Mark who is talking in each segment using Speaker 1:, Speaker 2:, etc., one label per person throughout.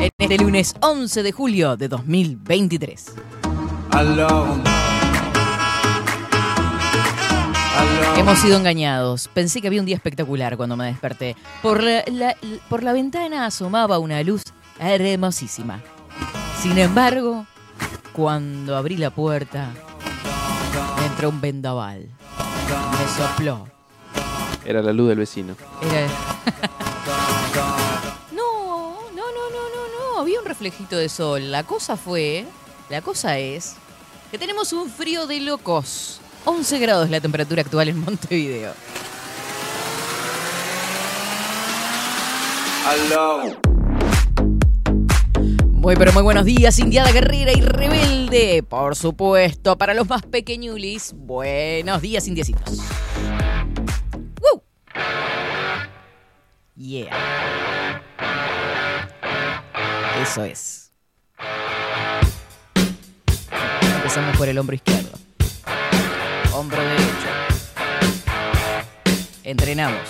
Speaker 1: en este lunes 11 de julio de 2023. Hemos sido engañados. Pensé que había un día espectacular cuando me desperté. Por la, la- por la ventana asomaba una luz hermosísima. Sin embargo, cuando abrí la puerta, me entró un vendaval. Me sopló.
Speaker 2: Era la luz del vecino.
Speaker 1: Era... No. Había un reflejito de sol. La cosa fue, la cosa es que tenemos un frío de locos. 11 grados la temperatura actual en Montevideo. Muy pero muy buenos días, Indiada Guerrera y Rebelde. Por supuesto, para los más pequeñulis, buenos días, indiecitos. ¡Woo! Yeah. Eso es. Empezamos por el hombro izquierdo. Hombro derecho. Entrenamos.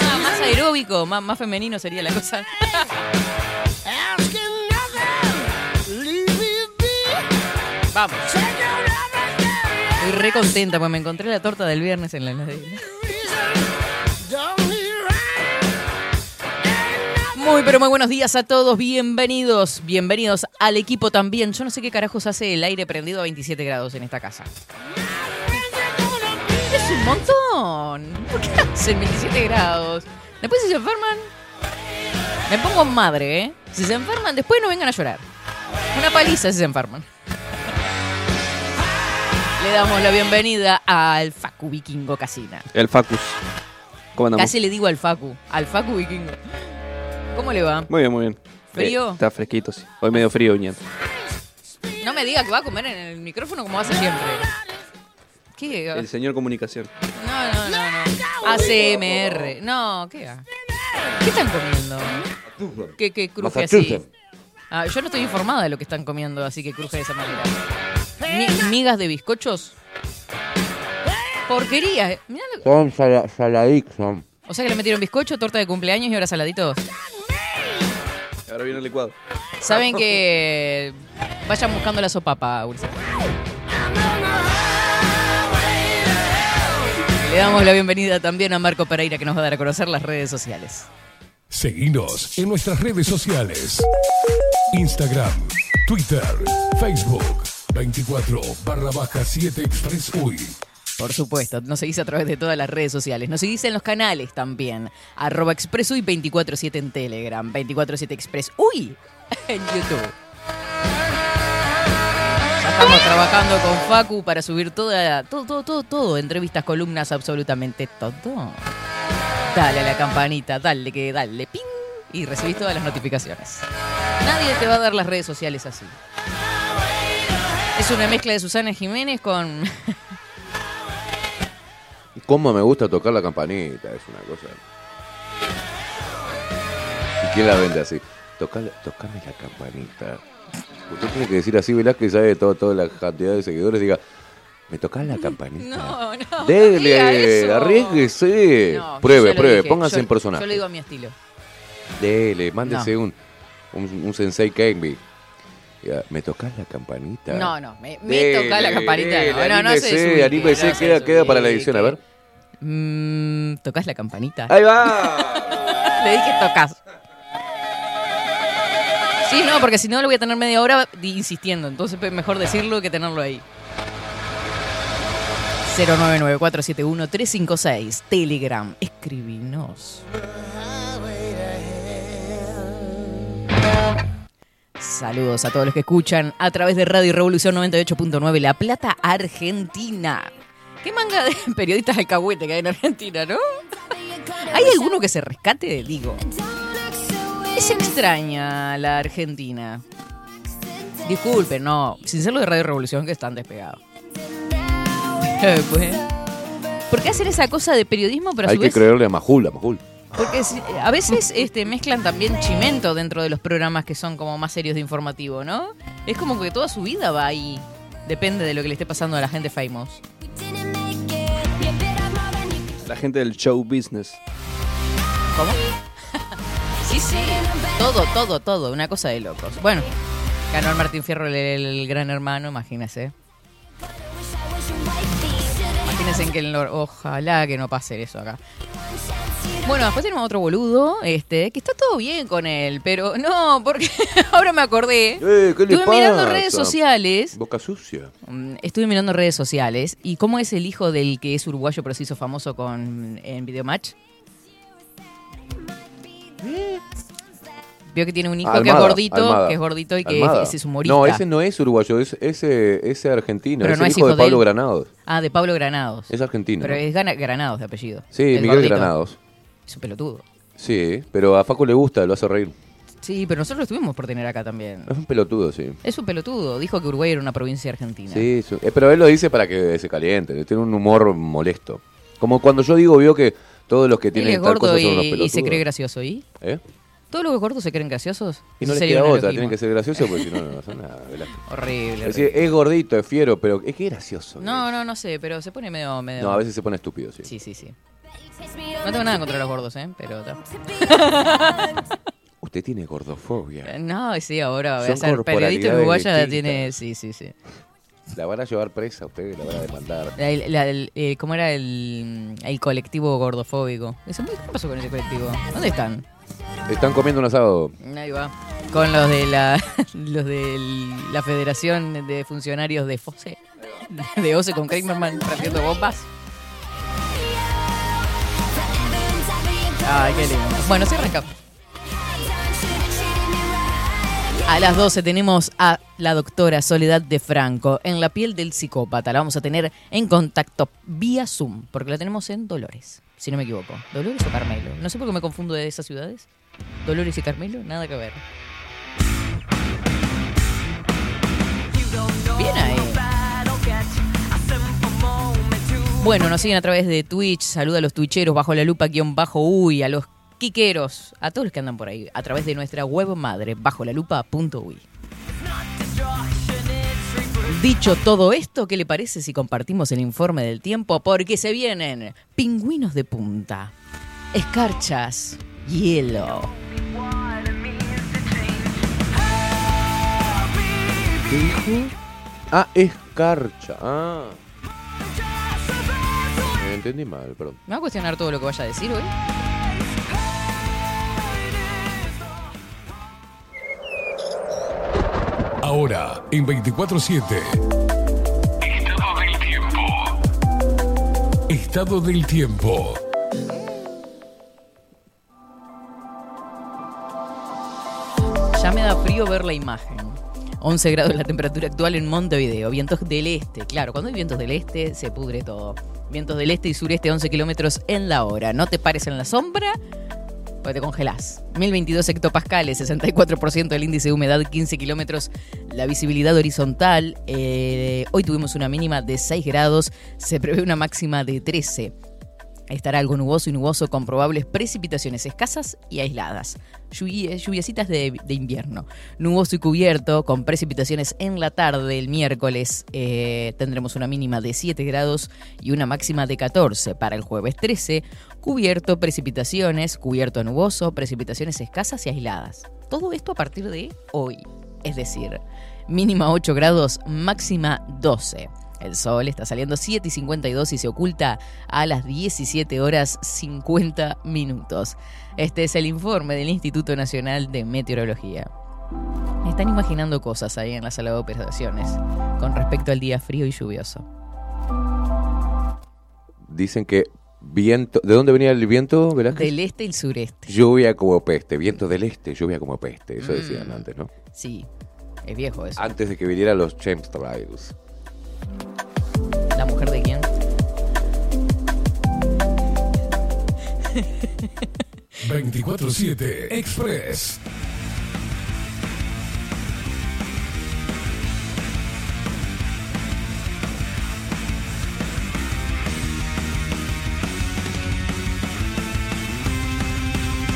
Speaker 1: Ah, más aeróbico, más, más femenino sería la cosa. Vamos. Estoy re contenta porque me encontré la torta del viernes en la heladera. Muy, pero muy buenos días a todos. Bienvenidos, bienvenidos al equipo también. Yo no sé qué carajos hace el aire prendido a 27 grados en esta casa. Es un montón. ¿Por qué hacen 27 grados? Después si se enferman, me pongo madre, ¿eh? Si se enferman, después no vengan a llorar. Una paliza si se enferman. Le damos la bienvenida al Facu Vikingo Casina.
Speaker 2: El Facus. ¿Cómo andamos?
Speaker 1: Casi le digo al Facu, al Facu Vikingo. ¿Cómo le va?
Speaker 2: Muy bien, muy bien.
Speaker 1: ¿Frío?
Speaker 2: Eh, está fresquito, sí. Hoy medio frío, ñat.
Speaker 1: No me diga que va a comer en el micrófono como hace siempre. ¿Qué?
Speaker 2: El señor comunicación.
Speaker 1: No, no, no, no. ACMR. No, ¿qué? ¿Qué están comiendo? ¿Qué, qué cruje así? Ah, yo no estoy informada de lo que están comiendo, así que cruje de esa manera. Mi- migas de bizcochos. Porquería. eh. Mirá lo-
Speaker 3: Son sala- saladitos, son.
Speaker 1: O sea que le metieron bizcocho, torta de cumpleaños y ahora saladitos.
Speaker 2: Ahora viene el licuado.
Speaker 1: Saben que vayan buscando la sopapa, Ulises. Le damos la bienvenida también a Marco Pereira que nos va a dar a conocer las redes sociales.
Speaker 4: Seguinos en nuestras redes sociales. Instagram, Twitter, Facebook, 24 barra baja 7 Express UI.
Speaker 1: Por supuesto, nos seguís a través de todas las redes sociales. Nos seguís en los canales también. Arroba ExpressUy 247 en Telegram, 247 Express Uy en YouTube. Ya estamos trabajando con Facu para subir toda, todo, todo, todo, todo. Entrevistas, columnas, absolutamente todo. Dale a la campanita, dale que dale, ping. Y recibís todas las notificaciones. Nadie te va a dar las redes sociales así. Es una mezcla de Susana Jiménez con
Speaker 3: ¿Cómo me gusta tocar la campanita? Es una cosa. ¿Y quién la vende así? Tocale, tocame la campanita. Usted tiene que decir así, Velázquez sabe todo, toda la cantidad de seguidores. Diga, ¿me tocas la campanita?
Speaker 1: No, no.
Speaker 3: Dele, arriesguese.
Speaker 1: No,
Speaker 3: pruebe, pruebe,
Speaker 1: dije.
Speaker 3: póngase
Speaker 1: Yo-
Speaker 3: en personaje.
Speaker 1: Yo le digo a mi estilo.
Speaker 3: Dele, mándese un, un, un Sensei Kenby. ¿Me tocas la campanita?
Speaker 1: No, no, me, me
Speaker 3: Dele,
Speaker 1: la campanita. no, no, no se
Speaker 3: anímese,
Speaker 1: desubique,
Speaker 3: anímese,
Speaker 1: no se
Speaker 3: queda, para la edición, a ver.
Speaker 1: Mm, ¿Tocas la campanita?
Speaker 3: ¡Ahí va!
Speaker 1: Le dije tocas. Sí, no, porque si no lo voy a tener media hora insistiendo. Entonces mejor decirlo que tenerlo ahí. 099-471-356. Telegram. Escribinos. Saludos a todos los que escuchan a través de Radio Revolución 98.9 La Plata, Argentina. Qué manga de periodistas alcahuete que hay en Argentina, ¿no? ¿Hay alguno que se rescate? Digo. Es extraña la Argentina. Disculpen, no. Sin ser lo de Radio Revolución que están despegados. Pues, ¿Por qué hacen esa cosa de periodismo, pero a
Speaker 3: Hay
Speaker 1: su
Speaker 3: que
Speaker 1: vez
Speaker 3: creerle a Majul, a Majul.
Speaker 1: porque si- a veces este, mezclan también chimento dentro de los programas que son como más serios de informativo, ¿no? Es como que toda su vida va ahí. Depende de lo que le esté pasando a la gente famous.
Speaker 2: La gente del show business.
Speaker 1: ¿Cómo? sí, sí. Todo, todo, todo. Una cosa de locos. Bueno, ganó el Martín Fierro el, el gran hermano, imagínese. Imagínense en que el nor- ojalá que no pase eso acá. Bueno, después tenemos otro boludo, este, que está todo bien con él, pero no, porque ahora me acordé.
Speaker 3: Eh, ¿qué le
Speaker 1: Estuve mirando redes sociales.
Speaker 3: Boca sucia.
Speaker 1: Mm, Estuve mirando redes sociales y cómo es el hijo del que es uruguayo pero se hizo famoso con en Videomatch. Vio que tiene un hijo que es gordito,
Speaker 3: Almada.
Speaker 1: que es gordito y que es, es humorista.
Speaker 3: No, ese no es uruguayo, es ese, ese argentino.
Speaker 1: Pero
Speaker 3: es
Speaker 1: no
Speaker 3: el
Speaker 1: es
Speaker 3: hijo de
Speaker 1: hijo de
Speaker 3: Pablo. Granados.
Speaker 1: Ah, de Pablo Granados.
Speaker 3: Es argentino.
Speaker 1: Pero es Granados de apellido.
Speaker 3: Sí,
Speaker 1: El
Speaker 3: Miguel
Speaker 1: gordito.
Speaker 3: Granados.
Speaker 1: Es un pelotudo.
Speaker 3: Sí, pero a Facu le gusta, lo hace reír.
Speaker 1: Sí, pero nosotros lo estuvimos por tener acá también.
Speaker 3: Es un pelotudo, sí.
Speaker 1: Es un pelotudo. Dijo que Uruguay era una provincia argentina.
Speaker 3: Sí, sí. Eh, pero él lo dice para que se caliente. Tiene un humor molesto. Como cuando yo digo, vio que todos los que
Speaker 1: Él
Speaker 3: tienen
Speaker 1: es
Speaker 3: tal cosa
Speaker 1: gordo
Speaker 3: son unos
Speaker 1: y, y
Speaker 3: pelotudos.
Speaker 1: se cree gracioso. ¿Y?
Speaker 3: ¿Eh?
Speaker 1: ¿Todos los gordos se creen graciosos?
Speaker 3: Y no
Speaker 1: Eso
Speaker 3: les
Speaker 1: sería
Speaker 3: queda
Speaker 1: un
Speaker 3: otra, tienen que ser graciosos porque si no, no son nada.
Speaker 1: Horrible.
Speaker 3: Es
Speaker 1: horrible.
Speaker 3: decir, es gordito, es fiero, pero es que es gracioso.
Speaker 1: No, no, no sé, pero se pone medio... medio...
Speaker 3: No, a veces se pone estúpido, sí.
Speaker 1: Sí, sí, sí. No tengo nada contra los gordos, ¿eh? Pero...
Speaker 3: Usted tiene gordofobia.
Speaker 1: Eh, No, sí, ahora voy
Speaker 3: Son
Speaker 1: a ser periodista
Speaker 3: corporalidades
Speaker 1: uruguaya.
Speaker 3: distintas.
Speaker 1: Tiene... Sí, sí, sí.
Speaker 3: La van a llevar presa a usted, la van a demandar.
Speaker 1: La- la- el- eh, ¿Cómo era el, el colectivo gordofóbico? ¿Qué pasó con ese colectivo? ¿Dónde están?
Speaker 3: Están comiendo un asado.
Speaker 1: Ahí va. Con los de la los de la Federación de Funcionarios de FOSE. De OCE con Kramerman partiendo bombas. Ay, qué lindo. Bueno, arranca. A las 12 tenemos a la doctora Soledad de Franco en la piel del psicópata. La vamos a tener en contacto vía Zoom, porque la tenemos en Dolores, si no me equivoco. ¿Dolores o Carmelo? No sé por qué me confundo de esas ciudades. Dolores y Carmelo, nada que ver. Bien ahí. Bueno, nos siguen a través de Twitch. Saluda a los twitcheros bajo la lupa guion bajo uy, a los quiqueros, a todos los que andan por ahí, a través de nuestra web madre bajo la lupa punto uy. Dicho todo esto, ¿qué le parece si compartimos el informe del tiempo? Porque se vienen pingüinos de punta, escarchas, hielo.
Speaker 3: ¿Qué dijo? Ah, escarcha. Ah. Me entendí mal, perdón.
Speaker 1: ¿Me va a cuestionar todo lo que vaya a decir hoy?
Speaker 4: Ahora, en 24-7. Estado del tiempo. Estado del tiempo.
Speaker 1: Ya me da frío ver la imagen. 11 grados la temperatura actual en Montevideo. Vientos del este. Claro, cuando hay vientos del este se pudre todo. Vientos del este y sureste 11 kilómetros en la hora. No te pares en la sombra, pues te congelás. 1022 hectopascales, 64% del índice de humedad, 15 kilómetros. La visibilidad horizontal. eh, hoy tuvimos una mínima de 6 grados. Se prevé una máxima de 13. Estará algo nuboso y nuboso con probables precipitaciones escasas y aisladas. Lluvi- lluviecitas de, de invierno. Nuboso y cubierto con precipitaciones en la tarde. El miércoles eh, tendremos una mínima de 7 grados y una máxima de 14. Para el jueves 13, cubierto, precipitaciones, cubierto nuboso, precipitaciones escasas y aisladas. Todo esto a partir de hoy. Es decir, mínima 8 grados, máxima 12. El sol está saliendo 7 y 52 y se oculta a las 17 horas 50 minutos. Este es el informe del Instituto Nacional de Meteorología. Están imaginando cosas ahí en la sala de operaciones con respecto al día frío y lluvioso.
Speaker 3: Dicen que viento. ¿De dónde venía el viento, Velázquez?
Speaker 1: Del este y el sureste.
Speaker 3: Lluvia como peste. Viento del este, lluvia como peste. Eso
Speaker 1: Mm.
Speaker 3: decían antes, ¿no?
Speaker 1: Sí, es viejo eso.
Speaker 3: Antes de que vinieran los chemtrails.
Speaker 1: ¿La
Speaker 4: 24-7 Express.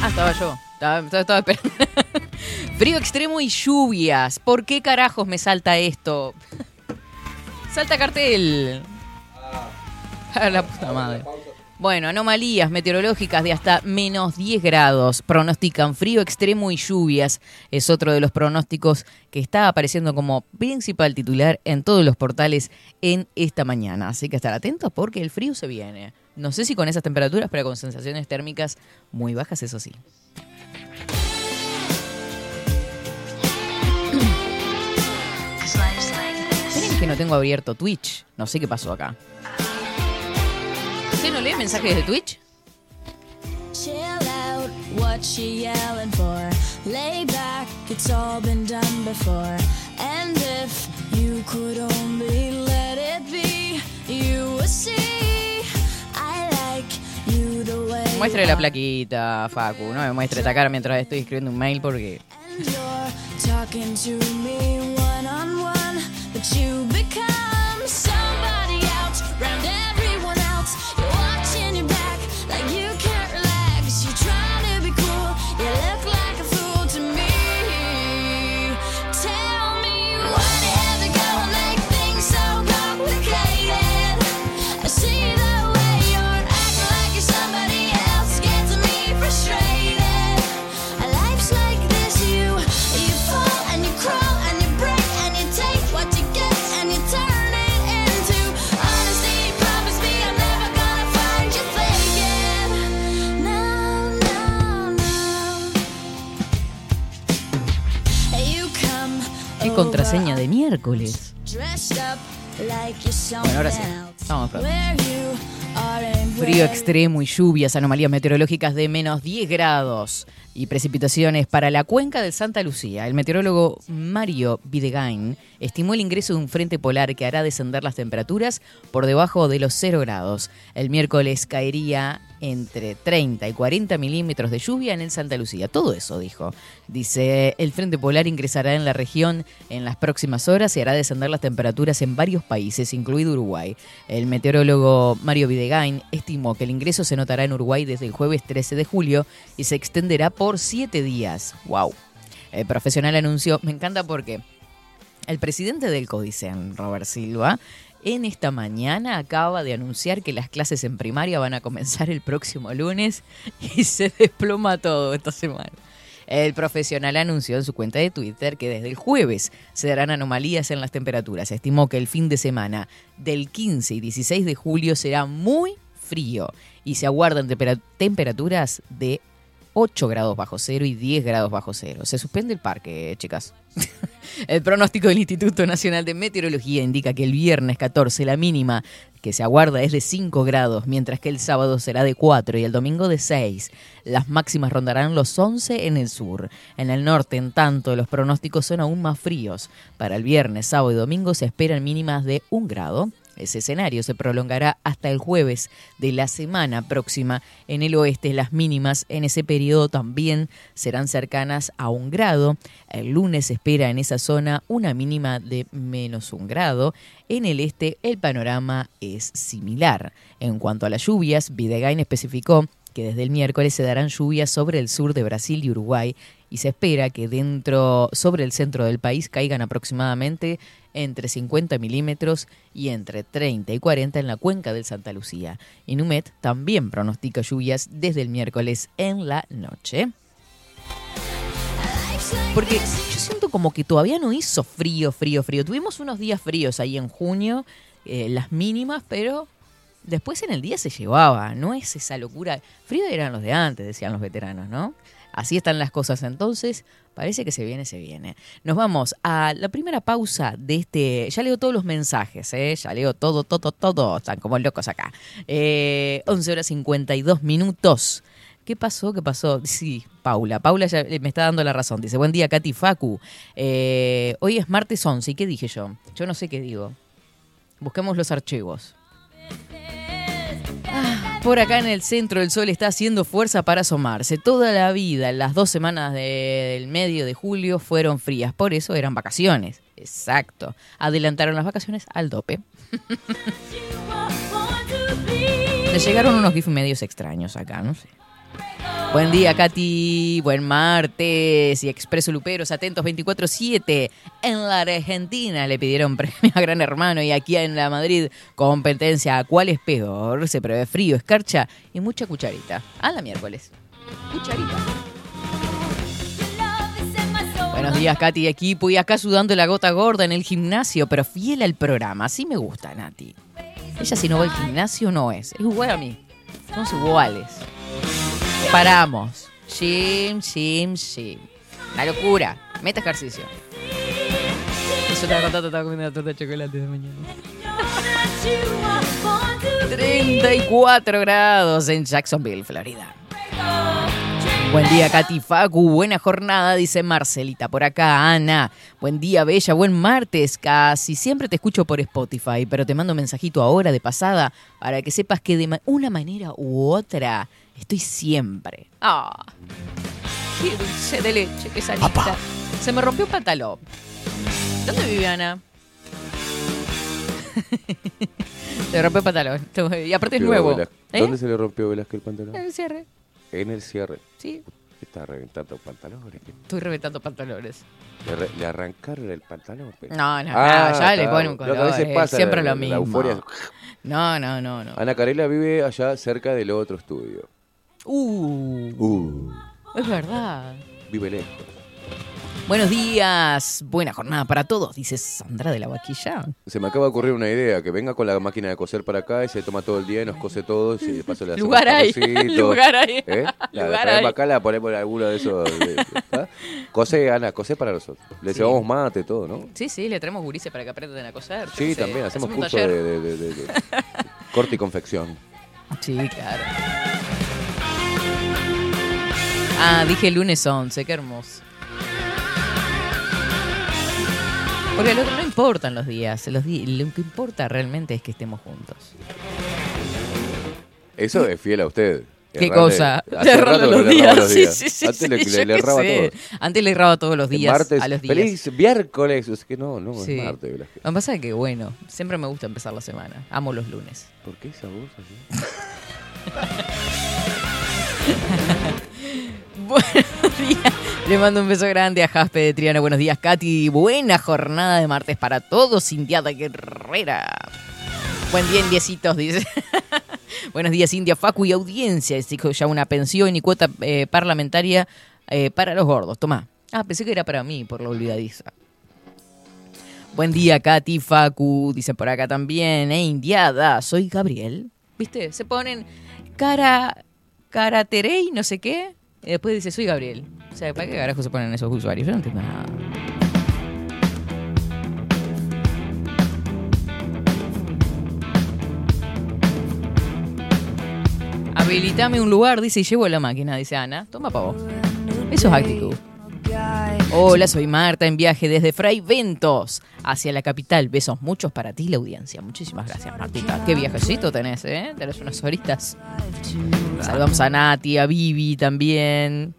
Speaker 1: Ah, estaba yo. Estaba, estaba- estaba esperando. Frío extremo y lluvias. ¿Por qué carajos me salta esto? Salta cartel. A la puta madre. Bueno, anomalías meteorológicas de hasta menos 10 grados. Pronostican frío extremo y lluvias. Es otro de los pronósticos que está apareciendo como principal titular en todos los portales en esta mañana. Así que estar atentos porque el frío se viene. No sé si con esas temperaturas, pero con sensaciones térmicas muy bajas, eso sí. Miren que no tengo abierto Twitch. No sé qué pasó acá. ¿Usted no lee mensajes de Twitch?
Speaker 5: Chill out, what she yelling for? Lay back, it's all been done before. And if you could only let it be, you would see. I like you the way.
Speaker 1: Muestre la plaquita, Facu. No me muestre esta cara mientras estoy escribiendo un mail porque...
Speaker 5: And you're talking to me one on one, but you become somebody else, round
Speaker 1: ¿Qué
Speaker 5: over
Speaker 1: contraseña de miércoles? Bueno, ahora sí. Vamos,
Speaker 5: and
Speaker 1: Frío extremo y lluvias, anomalías meteorológicas de menos 10 grados y precipitaciones para la cuenca del Santa Lucía. El meteorólogo Mario Videgain estimó el ingreso de un frente polar que hará descender las temperaturas por debajo de los 0 grados. El miércoles caería entre 30 y 40 milímetros de lluvia en el Santa Lucía. Todo eso dijo. Dice, el frente polar ingresará en la región en las próximas horas y hará descender las temperaturas en varios países, incluido Uruguay. El meteorólogo Mario Videgain estimó que el ingreso se notará en Uruguay desde el jueves 13 de julio y se extenderá por siete días. ¡Wow! El profesional anunció, me encanta porque el presidente del Codicen, Robert Silva, en esta mañana acaba de anunciar que las clases en primaria van a comenzar el próximo lunes y se desploma todo esta semana. El profesional anunció en su cuenta de Twitter que desde el jueves se darán anomalías en las temperaturas. Estimó que el fin de semana del 15 y 16 de julio será muy frío y se aguardan tempera- temperaturas de 8 grados bajo cero y 10 grados bajo cero. Se suspende el parque, chicas. El pronóstico del Instituto Nacional de Meteorología indica que el viernes 14 la mínima que se aguarda es de 5 grados, mientras que el sábado será de 4 y el domingo de 6. Las máximas rondarán los 11 en el sur. En el norte, en tanto, los pronósticos son aún más fríos. Para el viernes, sábado y domingo se esperan mínimas de 1 grado. Ese escenario se prolongará hasta el jueves de la semana próxima. En el oeste, las mínimas en ese periodo también serán cercanas a un grado. El lunes espera en esa zona una mínima de menos un grado. En el este, el panorama es similar. En cuanto a las lluvias, Videgain especificó que desde el miércoles se darán lluvias sobre el sur de Brasil y Uruguay y se espera que dentro, sobre el centro del país caigan aproximadamente entre 50 milímetros y entre 30 y 40 en la cuenca del Santa Lucía. Inumet también pronostica lluvias desde el miércoles en la noche. Porque yo siento como que todavía no hizo frío, frío, frío. Tuvimos unos días fríos ahí en junio, eh, las mínimas, pero después en el día se llevaba. No es esa locura. Frío eran los de antes, decían los veteranos, ¿no? Así están las cosas entonces. Parece que se viene, se viene. Nos vamos a la primera pausa de este. Ya leo todos los mensajes, ¿eh? Ya leo todo, todo, todo. Están como locos acá. Eh, 11 horas 52 minutos. ¿Qué pasó? ¿Qué pasó? Sí, Paula. Paula ya me está dando la razón. Dice, buen día, Katy Facu. Eh, hoy es martes 11. ¿Y qué dije yo? Yo no sé qué digo. Busquemos los archivos. Por acá en el centro el sol está haciendo fuerza para asomarse. Toda la vida, las dos semanas de- del medio de julio fueron frías, por eso eran vacaciones. Exacto. Adelantaron las vacaciones al dope. Le llegaron unos gifs medios extraños acá, no sé. Buen día, Katy. Buen martes. Y Expreso Luperos, atentos 24-7. En la Argentina le pidieron premio a Gran Hermano y aquí en la Madrid competencia. ¿Cuál es peor? Se prevé frío, escarcha y mucha cucharita. A la miércoles. Cucharita. Buenos días, Katy, equipo. Y acá sudando la gota gorda en el gimnasio, pero fiel al programa. Así me gusta, Nati. Ella si no va al gimnasio no es. Es igual a mí. Somos iguales. Paramos. Gym, gym, gym. La locura. Meta ejercicio. Yo estaba contando, estaba comiendo la torta de chocolate de mañana. 34 grados en Jacksonville, Florida. Buen día, Katy Facu. Buena jornada, dice Marcelita. Por acá, Ana. Buen día, Bella. Buen martes. Casi siempre te escucho por Spotify, pero te mando un mensajito ahora de pasada para que sepas que de una manera u otra estoy siempre. ¡Ah! ¡Qué dulce de leche! ¡Qué salita! Se me rompió un pantalón. ¿Dónde vive Ana? Se rompió el pantalón. Y aparte es nuevo. ¿Eh?
Speaker 3: ¿Dónde se le rompió Velázquez el pantalón?
Speaker 1: El cierre.
Speaker 3: En el cierre.
Speaker 1: Sí,
Speaker 3: Está reventando pantalones.
Speaker 1: estoy reventando pantalones.
Speaker 3: Le, re- le arrancaron el pantalón. pero-
Speaker 1: No, no,
Speaker 3: Ah,
Speaker 1: no, ya le
Speaker 3: está.
Speaker 1: pone un color.
Speaker 3: a veces
Speaker 1: eh,
Speaker 3: pasa,
Speaker 1: siempre
Speaker 3: la-
Speaker 1: lo
Speaker 3: la
Speaker 1: mismo.
Speaker 3: euforia-
Speaker 1: No, no, no, no.
Speaker 3: Ana Carela vive allá cerca del otro estudio.
Speaker 1: Uh,
Speaker 3: Uh,
Speaker 1: es verdad.
Speaker 3: vive lejos.
Speaker 1: Buenos días, buena jornada para todos, dice Sandra de la Vaquilla.
Speaker 3: Se me acaba de ocurrir una idea, que venga con la máquina de coser para acá y se toma todo el día y nos cose todo y de paso le hacemos
Speaker 1: Lugar hay, lugar hay.
Speaker 3: ¿Eh? La, la
Speaker 1: Lugar
Speaker 3: traemos
Speaker 1: hay.
Speaker 3: acá, la ponemos en alguno de esos. de- ¿está? Cose, Ana, cose para nosotros. Le
Speaker 1: Sí.
Speaker 3: llevamos mate, todo, ¿no?
Speaker 1: Sí, sí, le traemos gurises para que aprendan a coser.
Speaker 3: Sí,
Speaker 1: sé,
Speaker 3: también, hacemos
Speaker 1: un
Speaker 3: curso de- de- de corte y confección.
Speaker 1: Sí, claro. Ah, dije lunes 11, qué hermoso. Porque lo, no importan los días, los lo que importa realmente es que estemos juntos.
Speaker 3: Eso es fiel a usted.
Speaker 1: ¿Qué
Speaker 3: Errarle-
Speaker 1: cosa?
Speaker 3: que le erraba los días.
Speaker 1: sí, sí,
Speaker 3: Antes
Speaker 1: sí,
Speaker 3: le,
Speaker 1: yo
Speaker 3: le- le erraba
Speaker 1: sé.
Speaker 3: todo.
Speaker 1: Antes le erraba todos los días
Speaker 3: martes,
Speaker 1: a los días.
Speaker 3: feliz miércoles. Es que no, no, es martes.
Speaker 1: Lo que pasa es que, bueno, siempre me gusta empezar la semana. Amo los lunes.
Speaker 3: ¿Por qué esa voz así?
Speaker 1: Buenos días. Le mando un beso grande a Jaspe de Triana. Buenos días, Katy. Buena jornada de martes para todos. Indiada Guerrera. Buen día, indiecitos. Buenos días, India, Facu y audiencia. Dijo ya una pensión y cuota eh, parlamentaria eh, para los gordos. Tomá. Ah, pensé que era para mí, por la olvidadiza. Buen día, Katy, Facu. Dicen por acá también. Eh, indiada, soy Gabriel. ¿Viste? Se ponen cara. Caraterey, no sé qué. Y después dice, soy Gabriel. O sea, ¿para qué carajo se ponen esos usuarios? Yo no entiendo nada. Habilitame un lugar, dice, y llevo la máquina, dice Ana. Toma pavo. Eso es actitud. Hola, soy Marta en viaje desde Fray Ventos hacia la capital. Besos muchos para ti, la audiencia. Muchísimas gracias, Martita. Qué viajecito tenés, ¿eh? Tenés unas horitas. Saludamos a Nati, a Vivi también.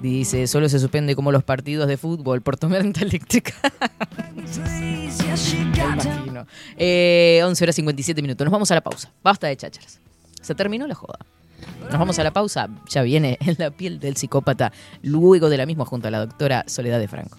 Speaker 1: Dice, solo se suspende como los partidos de fútbol por tormenta eléctrica. Me imagino. Eh, 11 horas 57 minutos. Nos vamos a la pausa. Basta de chácharas. Se terminó la joda. Nos vamos a la pausa. Ya viene en la piel del psicópata. Luego de la misma junto a la doctora Soledad de Franco.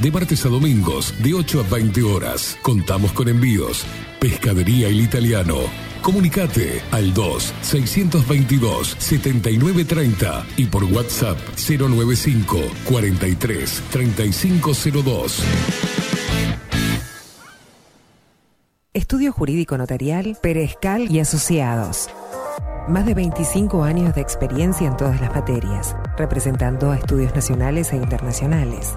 Speaker 4: de martes a domingos, de 8 a 20 horas. Contamos con envíos. Pescadería El Italiano, Comunicate al 2-622-7930 y por WhatsApp 095 43 3502.
Speaker 6: Estudio Jurídico Notarial, Perezcal y Asociados. Más de 25 años de experiencia en todas las materias, representando a estudios nacionales e internacionales.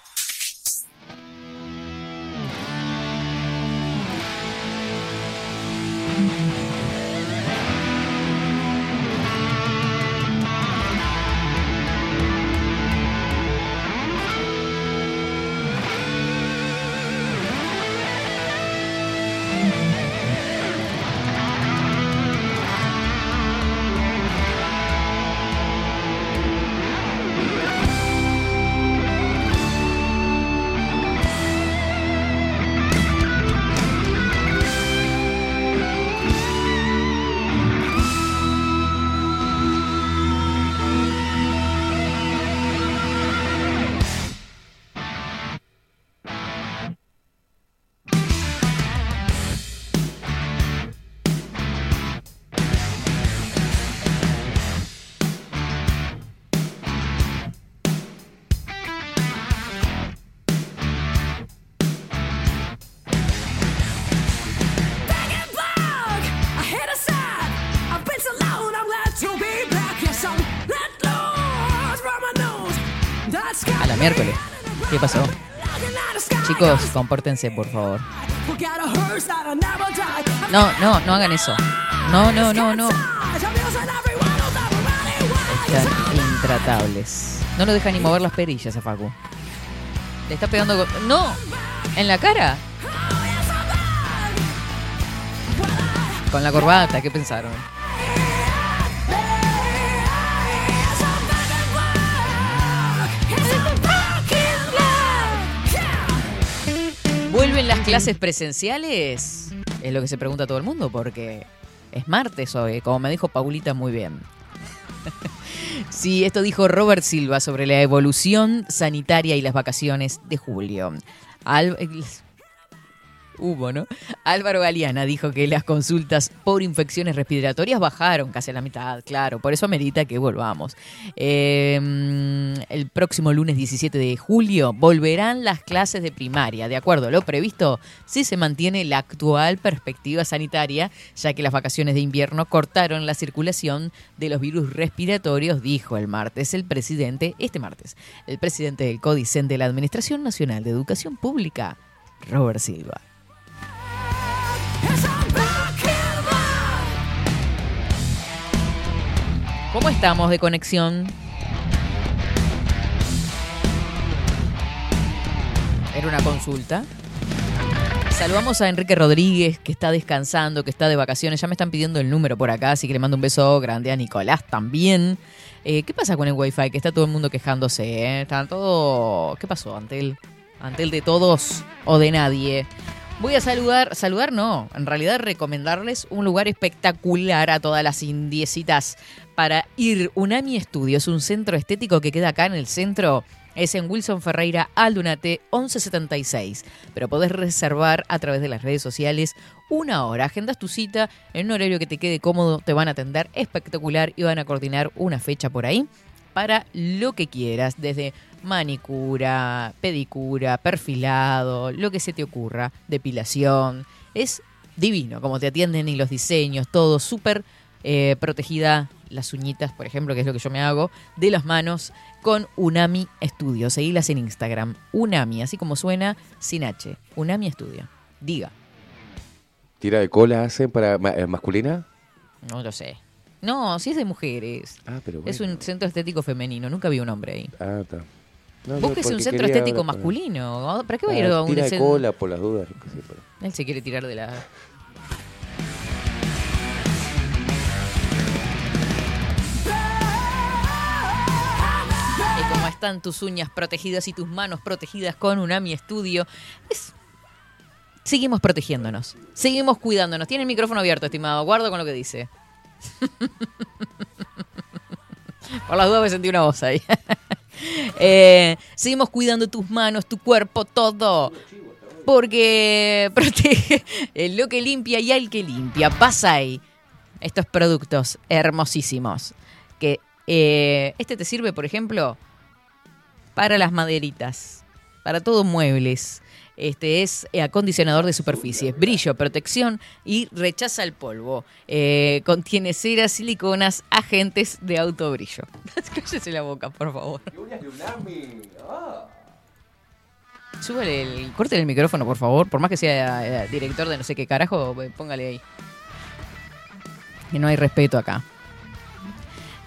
Speaker 1: Compórtense, por favor. No, no, no hagan eso. No, no, no, no. Están intratables. No lo deja ni mover las perillas a Facu. Le está pegando... con- ¡No! ¿En la cara? Con la corbata, ¿qué pensaron? ¿Vuelven las clases presenciales? Es lo que se pregunta todo el mundo porque es martes hoy, como me dijo Paulita muy bien. Sí, esto dijo Robert Silva sobre la evolución sanitaria y las vacaciones de julio. Al- Hubo, ¿no? Álvaro Galeana dijo que las consultas por infecciones respiratorias bajaron casi a la mitad, claro, por eso amerita que volvamos. Eh, el próximo lunes 17 de julio volverán las clases de primaria, de acuerdo a lo previsto, si se mantiene la actual perspectiva sanitaria, ya que las vacaciones de invierno cortaron la circulación de los virus respiratorios, dijo el martes el presidente, este martes, el presidente del Códice de la Administración Nacional de Educación Pública, Robert Silva. ¿Cómo estamos de conexión? Era una consulta. Saludamos a Enrique Rodríguez, que está descansando, que está de vacaciones. Ya me están pidiendo el número por acá, así que le mando un beso grande a Nicolás también. Eh, ¿Qué pasa con el Wi-Fi? Que está todo el mundo quejándose. ¿eh? Está todo... ¿Qué pasó? ¿Ante el, ante el de todos o de nadie? Voy a saludar, saludar no, en realidad recomendarles un lugar espectacular a todas las indiecitas para ir. Unami Studios, un centro estético que queda acá en el centro. Es en Wilson Ferreira Aldunate 1176. Pero podés reservar a través de las redes sociales una hora. Agendas tu cita en un horario que te quede cómodo. Te van a atender espectacular y van a coordinar una fecha por ahí para lo que quieras. Desde manicura, pedicura, perfilado, lo que se te ocurra, depilación. Es divino como te atienden y los diseños, todo súper eh, protegida. Las uñitas, por ejemplo, que es lo que yo me hago, de las manos con Unami Studio. Seguilas en Instagram. Unami, así como suena, sin H. Unami Studio. Diga.
Speaker 3: ¿Tira de cola hacen para ma- eh, masculina?
Speaker 1: No lo sé. No, si es de mujeres.
Speaker 3: Ah, pero
Speaker 1: Es
Speaker 3: bueno.
Speaker 1: un centro estético femenino. Nunca vi un hombre ahí.
Speaker 3: Ah, está. No, no,
Speaker 1: Búsquese un centro estético masculino. ¿Para qué va a ir
Speaker 3: Ah,
Speaker 1: a un centro?
Speaker 3: cola por las dudas. pero-
Speaker 1: Él se quiere tirar de la. Y como están tus uñas protegidas y tus manos protegidas con Unami Studio, es... seguimos protegiéndonos. Seguimos cuidándonos. Tiene el micrófono abierto, estimado. Guardo con lo que dice. Por las dudas me sentí una voz ahí. Eh, seguimos cuidando tus manos, tu cuerpo, todo. Porque protege lo que limpia y al que limpia. Pasa ahí. Estos productos hermosísimos. Que eh, este te sirve, por ejemplo, para las maderitas, para todo muebles. Este es acondicionador de superficies, brillo, protección y rechaza el polvo. Eh, contiene ceras, siliconas, agentes de autobrillo. Cállese la boca, por favor. Súbale el. Corte el micrófono, por favor. Por más que sea eh, director de no sé qué carajo, eh, póngale ahí. Que no hay respeto acá.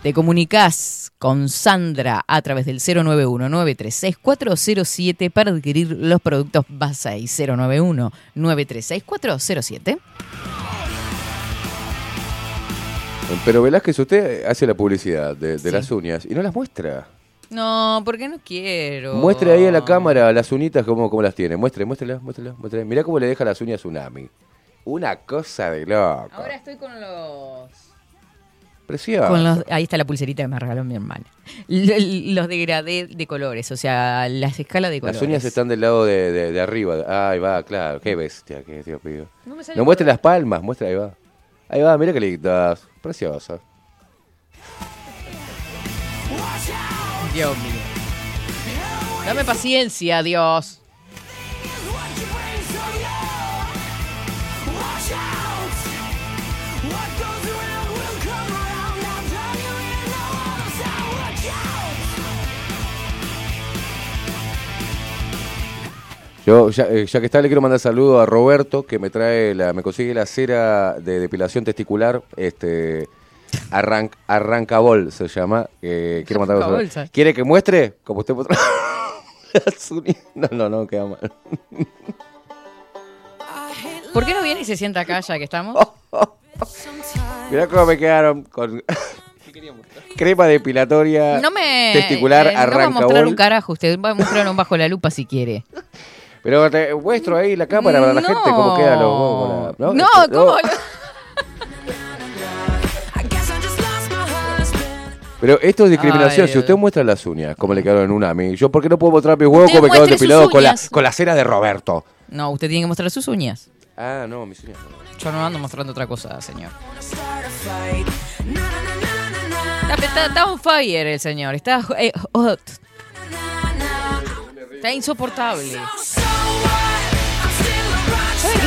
Speaker 1: Te comunicas con Sandra a través del 091-936-407 para adquirir los productos Basay 091-936-407.
Speaker 3: Pero Velázquez, usted hace la publicidad de, de
Speaker 1: Sí.
Speaker 3: las uñas y no las muestra.
Speaker 1: No, porque no quiero.
Speaker 3: Muestre ahí a la cámara las uñitas como, como las tiene. Muestre, muéstrelas, muéstrelas, muéstrelas. Mirá cómo le deja las uñas Tsunami. Una cosa de loco.
Speaker 1: Ahora estoy con los. Con los, ahí está la pulserita que me regaló mi hermana. Los degradé de colores, o sea, las escalas de colores.
Speaker 3: Las uñas están del lado de, de- de arriba. Ahí va, claro. Qué bestia, qué Dios mío.
Speaker 1: No
Speaker 3: No muestre las palmas, muestra, ahí va. Ahí va, mira qué lindas. Preciosas.
Speaker 1: Dios mío. Dame paciencia, Dios.
Speaker 3: Yo, ya, eh, ya que está, le quiero mandar saludo a Roberto, que me trae la, me consigue la cera de depilación testicular, este arran, arrancabol se llama. eh, quiero mandar. ¿Quiere que muestre? Como usted uñas. No, no, no, queda mal.
Speaker 1: ¿Por qué no viene y se sienta acá ya que estamos?
Speaker 3: Mirá cómo me quedaron con crema depilatoria
Speaker 1: No me.
Speaker 3: testicular
Speaker 1: eh, no va a mostrar un
Speaker 3: arrancabol.
Speaker 1: carajo. Usted va a mostrar un bajo la lupa si quiere.
Speaker 3: Pero te muestro ahí la cámara para la
Speaker 1: No.
Speaker 3: gente cómo quedan los huevos. la-
Speaker 1: No,
Speaker 3: Este,
Speaker 1: ¿cómo?
Speaker 3: Pero esto es discriminación.
Speaker 1: Ay,
Speaker 3: si usted muestra las uñas, como le quedaron en un AMI, yo, ¿por qué no puedo mostrar mis huevos como me quedaron depilados con la, con la cera de Roberto?
Speaker 1: No, usted tiene que mostrar sus uñas.
Speaker 3: Ah, no, mis uñas. no.
Speaker 1: Yo no ando mostrando otra cosa, señor. Está, está- está on fire el señor. Está eh, hot. Está insoportable.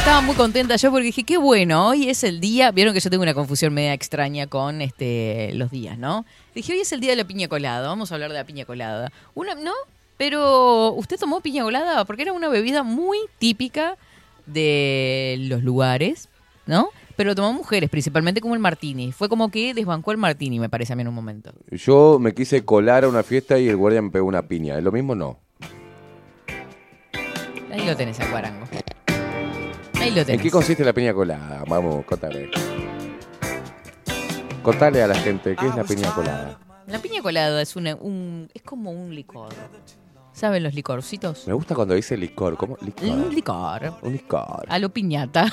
Speaker 1: ¿Saben que estaba muy contenta yo porque dije, qué bueno, hoy es el día. Vieron que yo tengo una confusión media extraña con este los días, ¿no? Dije, hoy es el día de la piña colada, vamos a hablar de la piña colada. Una, ¿no? Pero, ¿usted tomó piña colada? Porque era una bebida muy típica de los lugares, ¿no? Pero lo tomó mujeres, principalmente como el martini. Fue como que desbancó el martini, me parece a mí en un momento.
Speaker 3: Yo me quise colar a una fiesta y el guardia me pegó una piña. ¿Es lo mismo? No.
Speaker 1: Ahí lo tenés, al guarango. Ahí lo
Speaker 3: ¿En qué consiste la piña colada? Vamos, contale. Contale a la gente qué es la piña colada.
Speaker 1: La piña colada es una, un, es como un licor. ¿Saben los licorcitos?
Speaker 3: Me gusta cuando dice licor. ¿Cómo? Licor.
Speaker 1: Un licor.
Speaker 3: Un licor.
Speaker 1: A lo piñata.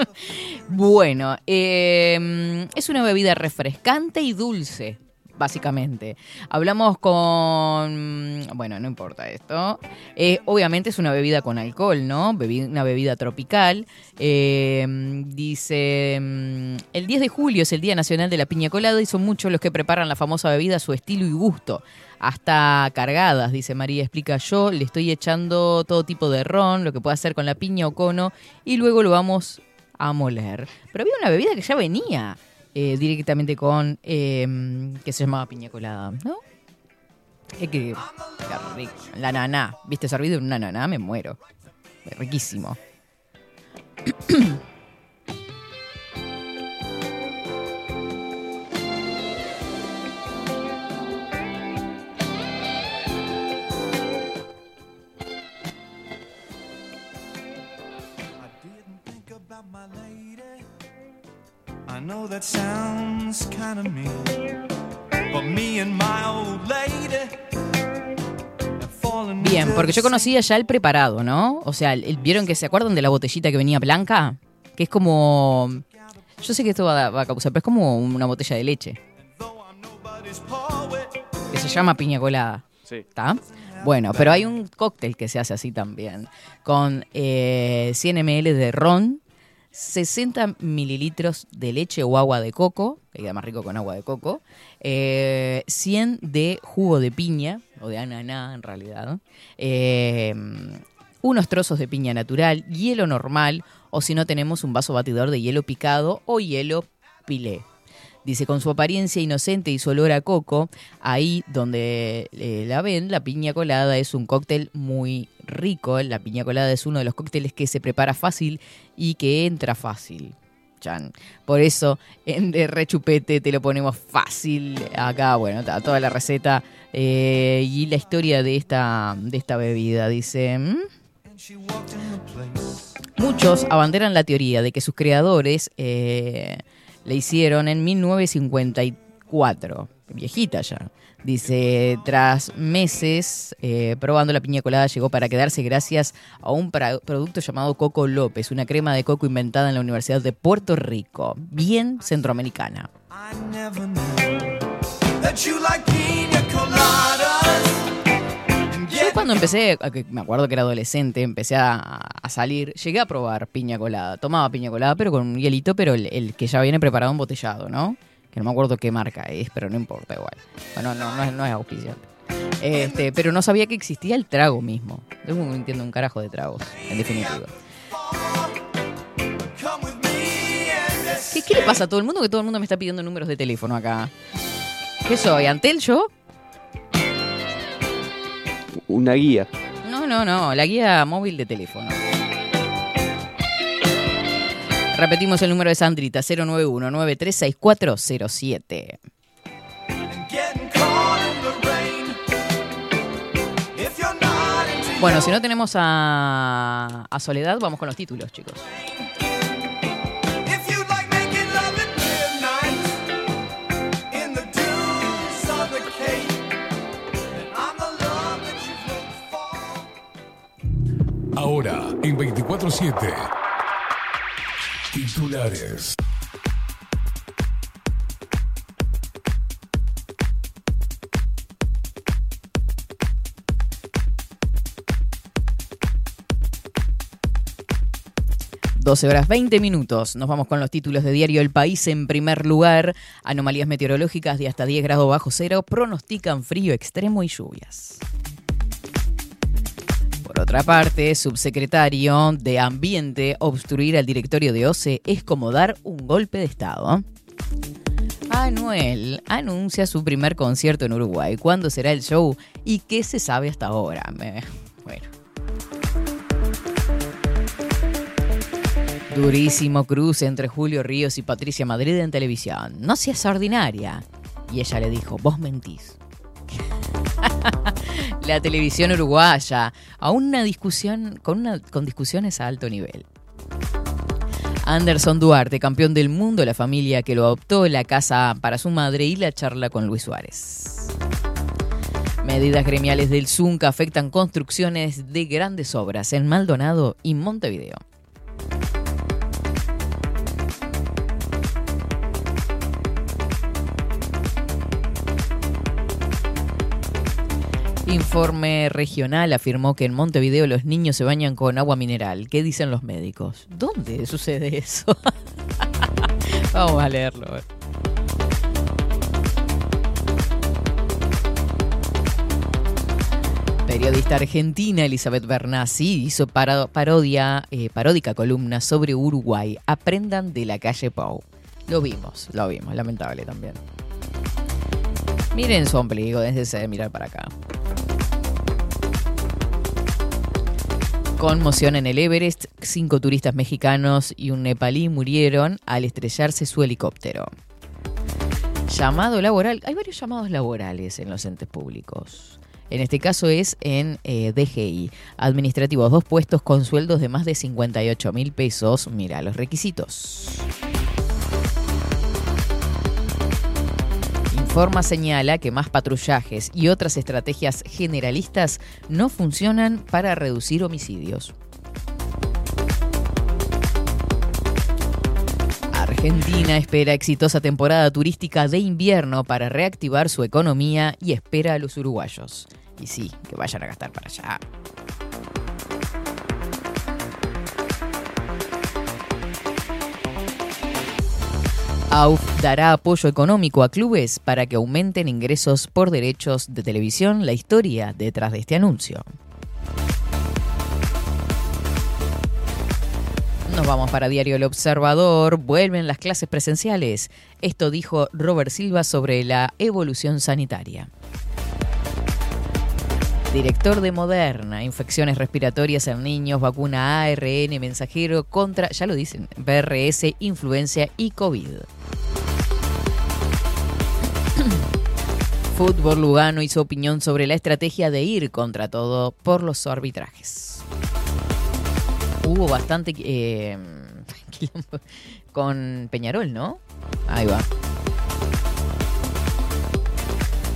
Speaker 1: bueno, eh, es una bebida refrescante y dulce, básicamente. Hablamos con... Bueno, no importa esto. Eh, obviamente es una bebida con alcohol, ¿no? Una bebida tropical. Eh, dice, mm, el 10 de julio es el Día Nacional de la Piña Colada y son muchos los que preparan la famosa bebida a su estilo y gusto. Hasta cargadas, dice María, explica yo, le estoy echando todo tipo de ron, lo que puede hacer con la piña o cono, y luego lo vamos a moler. Pero había una bebida que ya venía eh, directamente con, eh, que se llamaba piña colada, ¿no? Es que. La naná, ¿viste? Servido en una naná, me muero. Riquísimo.
Speaker 7: know that sounds kind of mean, but me and my old lady have fallen
Speaker 1: Bien, porque yo
Speaker 7: the
Speaker 1: conocía ya el preparado, ¿no? O sea, el- el- ¿vieron que se acuerdan de la botellita que venía blanca? Que es como... Yo sé que esto va, a- va a causar, pero es como una botella de leche. Que se llama piña colada.
Speaker 2: Sí.
Speaker 1: ¿Está? Bueno, pero hay un cóctel que se hace así también. Con eh, 100 ml de ron, 60 mililitros de leche o agua de coco, que queda más rico con agua de coco, eh, 100 de jugo de piña, o de ananá en realidad, eh, unos trozos de piña natural, hielo normal, o si no tenemos un vaso batidor de hielo picado o hielo pilé. Dice, con su apariencia inocente y su olor a coco, ahí donde eh, la ven, la piña colada es un cóctel muy rico. La piña colada es uno de los cócteles que se prepara fácil y que entra fácil. Chan. Por eso en de rechupete te lo ponemos fácil. Acá, bueno, toda la receta eh, y la historia de esta, de esta bebida. Dice... Muchos abanderan la teoría de que sus creadores eh, la hicieron en 1954, viejita ya. Dice, tras meses eh, probando la piña colada llegó para quedarse gracias a un producto llamado Coco López, una crema de coco inventada en la Universidad de Puerto Rico, bien centroamericana. Yo cuando empecé, me acuerdo que era adolescente, empecé a, a salir, llegué a probar piña colada. Tomaba piña colada, pero con un hielito, pero el, el que ya viene preparado embotellado, ¿no? Que no me acuerdo qué marca es, pero no importa igual. Bueno, no, no, es, no es auspiciante. Este, pero no sabía que existía el trago mismo. Yo no entiendo un carajo de tragos, en definitiva. ¿Qué, qué le pasa a todo el mundo? Que todo el mundo me está pidiendo números de teléfono acá. ¿Qué soy? ¿Antel yo?
Speaker 2: Una guía.
Speaker 1: No, no, no, la guía móvil de teléfono. Repetimos el número de Sandrita, 091-936407.
Speaker 7: Getting caught in the rain. If you're not into
Speaker 1: Bueno, si no tenemos a, a Soledad, vamos con los títulos, chicos.
Speaker 4: Ahora, en 24-7. Titulares.
Speaker 1: Doce horas 20 minutos. Nos vamos con los títulos de diario El País. En primer lugar, anomalías meteorológicas de hasta 10 grados bajo cero pronostican frío extremo y lluvias. Por otra parte, subsecretario de Ambiente, obstruir al directorio de OCE es como dar un golpe de Estado. Anuel anuncia su primer concierto en Uruguay. ¿Cuándo será el show? ¿Y qué se sabe hasta ahora? Bueno. Durísimo cruce entre Julio Ríos y Patricia Madrid en televisión. No seas ordinaria. Y ella le dijo, vos mentís. La televisión uruguaya, a una discusión, con, una, con discusiones a alto nivel. Anderson Duarte, campeón del mundo, la familia que lo adoptó, la casa para su madre y la charla con Luis Suárez. Medidas gremiales del ZUNCA afectan construcciones de grandes obras en Maldonado y Montevideo. Informe regional afirmó que en Montevideo los niños se bañan con agua mineral. ¿Qué dicen los médicos? ¿Dónde sucede eso? Vamos a leerlo. Periodista argentina Elizabeth Bernassi hizo paro- parodia, eh, paródica columna sobre Uruguay. Aprendan de la calle Pau. Lo vimos, lo vimos, lamentable también. Miren su ombligo, déjense mirar para acá. Conmoción en el Everest, cinco turistas mexicanos y un nepalí murieron al estrellarse su helicóptero. Llamado laboral, hay varios llamados laborales en los entes públicos. En este caso es en eh, DGI, administrativos, dos puestos con sueldos de más de 58 mil pesos. Mira los requisitos. Informa señala que más patrullajes y otras estrategias generalistas no funcionan para reducir homicidios. Argentina espera exitosa temporada turística de invierno para reactivar su economía y espera a los uruguayos. Y sí, que vayan a gastar para allá. AUF dará apoyo económico a clubes para que aumenten ingresos por derechos de televisión. La historia detrás de este anuncio. Nos vamos para Diario El Observador. Vuelven las clases presenciales. Esto dijo Robert Silva sobre la evolución sanitaria. Director de Moderna, infecciones respiratorias en niños, vacuna ARN mensajero contra, ya lo dicen, BRS, influencia y COVID. Fútbol Lugano hizo opinión sobre la estrategia de ir contra todo por los arbitrajes. Hubo bastante eh, con Peñarol, ¿no? Ahí va.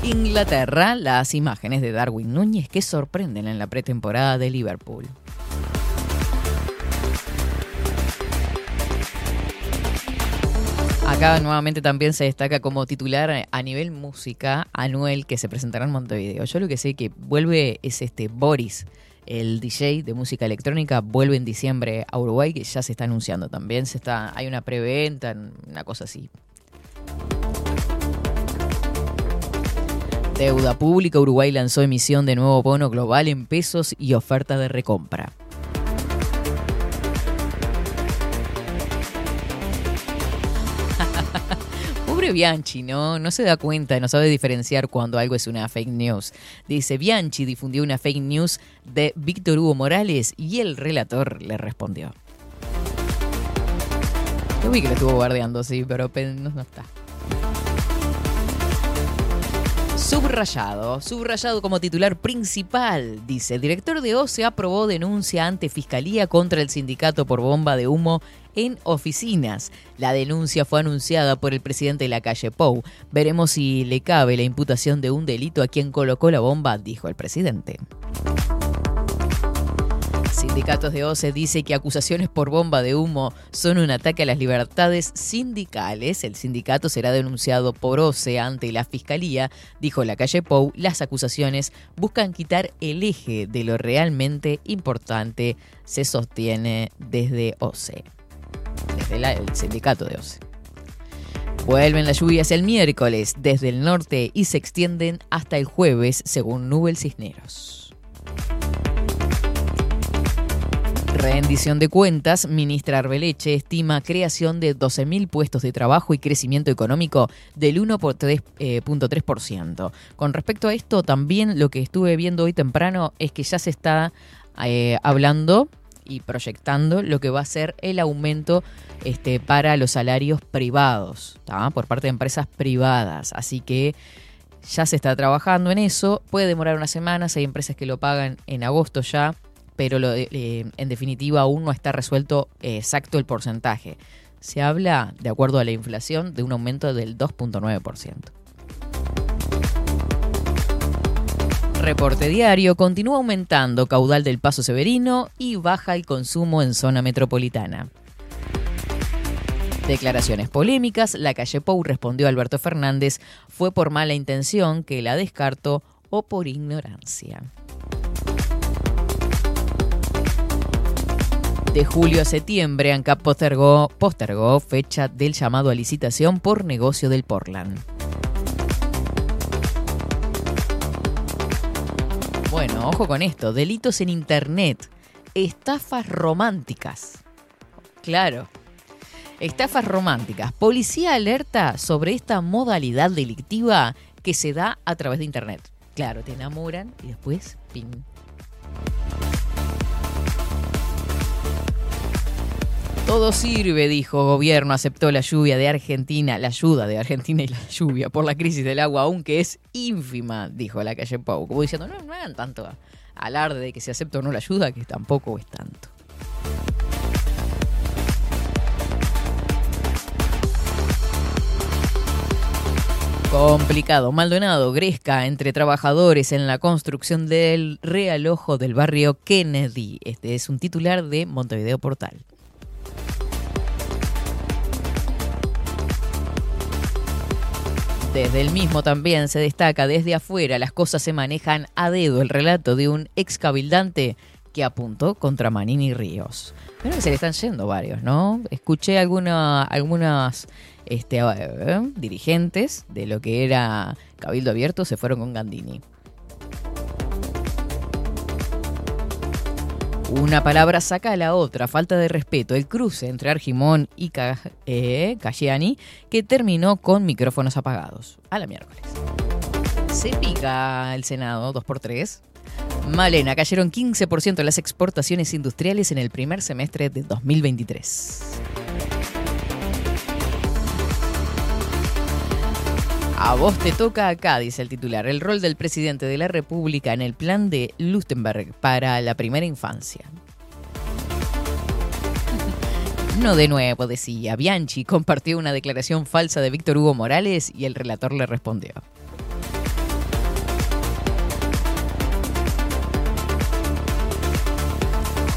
Speaker 1: Inglaterra, las imágenes de Darwin Núñez que sorprenden en la pretemporada de Liverpool. Acá nuevamente también se destaca como titular a nivel música Anuel que se presentará en Montevideo. Yo lo que sé que vuelve es este Boris, el DJ de música electrónica, vuelve en diciembre a Uruguay, que ya se está anunciando también. Se está, hay una preventa, una cosa así. Deuda pública, Uruguay lanzó emisión de nuevo bono global en pesos y oferta de recompra. Pobre Bianchi, ¿no? No se da cuenta, no sabe diferenciar cuando algo es una fake news. Dice, Bianchi difundió una fake news de Víctor Hugo Morales y el relator le respondió. Yo vi que lo estuvo guardeando, sí, pero pe- no, no está. Subrayado, subrayado como titular principal, dice, el director de OCE aprobó denuncia ante Fiscalía contra el sindicato por bomba de humo en oficinas. La denuncia fue anunciada por el presidente de la calle Pou. Veremos si le cabe la imputación de un delito a quien colocó la bomba, dijo el presidente. Sindicatos de OCE dice que acusaciones por bomba de humo son un ataque a las libertades sindicales. El sindicato será denunciado por OCE ante la fiscalía, dijo la calle Pou. Las acusaciones buscan quitar el eje de lo realmente importante, se sostiene desde OCE, desde la- el sindicato de OCE. Vuelven las lluvias el miércoles desde el norte y se extienden hasta el jueves, según Nubel Cisneros. Rendición de cuentas, ministra Arbeleche estima creación de 12.000 puestos de trabajo y crecimiento económico del 1.3%. Con respecto a esto, también lo que estuve viendo hoy temprano es que ya se está eh, hablando y proyectando lo que va a ser el aumento este, para los salarios privados, por parte de empresas privadas. Así que ya se está trabajando en eso. Puede demorar unas semanas, hay empresas que lo pagan en agosto ya, pero eh, en definitiva aún no está resuelto eh, exacto el porcentaje. Se habla, de acuerdo a la inflación, de un aumento del 2.9%. Reporte diario, continúa aumentando caudal del Paso Severino y baja el consumo en zona metropolitana. Declaraciones polémicas, la calle Pou respondió Alberto Fernández, fue por mala intención que la descarto o por ignorancia. De julio a septiembre, ANCAP postergó, postergó fecha del llamado a licitación por negocio del Portland. Bueno, ojo con esto, delitos en Internet, estafas románticas. Claro, estafas románticas. Policía alerta sobre esta modalidad delictiva que se da a través de Internet. Claro, te enamoran y después, ping. Todo sirve, dijo gobierno, aceptó la lluvia de Argentina, la ayuda de Argentina y la lluvia por la crisis del agua, aunque es ínfima, dijo la calle Pau, como diciendo, no, no hagan tanto alarde de que se acepta o no la ayuda, que tampoco es tanto. Complicado. Maldonado, Gresca, entre trabajadores en la construcción del realojo del barrio Kennedy. Este es un titular de Montevideo Portal. Desde el mismo también se destaca desde afuera las cosas se manejan a dedo el relato de un ex cabildante que apuntó contra Manini Ríos. Pero se le están yendo varios, ¿no? Escuché alguna, algunas este, dirigentes de lo que era Cabildo Abierto se fueron con Gandini. Una palabra saca a la otra, falta de respeto, el cruce entre Argimón y Ca- eh, que terminó con micrófonos apagados. A la miércoles. Se pica el Senado, 2 por 3 Malena, cayeron 15% las exportaciones industriales en el primer semestre de 2023. A vos te toca acá, dice el titular, el rol del presidente de la República en el plan de Lustenberg para la primera infancia. No de nuevo, decía. Bianchi compartió una declaración falsa de Víctor Hugo Morales y el relator le respondió.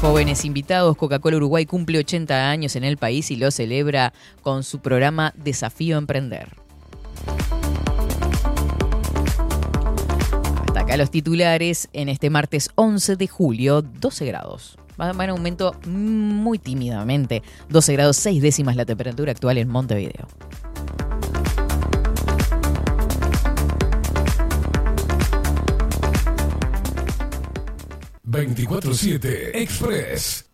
Speaker 1: Jóvenes invitados, Coca-Cola Uruguay cumple 80 años en el país y lo celebra con su programa Desafío Emprender. Acá los titulares en este martes 11 de julio, 12 grados. Va en aumento muy tímidamente, 12 grados 6 décimas la temperatura actual en Montevideo.
Speaker 4: ...24-7 Express.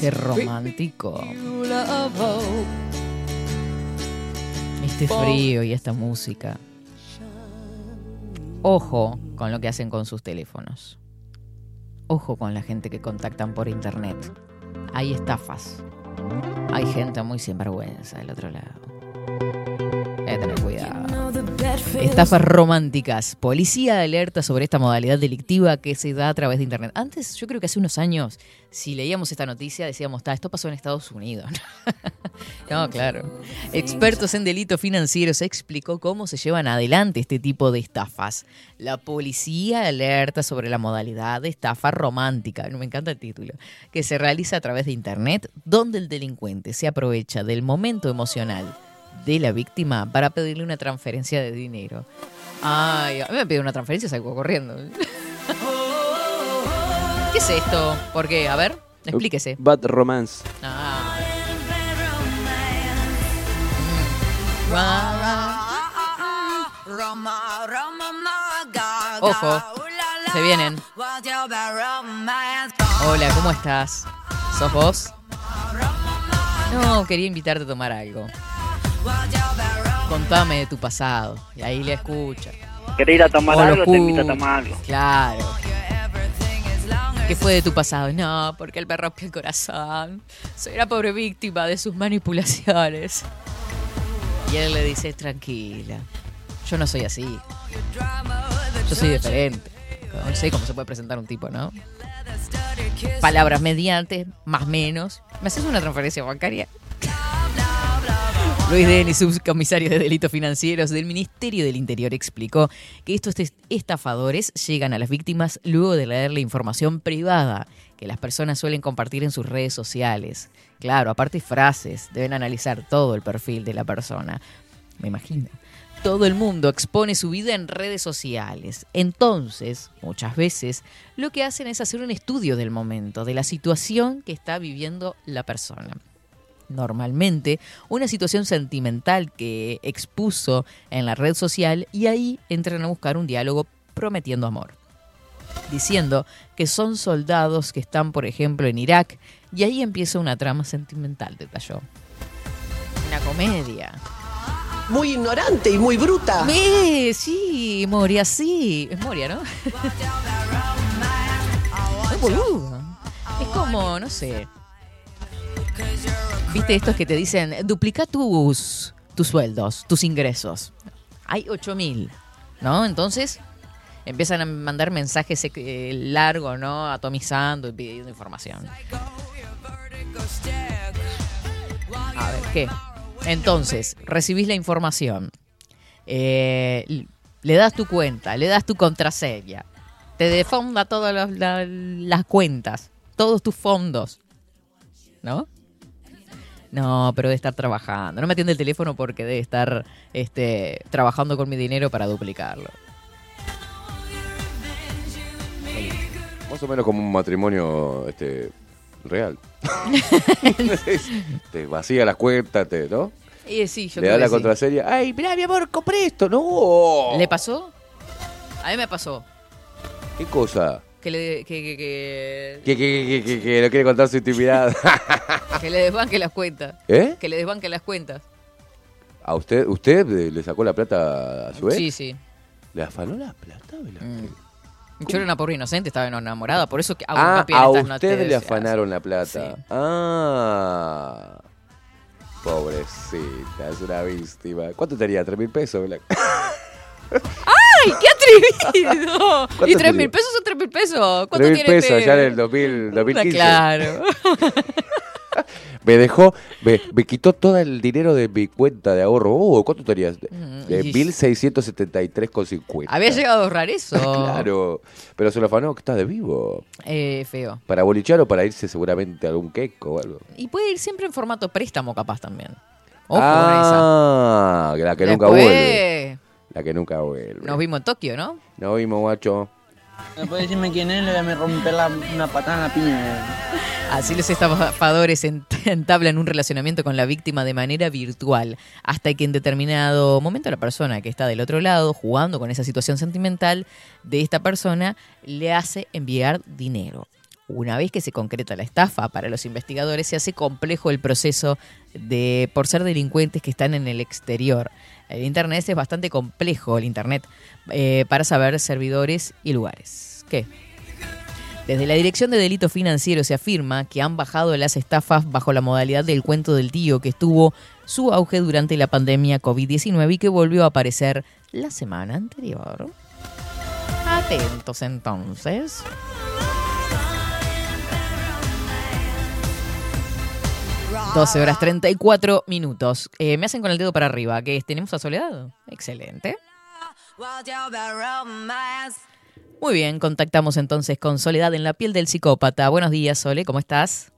Speaker 1: Qué romántico.
Speaker 8: hope.
Speaker 1: Este frío y esta música. Ojo con lo que hacen con sus teléfonos. Ojo con la gente que contactan por internet. Hay estafas. Hay gente muy sinvergüenza del otro lado. Estafas románticas. Policía alerta sobre esta modalidad delictiva que se da a través de Internet. Antes, yo creo que hace unos años, si leíamos esta noticia, decíamos, "Ta, esto pasó en Estados Unidos. no, claro. Expertos en delitos financieros explicó cómo se llevan adelante este tipo de estafas. La policía alerta sobre la modalidad de estafa romántica, me encanta el título, que se realiza a través de Internet, donde el delincuente se aprovecha del momento emocional de la víctima para pedirle una transferencia de dinero. Ay, a mí me pide una transferencia y salgo corriendo. ¿Qué es esto? ¿Por qué? A ver, explíquese.
Speaker 2: Bad Romance.
Speaker 1: Ah. Ojo, se vienen. Hola, ¿cómo estás? ¿Sos vos? No, quería invitarte a tomar algo. Contame de tu pasado. Y ahí le escucha.
Speaker 9: ¿Querés ir a tomar
Speaker 1: O
Speaker 9: algo? Te invito a tomar algo.
Speaker 1: Claro. ¿Qué fue de tu pasado? No, porque él me rompió el corazón. Soy una pobre víctima de sus manipulaciones. Y él le dice, tranquila, yo no soy así. Yo soy diferente. No sé cómo se puede presentar un tipo, ¿no? Palabras mediante, más menos. ¿Me haces una transferencia bancaria? Luis Denis, subcomisario de Delitos Financieros del Ministerio del Interior, explicó que estos est- estafadores llegan a las víctimas luego de leer la información privada que las personas suelen compartir en sus redes sociales. Claro, aparte frases, deben analizar todo el perfil de la persona. Me imagino. Todo el mundo expone su vida en redes sociales. Entonces, muchas veces, lo que hacen es hacer un estudio del momento, de la situación que está viviendo la persona normalmente una situación sentimental que expuso en la red social y ahí entran a buscar un diálogo prometiendo amor. Diciendo que son soldados que están, por ejemplo, en Irak y ahí empieza una trama sentimental, detalló. Una comedia.
Speaker 10: Muy ignorante y muy bruta.
Speaker 1: Sí, Moria, sí. Es Moria, ¿no? Boludo. Es como, no sé. ¿Viste estos que te dicen, duplica tus, tus sueldos, tus ingresos? Hay 8 mil, ¿no? Entonces empiezan a mandar mensajes eh, largos, ¿no? Atomizando y pidiendo información. A ver, ¿qué? Entonces, recibís la información. Eh, le das tu cuenta, le das tu contraseña. Te defonda todas las cuentas, todos tus fondos. ¿No? No, pero debe estar trabajando. No me atiende el teléfono porque debe estar este, trabajando con mi dinero para duplicarlo.
Speaker 3: Más o menos como un matrimonio este, real. te vacía las cuentas, te, ¿no?
Speaker 1: Y sí, yo
Speaker 3: Le da la
Speaker 1: sí.
Speaker 3: contraseña. ¡Ay, mirá, mi amor, compré esto! ¡No!
Speaker 1: ¿Le pasó? A mí me pasó.
Speaker 3: ¿Qué cosa?
Speaker 1: Que le, que, que, que,
Speaker 3: Que, que, que, que, que no quiere contar su intimidad.
Speaker 1: que le desbanque las cuentas.
Speaker 3: ¿Eh?
Speaker 1: Que le desbanque las cuentas.
Speaker 3: ¿A usted, usted eh, le sacó la plata a su ex?
Speaker 1: Sí, sí.
Speaker 3: ¿Le afanó la plata?
Speaker 1: Yo era una pobre inocente, estaba enamorada, por eso que hago
Speaker 3: Ah,
Speaker 1: en
Speaker 3: a
Speaker 1: estas
Speaker 3: usted le afanaron la plata.
Speaker 1: Sí.
Speaker 3: Ah. Pobrecita, es una víctima. ¿Cuánto tenía? ¿Tres mil pesos? Blanca?
Speaker 1: ¡Ay, qué atrevido!
Speaker 3: ¿Cuánto
Speaker 1: ¿Y tres mil pesos son tres mil pesos? ¿Cuánto tiene
Speaker 3: pesos ya en el 2000, 2015.
Speaker 1: Claro.
Speaker 3: Me dejó, me, me quitó todo el dinero de mi cuenta de ahorro. Oh, ¿Cuánto tenías?
Speaker 1: Mm,
Speaker 3: De
Speaker 1: y-
Speaker 3: 1.673,50.
Speaker 1: Había llegado a ahorrar eso.
Speaker 3: Claro, pero se lo afanó que está de vivo.
Speaker 1: Eh, feo.
Speaker 3: ¿Para bolichar o para irse seguramente a algún queco o algo?
Speaker 1: Y puede ir siempre en formato préstamo, capaz también. Ojo con esa.
Speaker 3: ah, la que nunca vuelve. La que nunca vuelve.
Speaker 1: Nos vimos en Tokio, ¿no?
Speaker 3: Nos vimos, guacho.
Speaker 9: Después decirme quién es, le voy a romper la- una patada en la piña.
Speaker 1: Así los estafadores ent- entablan un relacionamiento con la víctima de manera virtual, hasta que en determinado momento la persona que está del otro lado, jugando con esa situación sentimental de esta persona, le hace enviar dinero. Una vez que se concreta la estafa, para los investigadores se hace complejo el proceso de por ser delincuentes que están en el exterior. El Internet es bastante complejo, el Internet, eh, para saber servidores y lugares. ¿Qué? Desde la Dirección de Delitos Financieros se afirma que han bajado las estafas bajo la modalidad del cuento del tío que estuvo su auge durante la pandemia COVID-19 y que volvió a aparecer la semana anterior. Atentos entonces. Doce horas 34 minutos. Eh, me hacen con el dedo para arriba, que tenemos a Soledad. Excelente. Muy bien, contactamos entonces con Soledad en la piel del psicópata. Buenos días, Sole, ¿cómo estás?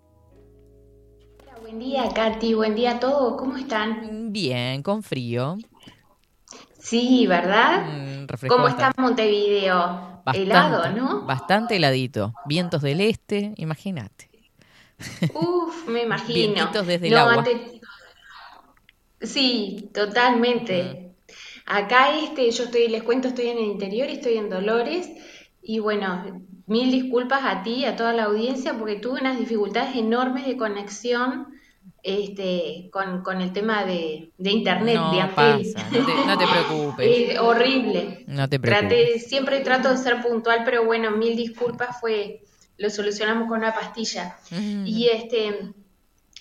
Speaker 11: Buen día, Katy. Buen día a todos. ¿Cómo están?
Speaker 1: Bien, con frío.
Speaker 11: Sí, ¿verdad?
Speaker 1: Mm,
Speaker 11: ¿Cómo
Speaker 1: bastante.
Speaker 11: está Montevideo? Helado, ¿no?
Speaker 1: Bastante heladito. Vientos del este, imagínate.
Speaker 11: Uf, me imagino.
Speaker 1: Vientitos desde el
Speaker 11: No,
Speaker 1: agua.
Speaker 11: ante- Sí, totalmente.
Speaker 1: Mm.
Speaker 11: Acá este, yo estoy, les cuento, estoy en el interior, estoy en Dolores y bueno, mil disculpas a ti, a toda la audiencia, porque tuve unas dificultades enormes de conexión este, con, con el tema de, de internet,
Speaker 1: No
Speaker 11: de Antel.
Speaker 1: pasa, no te, no te preocupes.
Speaker 11: Es horrible.
Speaker 1: No te preocupes.
Speaker 11: Traté, siempre trato de ser puntual, pero bueno, mil disculpas fue, lo solucionamos con una pastilla.
Speaker 1: Mm.
Speaker 11: Y este,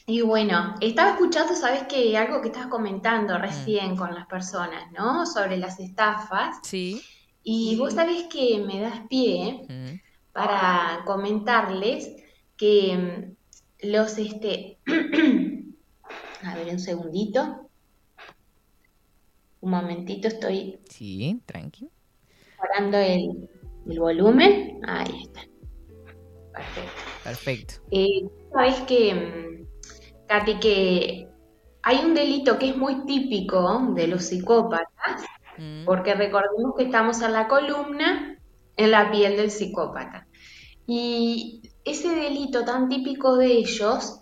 Speaker 11: y bueno, estaba escuchando, sabes que algo que estabas comentando recién con las personas, ¿no? Sobre las estafas.
Speaker 1: Sí.
Speaker 11: Y vos sabés que me das pie
Speaker 1: Mm.
Speaker 11: para comentarles que mm, los este a ver un segundito. Un momentito, estoy
Speaker 1: Sí, tranqui.
Speaker 11: parando el, el volumen. Ahí está.
Speaker 1: Perfecto.
Speaker 11: Eh, Sabes que, mm, Katy, que hay un delito que es muy típico de los psicópatas, porque recordemos que estamos en la columna, en la piel del psicópata. Y ese delito tan típico de ellos,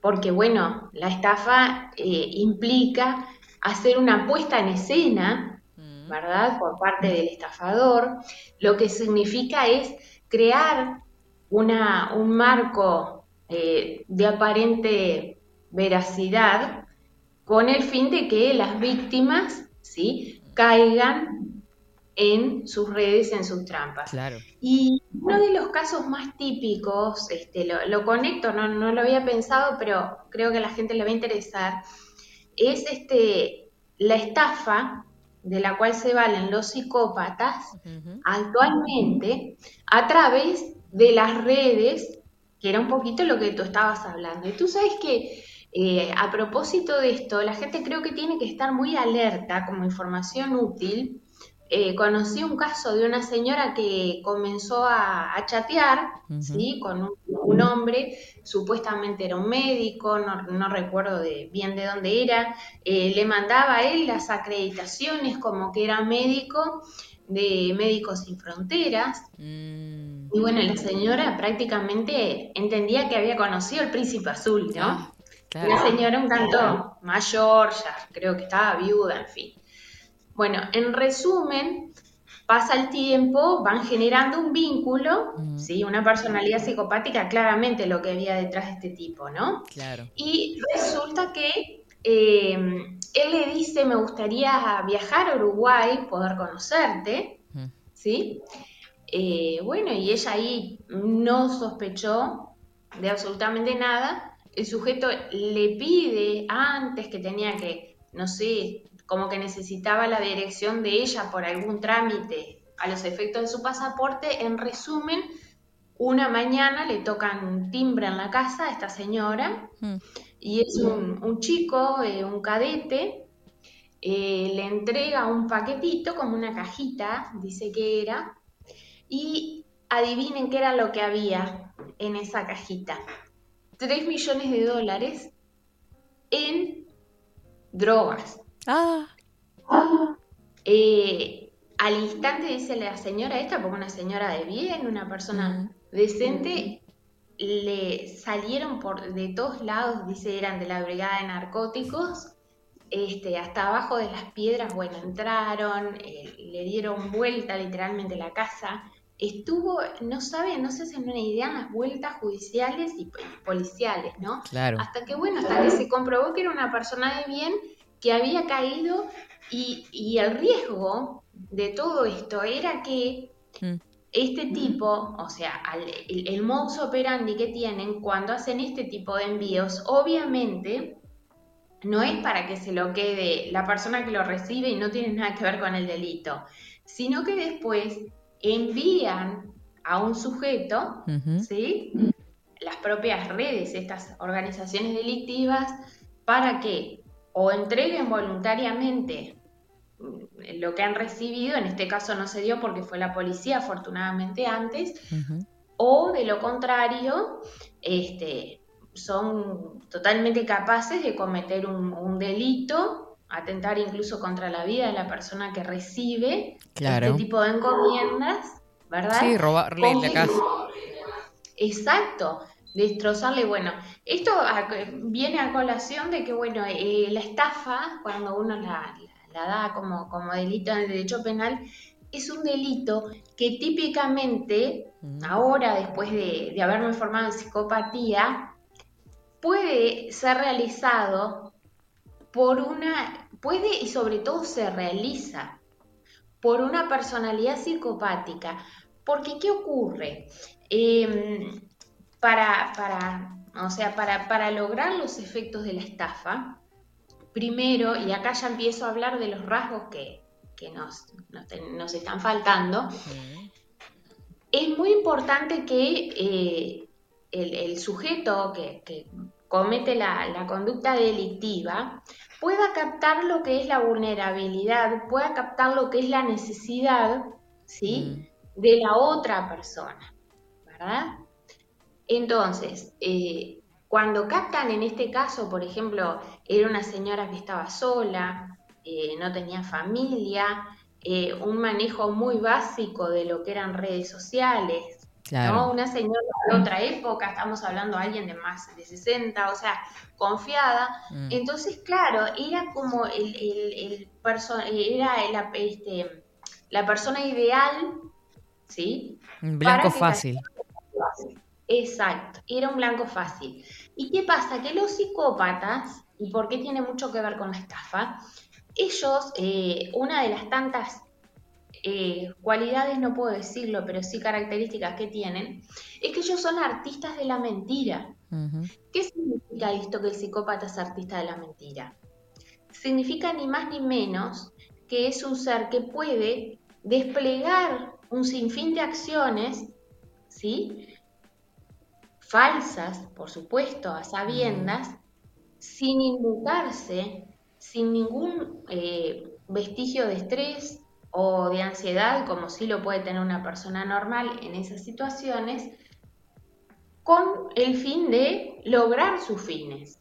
Speaker 11: porque bueno, la estafa eh, implica hacer una puesta en escena, ¿verdad? Por parte del estafador, lo que significa es crear una, un marco eh, de aparente veracidad con el fin de que las víctimas, ¿sí? caigan en sus redes, en sus trampas.
Speaker 1: Claro.
Speaker 11: Y uno de los casos más típicos, este, lo, lo conecto, no, no lo había pensado, pero creo que a la gente le va a interesar, es este, la estafa de la cual se valen los psicópatas actualmente a través de las redes, que era un poquito lo que tú estabas hablando. Y tú sabes que eh, a propósito de esto, la gente creo que tiene que estar muy alerta como información útil. Eh, conocí un caso de una señora que comenzó a, a chatear ¿sí? con un, un hombre, supuestamente era un médico, no, no recuerdo de, bien de dónde era, eh, le mandaba a él las acreditaciones como que era médico de Médicos Sin Fronteras. Y bueno, la señora prácticamente entendía que había conocido al príncipe azul, ¿no? Una señora un tanto mayor, ya creo que estaba viuda, en fin. Bueno, en resumen, pasa el tiempo, van generando un vínculo, ¿sí? Una personalidad psicopática, claramente lo que había detrás de este tipo, ¿no?
Speaker 1: Claro.
Speaker 11: Y resulta que eh, él le dice, me gustaría viajar a Uruguay, poder conocerte, ¿sí? Eh, bueno, y ella ahí no sospechó de absolutamente nada. El sujeto le pide antes que tenía que, no sé, como que necesitaba la dirección de ella por algún trámite a los efectos de su pasaporte. En resumen, una mañana le tocan timbre en la casa a esta señora y es un, un chico, eh, un cadete, eh, le entrega un paquetito como una cajita, dice que era, y adivinen qué era lo que había en esa cajita. 3 millones de dólares en drogas.
Speaker 1: Ah.
Speaker 11: Eh, al instante dice la señora esta, porque una señora de bien, una persona decente, le salieron por de todos lados, dice, eran de la brigada de narcóticos, este, hasta abajo de las piedras, bueno, entraron, eh, le dieron vuelta literalmente la casa. Estuvo, no saben, no se hacen una idea, en las vueltas judiciales y po- policiales, ¿no?
Speaker 1: Claro.
Speaker 11: Hasta que, bueno, hasta que se comprobó que era una persona de bien que había caído y, y el riesgo de todo esto era que
Speaker 1: Mm.
Speaker 11: este tipo, o sea, al- el, el modus operandi que tienen cuando hacen este tipo de envíos, obviamente no es para que se lo quede la persona que lo recibe y no tiene nada que ver con el delito, sino que después envían a un sujeto. ¿sí? Las propias redes, estas organizaciones delictivas, para que o entreguen voluntariamente mm, lo que han recibido, en este caso no se dio porque fue la policía afortunadamente antes, o de lo contrario, este, son totalmente capaces de cometer un, un delito, atentar incluso contra la vida de la persona que recibe
Speaker 1: Claro.
Speaker 11: este tipo de encomiendas, ¿verdad?
Speaker 1: Sí, robarle la casa.
Speaker 11: Exacto, destrozarle. Bueno, esto viene a colación de que, bueno, eh, la estafa, cuando uno la, la- la da como, como delito en el derecho penal, es un delito que típicamente, ahora, después de, de haberme formado en psicopatía, puede ser realizado por una, puede y sobre todo se realiza por una personalidad psicopática. Porque, ¿qué ocurre? Em, para, para, o sea, para, para lograr los efectos de la estafa, primero, y acá ya empiezo a hablar de los rasgos que, que nos, nos, nos están faltando, es muy importante que eh, el, el sujeto que, que comete la, la conducta delictiva pueda captar lo que es la vulnerabilidad, pueda captar lo que es la necesidad, ¿sí? De la otra persona, ¿verdad? Entonces, eh, cuando captan en este caso, por ejemplo, era una señora que estaba sola, eh, no tenía familia, eh, un manejo muy básico de lo que eran redes sociales,
Speaker 1: Claro.
Speaker 11: ¿no? Una señora de otra época, estamos hablando de alguien de más de 60, o sea, confiada.
Speaker 1: Mm.
Speaker 11: Entonces, claro, era como el, el, el perso- era el- este, la persona ideal, ¿sí?
Speaker 1: Un blanco fácil.
Speaker 11: Exacto, era un blanco fácil. ¿Y qué pasa? Que los psicópatas, y por qué tiene mucho que ver con la estafa, ellos, eh, una de las tantas eh, cualidades, no puedo decirlo, pero sí características que tienen, es que ellos son artistas de la mentira. ¿Qué significa esto que el psicópata es artista de la mentira? Significa ni más ni menos que es un ser que puede desplegar un sinfín de acciones, ¿sí? Falsas, por supuesto, a sabiendas, sin inmutarse, sin ningún eh, vestigio de estrés o de ansiedad, como sí lo puede tener una persona normal en esas situaciones, con el fin de lograr sus fines,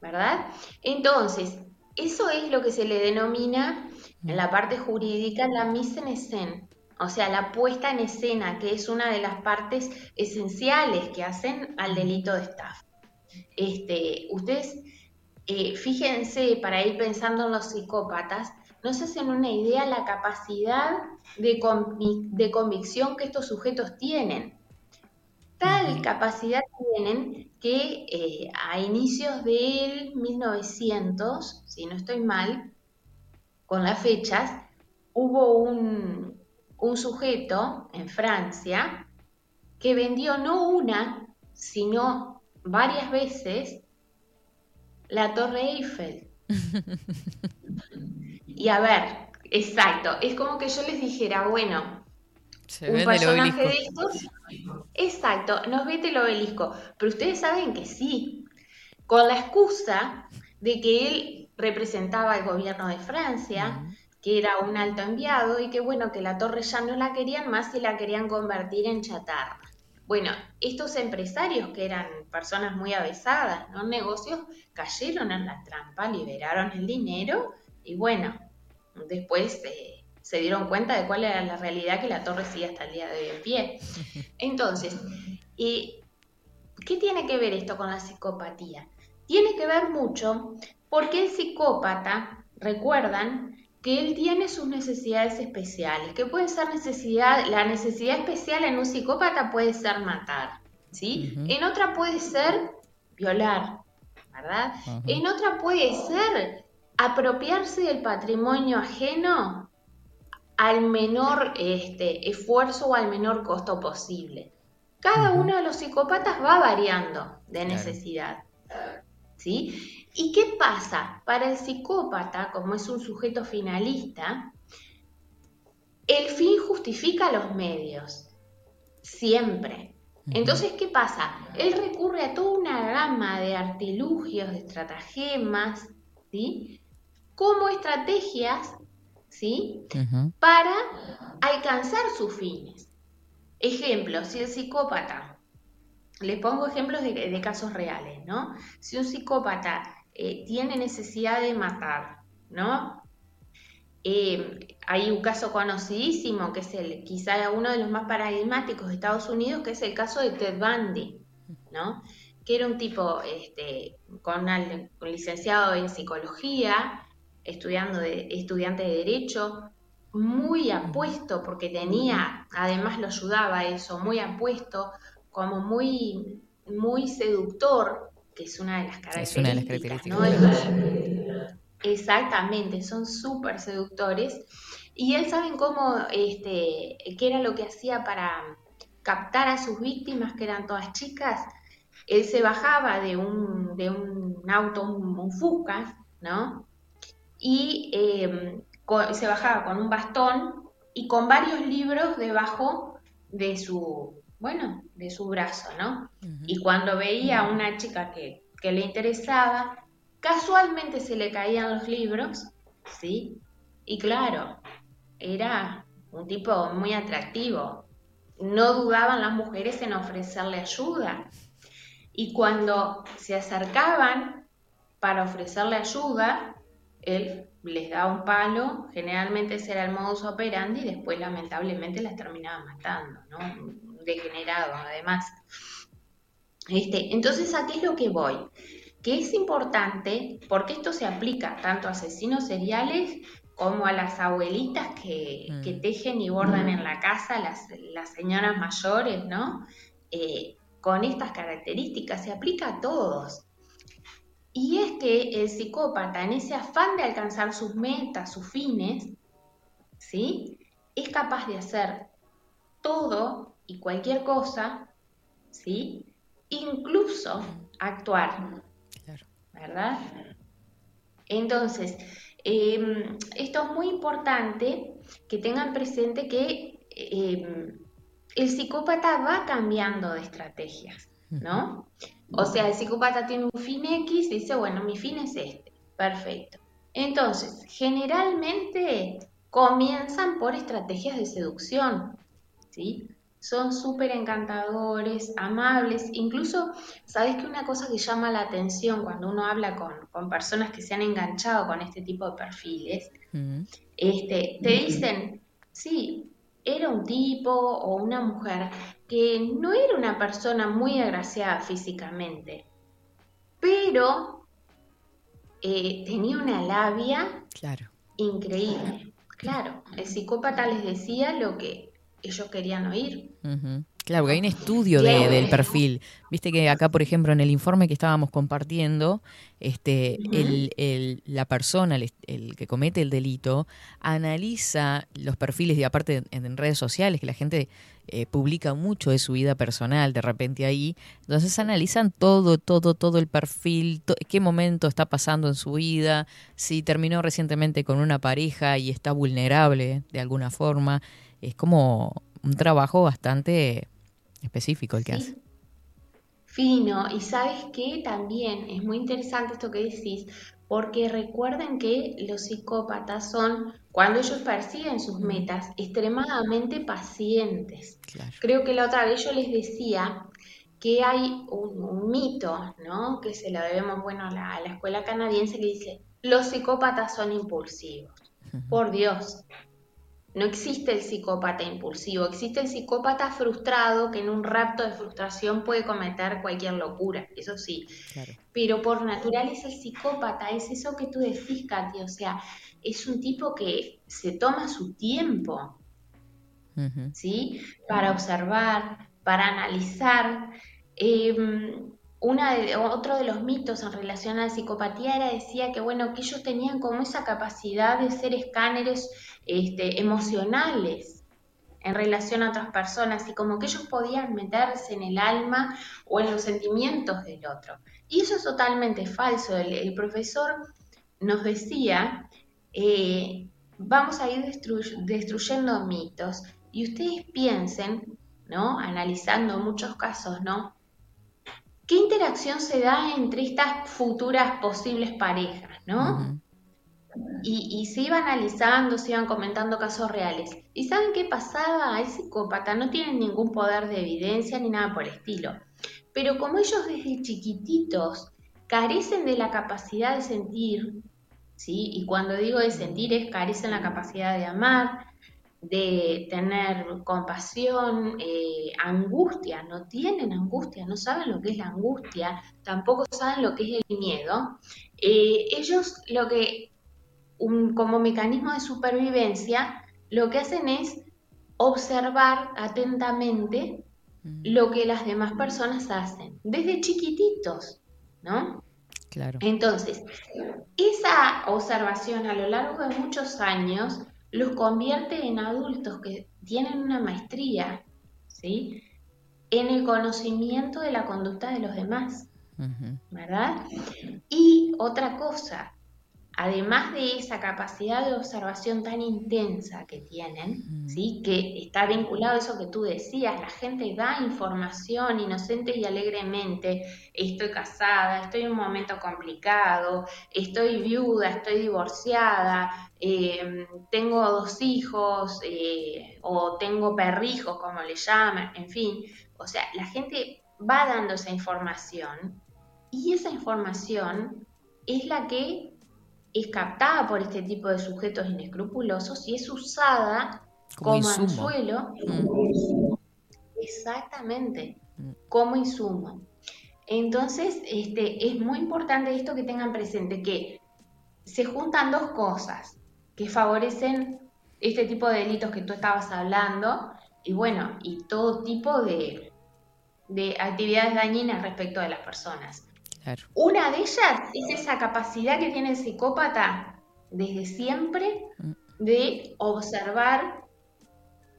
Speaker 11: ¿verdad? Entonces, eso es lo que se le denomina en la parte jurídica la mise en scène, o sea, la puesta en escena, que es una de las partes esenciales que hacen al delito de estafa. Este, ustedes, eh, fíjense, para ir pensando en los psicópatas, no se hacen una idea la capacidad de, convi- de convicción que estos sujetos tienen. Tal capacidad tienen que eh, a inicios del 1900, si no estoy mal, con las fechas, hubo un, un sujeto en Francia que vendió no una, sino varias veces la Torre Eiffel. Y a ver, exacto, es como que yo les dijera, bueno,
Speaker 1: Se
Speaker 11: un
Speaker 1: el
Speaker 11: personaje de estos, exacto, nos vete el obelisco, pero ustedes saben que sí, con la excusa de que él representaba al gobierno de Francia, que era un alto enviado y que bueno, que la torre ya no la querían más y la querían convertir en chatarra. Bueno, estos empresarios que eran personas muy avesadas, ¿no? Negocios, cayeron en la trampa, liberaron el dinero y bueno, después eh, se dieron cuenta de cuál era la realidad que la torre sigue hasta el día de hoy en pie. Entonces, ¿y ¿qué tiene que ver esto con la psicopatía? Tiene que ver mucho porque el psicópata, recuerdan, que él tiene sus necesidades especiales, que puede ser necesidad, la necesidad especial en un psicópata puede ser matar, ¿sí? En otra puede ser violar, ¿verdad? En otra puede ser apropiarse del patrimonio ajeno al menor este, esfuerzo o al menor costo posible. Cada uno de los psicópatas va variando de necesidad. ¿Sí? ¿Y qué pasa? Para el psicópata, como es un sujeto finalista, el fin justifica los medios. Siempre. Entonces, ¿qué pasa? Él recurre a toda una gama de artilugios, de estratagemas, ¿sí? Como estrategias, ¿sí? Para alcanzar sus fines. Ejemplo, si el psicópata, les pongo ejemplos de, de casos reales, ¿no? Si un psicópata eh, tiene necesidad de matar, ¿no? Eh, hay un caso conocidísimo que es el, quizá uno de los más paradigmáticos de Estados Unidos, que es el caso de Ted Bundy, ¿no? Que era un tipo este, con, con licenciado en psicología, estudiando de, estudiante de derecho, muy apuesto porque tenía, además lo ayudaba eso, muy apuesto, como muy, muy seductor, que es una de las
Speaker 1: Es una de las
Speaker 11: características,
Speaker 1: características.
Speaker 11: ¿no? Exactamente, son súper seductores. Y él saben cómo, este, qué era lo que hacía para captar a sus víctimas, que eran todas chicas. Él se bajaba de un, de un auto, un, un Fusca, ¿no? Y eh, co- se bajaba con un bastón y con varios libros debajo de su, bueno, de su brazo, ¿no? Y cuando veía a una chica que, que le interesaba, casualmente se le caían los libros, ¿sí? Y claro, era un tipo muy atractivo. No dudaban las mujeres en ofrecerle ayuda. Y cuando se acercaban para ofrecerle ayuda, él les daba un palo, generalmente ese era el modus operandi, y después lamentablemente las terminaba matando, ¿no? Un Degenerado, además. Este, entonces, ¿a qué es lo que voy? Que es importante, porque esto se aplica tanto a asesinos seriales como a las abuelitas que, que tejen y bordan en la casa, las, las señoras mayores, ¿no? Eh, con estas características, se aplica a todos. Y es que el psicópata, en ese afán de alcanzar sus metas, sus fines, ¿sí? Es capaz de hacer todo y cualquier cosa, ¿sí? Incluso actuar, ¿verdad? Entonces, eh, esto es muy importante que tengan presente que eh, el psicópata va cambiando de estrategias, ¿no? O sea, el psicópata tiene un fin X, dice, bueno, mi fin es este, perfecto. Entonces, generalmente comienzan por estrategias de seducción, ¿sí? Son súper encantadores, amables, incluso, ¿sabes que una cosa que llama la atención cuando uno habla con, con personas que se han enganchado con este tipo de perfiles? Este, te dicen, sí, era un tipo o una mujer que no era una persona muy agraciada físicamente, pero eh, tenía una labia
Speaker 1: Claro.
Speaker 11: increíble. Claro, el psicópata les decía lo que ellos querían oír.
Speaker 1: Claro, porque hay un estudio de- del perfil. Viste que acá, por ejemplo, en el informe que estábamos compartiendo, este, el, el- la persona, el, el que comete el delito, analiza los perfiles, y aparte en, en redes sociales, que la gente eh, publica mucho de su vida personal de repente ahí, entonces analizan todo, todo, todo el perfil, to- qué momento está pasando en su vida, si terminó recientemente con una pareja y está vulnerable de alguna forma. Es como un trabajo bastante específico el que hace.
Speaker 11: Fino, y sabes que también es muy interesante esto que decís, porque recuerden que los psicópatas son, cuando ellos persiguen sus metas, extremadamente pacientes. Creo que la otra vez yo les decía que hay un, un mito, ¿no? Que se lo debemos, bueno, a la, a la escuela canadiense que dice, los psicópatas son impulsivos. Por Dios, no existe el psicópata impulsivo, existe el psicópata frustrado que en un rapto de frustración puede cometer cualquier locura, eso sí. Pero por naturaleza el psicópata es eso que tú decís, Katy, o sea, es un tipo que se toma su tiempo, ¿sí? Para observar, para analizar. Eh, una de, otro de los mitos en relación a la psicopatía era decía que bueno que ellos tenían como esa capacidad de ser escáneres este, emocionales en relación a otras personas y como que ellos podían meterse en el alma o en los sentimientos del otro. Y eso es totalmente falso. El, profesor nos decía eh, vamos a ir destru- destruyendo mitos y ustedes piensen no analizando muchos casos no ¿Qué interacción se da entre estas futuras posibles parejas, no? y, y se iba analizando, se iban comentando casos reales. ¿Y saben qué pasaba? El psicópata no tiene ningún poder de evidencia ni nada por el estilo. Pero como ellos desde chiquititos carecen de la capacidad de sentir, ¿sí? Y cuando digo de sentir es carecen la capacidad de amar, de tener compasión, eh, angustia, no tienen angustia, no saben lo que es la angustia, tampoco saben lo que es el miedo. Eh, ellos lo que, un- como mecanismo de supervivencia, lo que hacen es observar atentamente lo que las demás personas hacen, desde chiquititos, ¿no?
Speaker 1: Claro.
Speaker 11: Entonces, esa observación a lo largo de muchos años los convierte en adultos que tienen una maestría, ¿sí? En el conocimiento de la conducta de los demás, ¿verdad? Y otra cosa, además de esa capacidad de observación tan intensa que tienen, ¿sí? Que está vinculado a eso que tú decías, la gente da información inocente y alegremente, estoy casada, estoy en un momento complicado, estoy viuda, estoy divorciada, eh, tengo dos hijos eh, o tengo perrijos, como le llaman, en fin, o sea, la gente va dando esa información y esa información es la que es captada por este tipo de sujetos inescrupulosos y es usada
Speaker 1: Como
Speaker 11: como,
Speaker 1: insumo.
Speaker 11: anzuelo, exactamente, como insumo. Entonces, este, es muy importante esto que tengan presente, que se juntan dos cosas que favorecen este tipo de delitos que tú estabas hablando y bueno, y todo tipo de, de actividades dañinas respecto de las personas.
Speaker 1: Claro.
Speaker 11: Una de ellas es esa capacidad que tiene el psicópata desde siempre de observar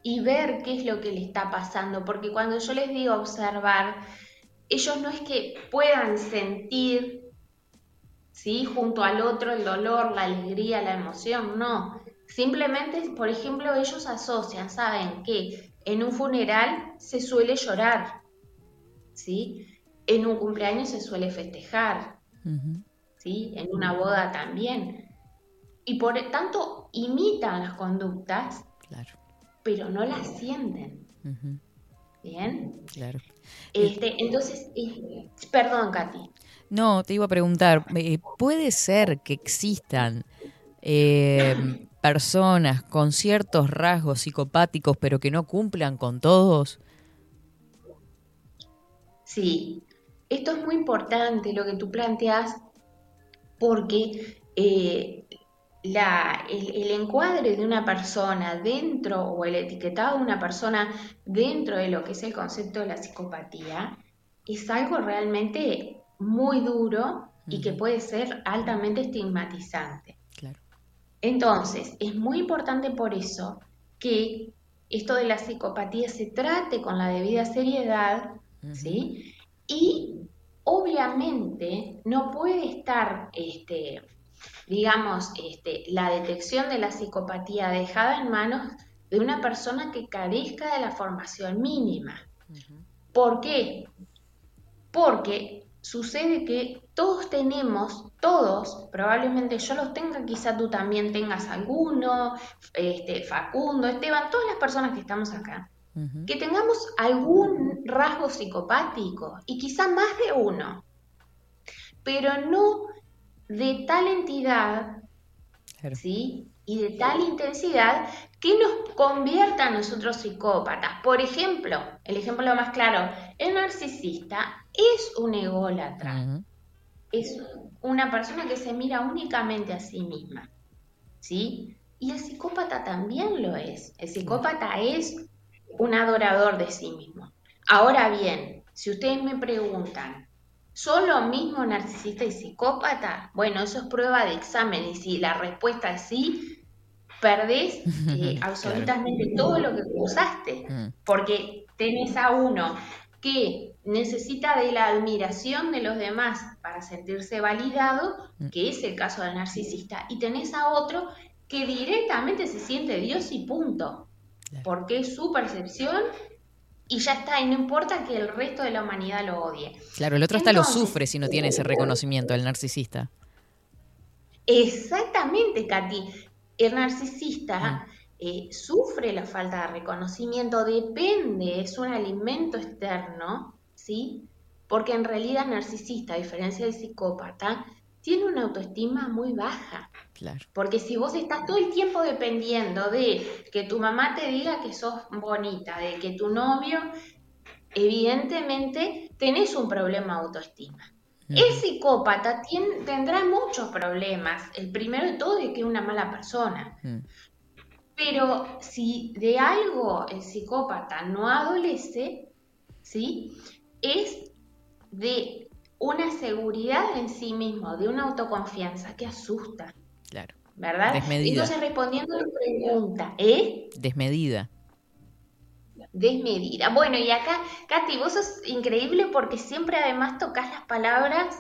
Speaker 11: y ver qué es lo que le está pasando, porque cuando yo les digo observar, ellos no es que puedan sentir, ¿sí? Junto al otro el dolor, la alegría, la emoción, no. Simplemente, por ejemplo, ellos asocian, saben que en un funeral se suele llorar, ¿sí? En un cumpleaños se suele festejar, ¿sí? En una boda también. Y por tanto imitan las conductas, pero no las sienten. ¿Bien?
Speaker 1: Claro.
Speaker 11: Este, entonces, eh, perdón, Katy.
Speaker 1: No, te iba a preguntar, eh, ¿puede ser que existan eh, personas con ciertos rasgos psicopáticos pero que no cumplan con todos?
Speaker 11: Sí, esto es muy importante lo que tú planteas porque eh, la, el, el encuadre de una persona dentro o el etiquetado de una persona dentro de lo que es el concepto de la psicopatía es algo realmente muy duro y que puede ser altamente estigmatizante.
Speaker 1: Claro.
Speaker 11: Entonces, es muy importante por eso que esto de la psicopatía se trate con la debida seriedad, ¿sí? Y obviamente no puede estar, este, digamos, este, la detección de la psicopatía dejada en manos de una persona que carezca de la formación mínima. ¿Por qué? Porque sucede que todos tenemos, todos, probablemente yo los tenga, quizá tú también tengas alguno, este, Facundo, Esteban, todas las personas que estamos acá, que tengamos algún rasgo psicopático y quizá más de uno, pero no de tal entidad, ¿sí? Y de tal intensidad ¿Qué nos convierte a nosotros psicópatas? Por ejemplo, el ejemplo más claro, el narcisista es un ególatra. Es una persona que se mira únicamente a sí misma. ¿Sí? Y el psicópata también lo es. El psicópata es un adorador de sí mismo. Ahora bien, si ustedes me preguntan, ¿son lo mismo narcisista y psicópata? Bueno, eso es prueba de examen y si la respuesta es sí, perdés eh, absolutamente todo lo que usaste,
Speaker 1: Mm.
Speaker 11: porque tenés a uno que necesita de la admiración de los demás para sentirse validado, que es el caso del narcisista, y tenés a otro que directamente se siente Dios y punto, porque es su percepción y ya está, y no importa que el resto de la humanidad lo odie.
Speaker 1: Claro, el otro hasta lo sufre si no tiene ese reconocimiento, el narcisista.
Speaker 11: Exactamente, Katy. El narcisista eh, sufre la falta de reconocimiento, depende, es un alimento externo, ¿sí? Porque en realidad el narcisista, a diferencia del psicópata, tiene una autoestima muy baja.
Speaker 1: Claro.
Speaker 11: Porque si vos estás todo el tiempo dependiendo de que tu mamá te diga que sos bonita, de que tu novio, evidentemente tenés un problema de autoestima. El psicópata tendrá muchos problemas. El primero de todo es que es una mala persona.
Speaker 1: Mm.
Speaker 11: Pero si de algo el psicópata no adolece, ¿sí? Es de una seguridad en sí mismo, de una autoconfianza que asusta,
Speaker 1: Claro.
Speaker 11: ¿verdad?
Speaker 1: Desmedida.
Speaker 11: Entonces, respondiendo a la pregunta, ¿eh?
Speaker 1: Desmedida.
Speaker 11: Desmedida. Bueno, y acá, Katy, vos sos increíble porque siempre además tocas las palabras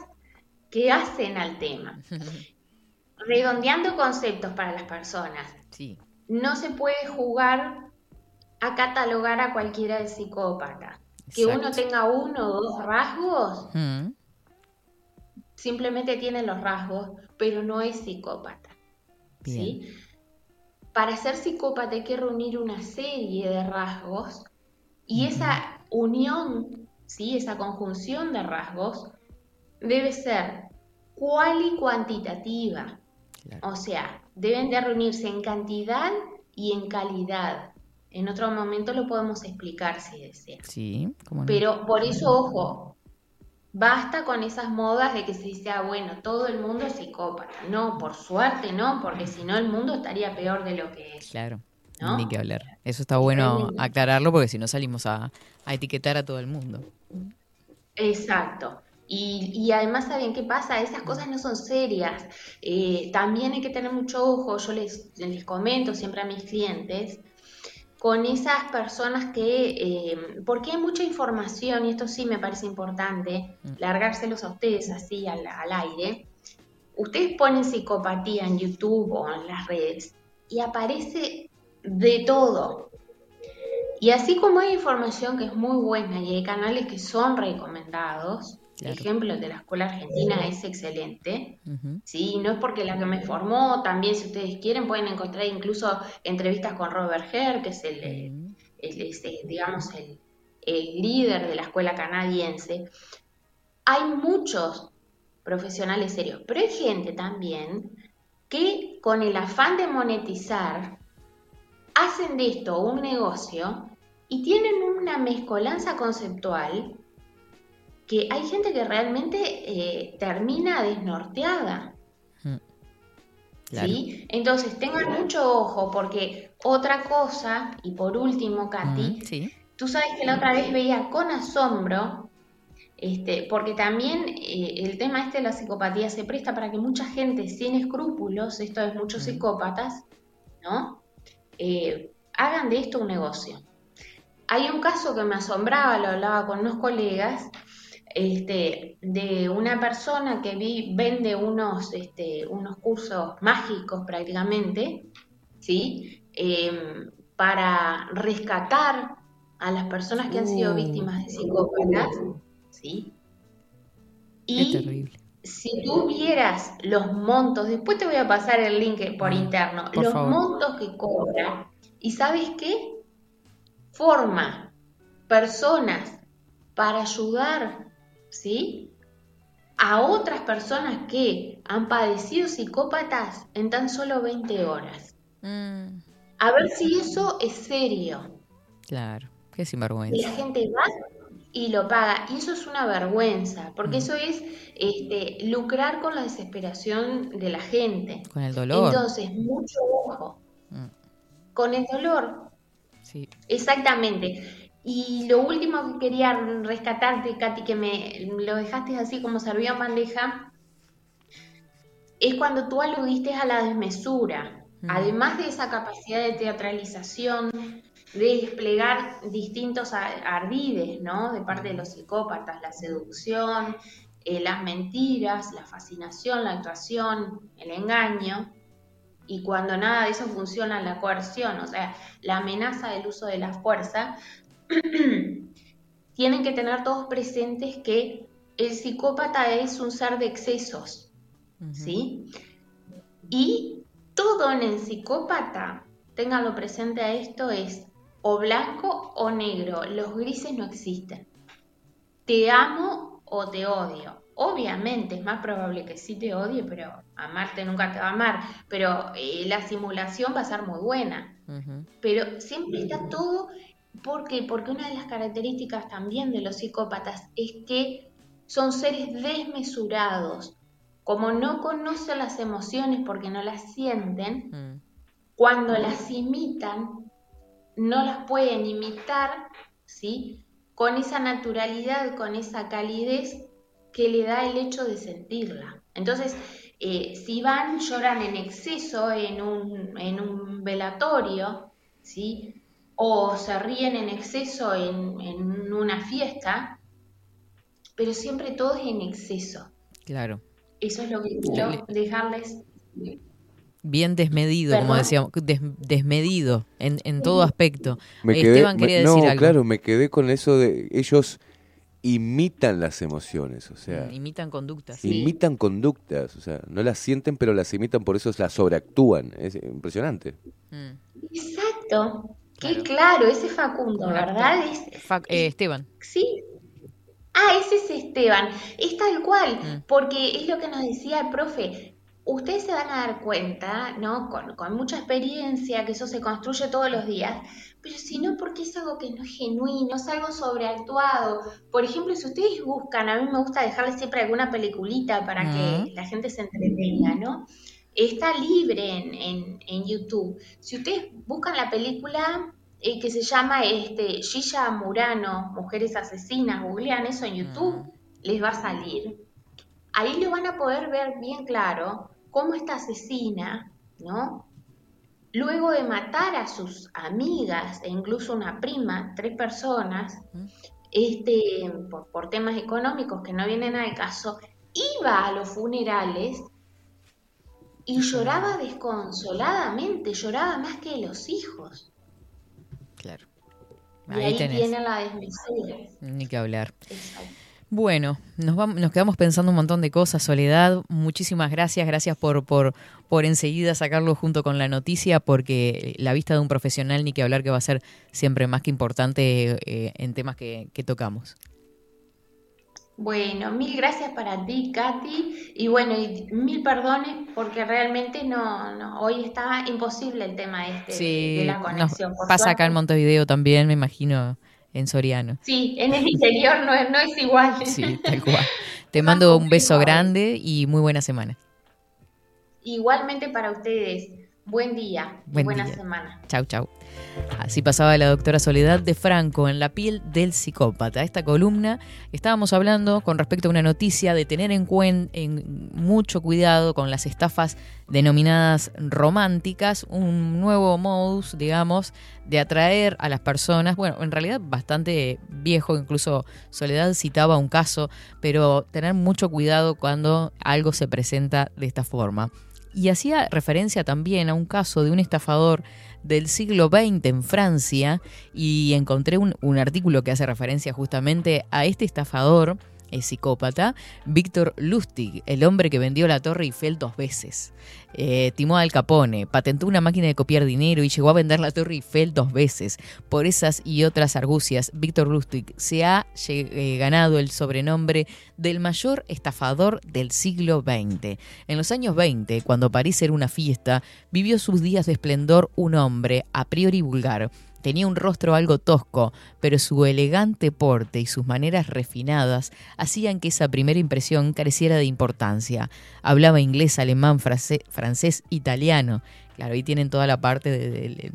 Speaker 11: que hacen al tema. Redondeando conceptos para las personas.
Speaker 1: Sí.
Speaker 11: No se puede jugar a catalogar a cualquiera de psicópata. Que uno
Speaker 1: Exacto.
Speaker 11: tenga uno o dos rasgos,
Speaker 1: Mm.
Speaker 11: Simplemente tiene los rasgos, pero no es psicópata.
Speaker 1: Bien.
Speaker 11: ¿sí? Para ser psicópata hay que reunir una serie de rasgos y esa unión, ¿sí? esa conjunción de rasgos, debe ser cual y cuantitativa. O sea, deben de reunirse en cantidad y en calidad. En otro momento lo podemos explicar si desea.
Speaker 1: Sí, no.
Speaker 11: Pero por eso, ojo, basta con esas modas de que se dice, ah, bueno, todo el mundo es psicópata. No, por suerte no, porque si no el mundo estaría peor de lo que es.
Speaker 1: Claro.
Speaker 11: ¿No?
Speaker 1: Ni que hablar. Eso está bueno aclararlo porque si no salimos a, a etiquetar a todo el mundo.
Speaker 11: Exacto. Y, y además, ¿saben qué pasa? Esas cosas no son serias. Eh, también hay que tener mucho ojo, yo les, les comento siempre a mis clientes, con esas personas que, eh, porque hay mucha información, y esto sí me parece importante, largárselos a ustedes así al, al aire. Ustedes ponen psicopatía en YouTube o en las redes y aparece de todo. Y así como hay información que es muy buena y hay canales que son recomendados, el ejemplo de la Escuela Argentina es excelente. ¿sí? No es porque la que me formó, también si ustedes quieren pueden encontrar incluso entrevistas con Robert Herr, que es el, el- es, eh, digamos, el, el líder de la escuela canadiense. Hay muchos profesionales serios, pero hay gente también que con el afán de monetizar hacen de esto un negocio y tienen una mezcolanza conceptual que hay gente que realmente eh, termina desnorteada.
Speaker 1: Claro.
Speaker 11: ¿sí? Entonces tengan mucho ojo porque otra cosa, y por último, Katy,
Speaker 1: Mm, sí.
Speaker 11: tú sabes que la otra vez veía con asombro, este, porque también eh, el tema este de la psicopatía se presta para que mucha gente sin escrúpulos, esto es muchos psicópatas, ¿no? Eh, hagan de esto un negocio. Hay un caso que me asombraba, lo hablaba con unos colegas, este, de una persona que vi- vende unos, este, unos cursos mágicos prácticamente, ¿sí? Em, para rescatar a las personas que han sido
Speaker 1: Uh.
Speaker 11: víctimas de psicópatas, ¿sí?
Speaker 1: Qué
Speaker 11: Y
Speaker 1: terrible.
Speaker 11: si tú vieras los montos, después te voy a pasar el link por interno,
Speaker 1: Mm, por
Speaker 11: los
Speaker 1: favor.
Speaker 11: montos que cobra, y ¿sabes qué? Forma personas para ayudar, ¿sí? A otras personas que han padecido psicópatas en tan solo 20 horas.
Speaker 1: Mm,
Speaker 11: A ver si eso es serio.
Speaker 1: Claro, qué
Speaker 11: Y
Speaker 1: sinvergüenza.
Speaker 11: la gente va y lo paga. Y eso es una vergüenza, porque eso es este, lucrar con la desesperación de la gente.
Speaker 1: Con el dolor.
Speaker 11: Entonces, mucho ojo. Con el dolor.
Speaker 1: Sí.
Speaker 11: Exactamente. Y lo último que quería rescatarte, Katy, que me lo dejaste así como servido en bandeja, es cuando tú aludiste a la desmesura. Además de esa capacidad de teatralización, de desplegar distintos ardides, ¿no? De parte de los psicópatas, la seducción, eh, las mentiras, la fascinación, la actuación, el engaño. Y cuando nada de eso funciona, la coerción, o sea, la amenaza del uso de la fuerza, tienen que tener todos presentes que el psicópata es un ser de excesos, ¿sí? Y todo en el psicópata, ténganlo presente a esto, es o blanco o negro, los grises no existen. Te amo o te odio. Obviamente es más probable que sí te odie, pero amarte nunca te va a amar. Pero eh, la simulación va a ser muy buena. Pero siempre está todo porque porque una de las características también de los psicópatas es que son seres desmesurados. Como no conocen las emociones porque no las sienten, cuando las imitan no las pueden imitar, ¿sí? Con esa naturalidad, con esa calidez que le da el hecho de sentirla. Entonces, eh, si van, lloran en exceso en un, en un velatorio, ¿sí? O se ríen en exceso en, en una fiesta, pero siempre todo es en exceso.
Speaker 1: Claro.
Speaker 11: Eso es lo que quiero dejarles.
Speaker 1: Bien desmedido, como decíamos, des- desmedido en, en todo aspecto.
Speaker 3: Me
Speaker 1: Eh,
Speaker 3: quedé,
Speaker 1: Esteban
Speaker 3: me-
Speaker 1: quería
Speaker 3: no,
Speaker 1: decir algo.
Speaker 3: claro, me quedé con eso de ellos imitan las emociones, o sea,
Speaker 1: Imitan conductas.
Speaker 3: imitan conductas, o sea, no las sienten pero las imitan, por eso las sobreactúan, es impresionante.
Speaker 11: Exacto. Qué claro, ese Facundo, ¿verdad? Es,
Speaker 1: Fa- eh, Esteban.
Speaker 11: Sí. Ah, ese es Esteban. Es tal cual,
Speaker 1: Mm.
Speaker 11: porque es lo que nos decía el profe. Ustedes se van a dar cuenta, ¿no? Con, con mucha experiencia, que eso se construye todos los días, pero si no, porque es algo que no es genuino, es algo sobreactuado. Por ejemplo, si ustedes buscan, a mí me gusta dejarles siempre alguna peliculita para que la gente se entretenga, ¿no? Está libre en, en, en YouTube. Si ustedes buscan la película eh, que se llama este, Gilla Murano, Mujeres Asesinas, googlean eso en YouTube, les va a salir. Ahí lo van a poder ver bien claro cómo esta asesina, ¿no? Luego de matar a sus amigas e incluso una prima, tres personas, este, por, por temas económicos que no vienen al caso, iba a los funerales y lloraba desconsoladamente, lloraba más que los hijos.
Speaker 1: Claro.
Speaker 11: Y
Speaker 1: Ahí tenés.
Speaker 11: viene la desmesura.
Speaker 1: Ni que hablar.
Speaker 11: Exacto.
Speaker 1: Bueno, nos, vam- nos quedamos pensando un montón de cosas, Soledad. Muchísimas gracias, gracias por, por, por enseguida sacarlo junto con la noticia, porque la vista de un profesional, ni que hablar, que va a ser siempre más que importante eh, en temas que, que tocamos.
Speaker 11: Bueno, mil gracias para ti, Katy. Y bueno, y mil perdones porque realmente no, no hoy está imposible el tema este de-
Speaker 1: Sí,
Speaker 11: de la conexión. Por
Speaker 1: pasa acá en Montevideo también, me imagino, en Soriano.
Speaker 11: Sí, en el interior no, es- no es igual.
Speaker 1: Sí, tal cual. Te mando un beso grande y muy buena semana.
Speaker 11: Igualmente para ustedes. Buen día
Speaker 1: Buen
Speaker 11: buena
Speaker 1: día.
Speaker 11: semana.
Speaker 1: Chau, chau. Así pasaba la doctora Soledad de Franco en La piel del psicópata. Esta columna estábamos hablando con respecto a una noticia de tener en cuenta mucho cuidado con las estafas denominadas románticas, un nuevo modus, digamos, de atraer a las personas, bueno, en realidad bastante viejo, incluso Soledad citaba un caso, pero tener mucho cuidado cuando algo se presenta de esta forma. Y hacía referencia también a un caso de un estafador del siglo XX en Francia y encontré un, un artículo que hace referencia justamente a este estafador es psicópata. Víctor Lustig, el hombre que vendió la Torre Eiffel dos veces. Eh, timó Al Capone, patentó una máquina de copiar dinero y llegó a vender la Torre Eiffel dos veces. Por esas y otras argucias, Víctor Lustig se ha eh, ganado el sobrenombre del mayor estafador del siglo XX. En los años 20, cuando París era una fiesta, vivió sus días de esplendor un hombre a priori vulgar. Tenía un rostro algo tosco, pero su elegante porte y sus maneras refinadas hacían que esa primera impresión careciera de importancia. Hablaba inglés, alemán, francés, italiano. Claro, ahí tienen toda la parte de, de- de-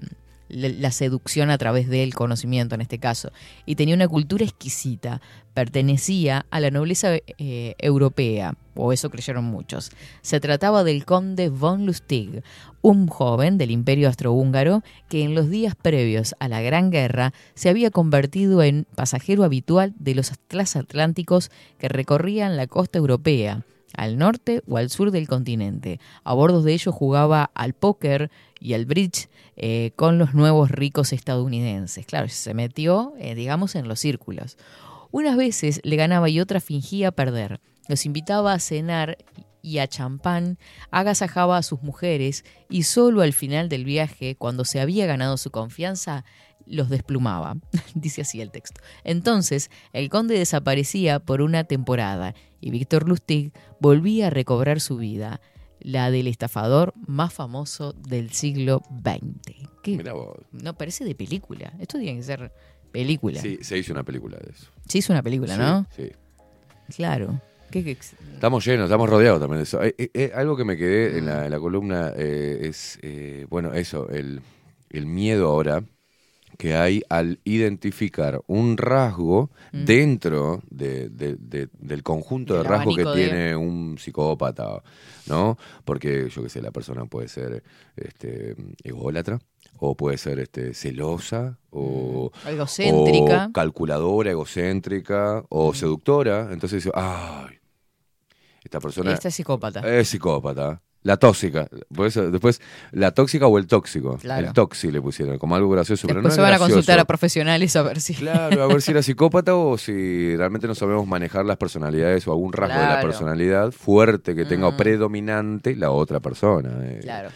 Speaker 1: la seducción a través del conocimiento en este caso. Y tenía una cultura exquisita. Pertenecía a la nobleza eh, europea, o eso creyeron muchos. Se trataba del conde von Lustig, un joven del imperio austrohúngaro que en los días previos a la Gran Guerra se había convertido en pasajero habitual de los transatlánticos que recorrían la costa europea al norte o al sur del continente. A bordo de ellos jugaba al póker y al bridge eh, con los nuevos ricos estadounidenses. Claro, se metió, eh, digamos, en los círculos. Unas veces le ganaba y otras fingía perder. Los invitaba a cenar y a champán, agasajaba a sus mujeres y solo al final del viaje, cuando se había ganado su confianza, los desplumaba. Dice así el texto. Entonces, el conde desaparecía por una temporada y Víctor Lustig volvía a recobrar su vida, la del estafador más famoso del siglo XX. ¿Qué?
Speaker 3: Mirá vos.
Speaker 1: No, parece de película. Esto tiene que ser película.
Speaker 3: Sí, se hizo una película de eso.
Speaker 1: Se hizo una película,
Speaker 3: Sí,
Speaker 1: ¿no?
Speaker 3: Sí.
Speaker 1: Claro. ¿Qué, qué-
Speaker 3: Estamos llenos, estamos rodeados también de eso. Eh, eh, eh, algo que me quedé en la, en la columna eh, es, eh, bueno, eso, el, el miedo ahora que hay al identificar un rasgo
Speaker 1: Mm.
Speaker 3: dentro de- de- de- del conjunto de rasgos que tiene un psicópata, ¿no? Porque yo qué sé, la persona puede ser este, ególatra, o puede ser este, celosa, o,
Speaker 1: Mm. Egocéntrica.
Speaker 3: o calculadora, egocéntrica, o seductora. Entonces, dice, ay, esta persona
Speaker 1: Este es psicópata.
Speaker 3: es psicópata. La tóxica. Por eso, después, la tóxica o el tóxico.
Speaker 1: Claro.
Speaker 3: El toxi le pusieron, como algo gracioso, pero
Speaker 1: Después
Speaker 3: no
Speaker 1: se van a consultar a profesionales a ver si.
Speaker 3: Claro, a ver si era psicópata o si realmente no sabemos manejar las personalidades o algún rasgo de la personalidad fuerte que tenga
Speaker 1: Mm.
Speaker 3: o predominante la otra persona. eh.
Speaker 1: Claro.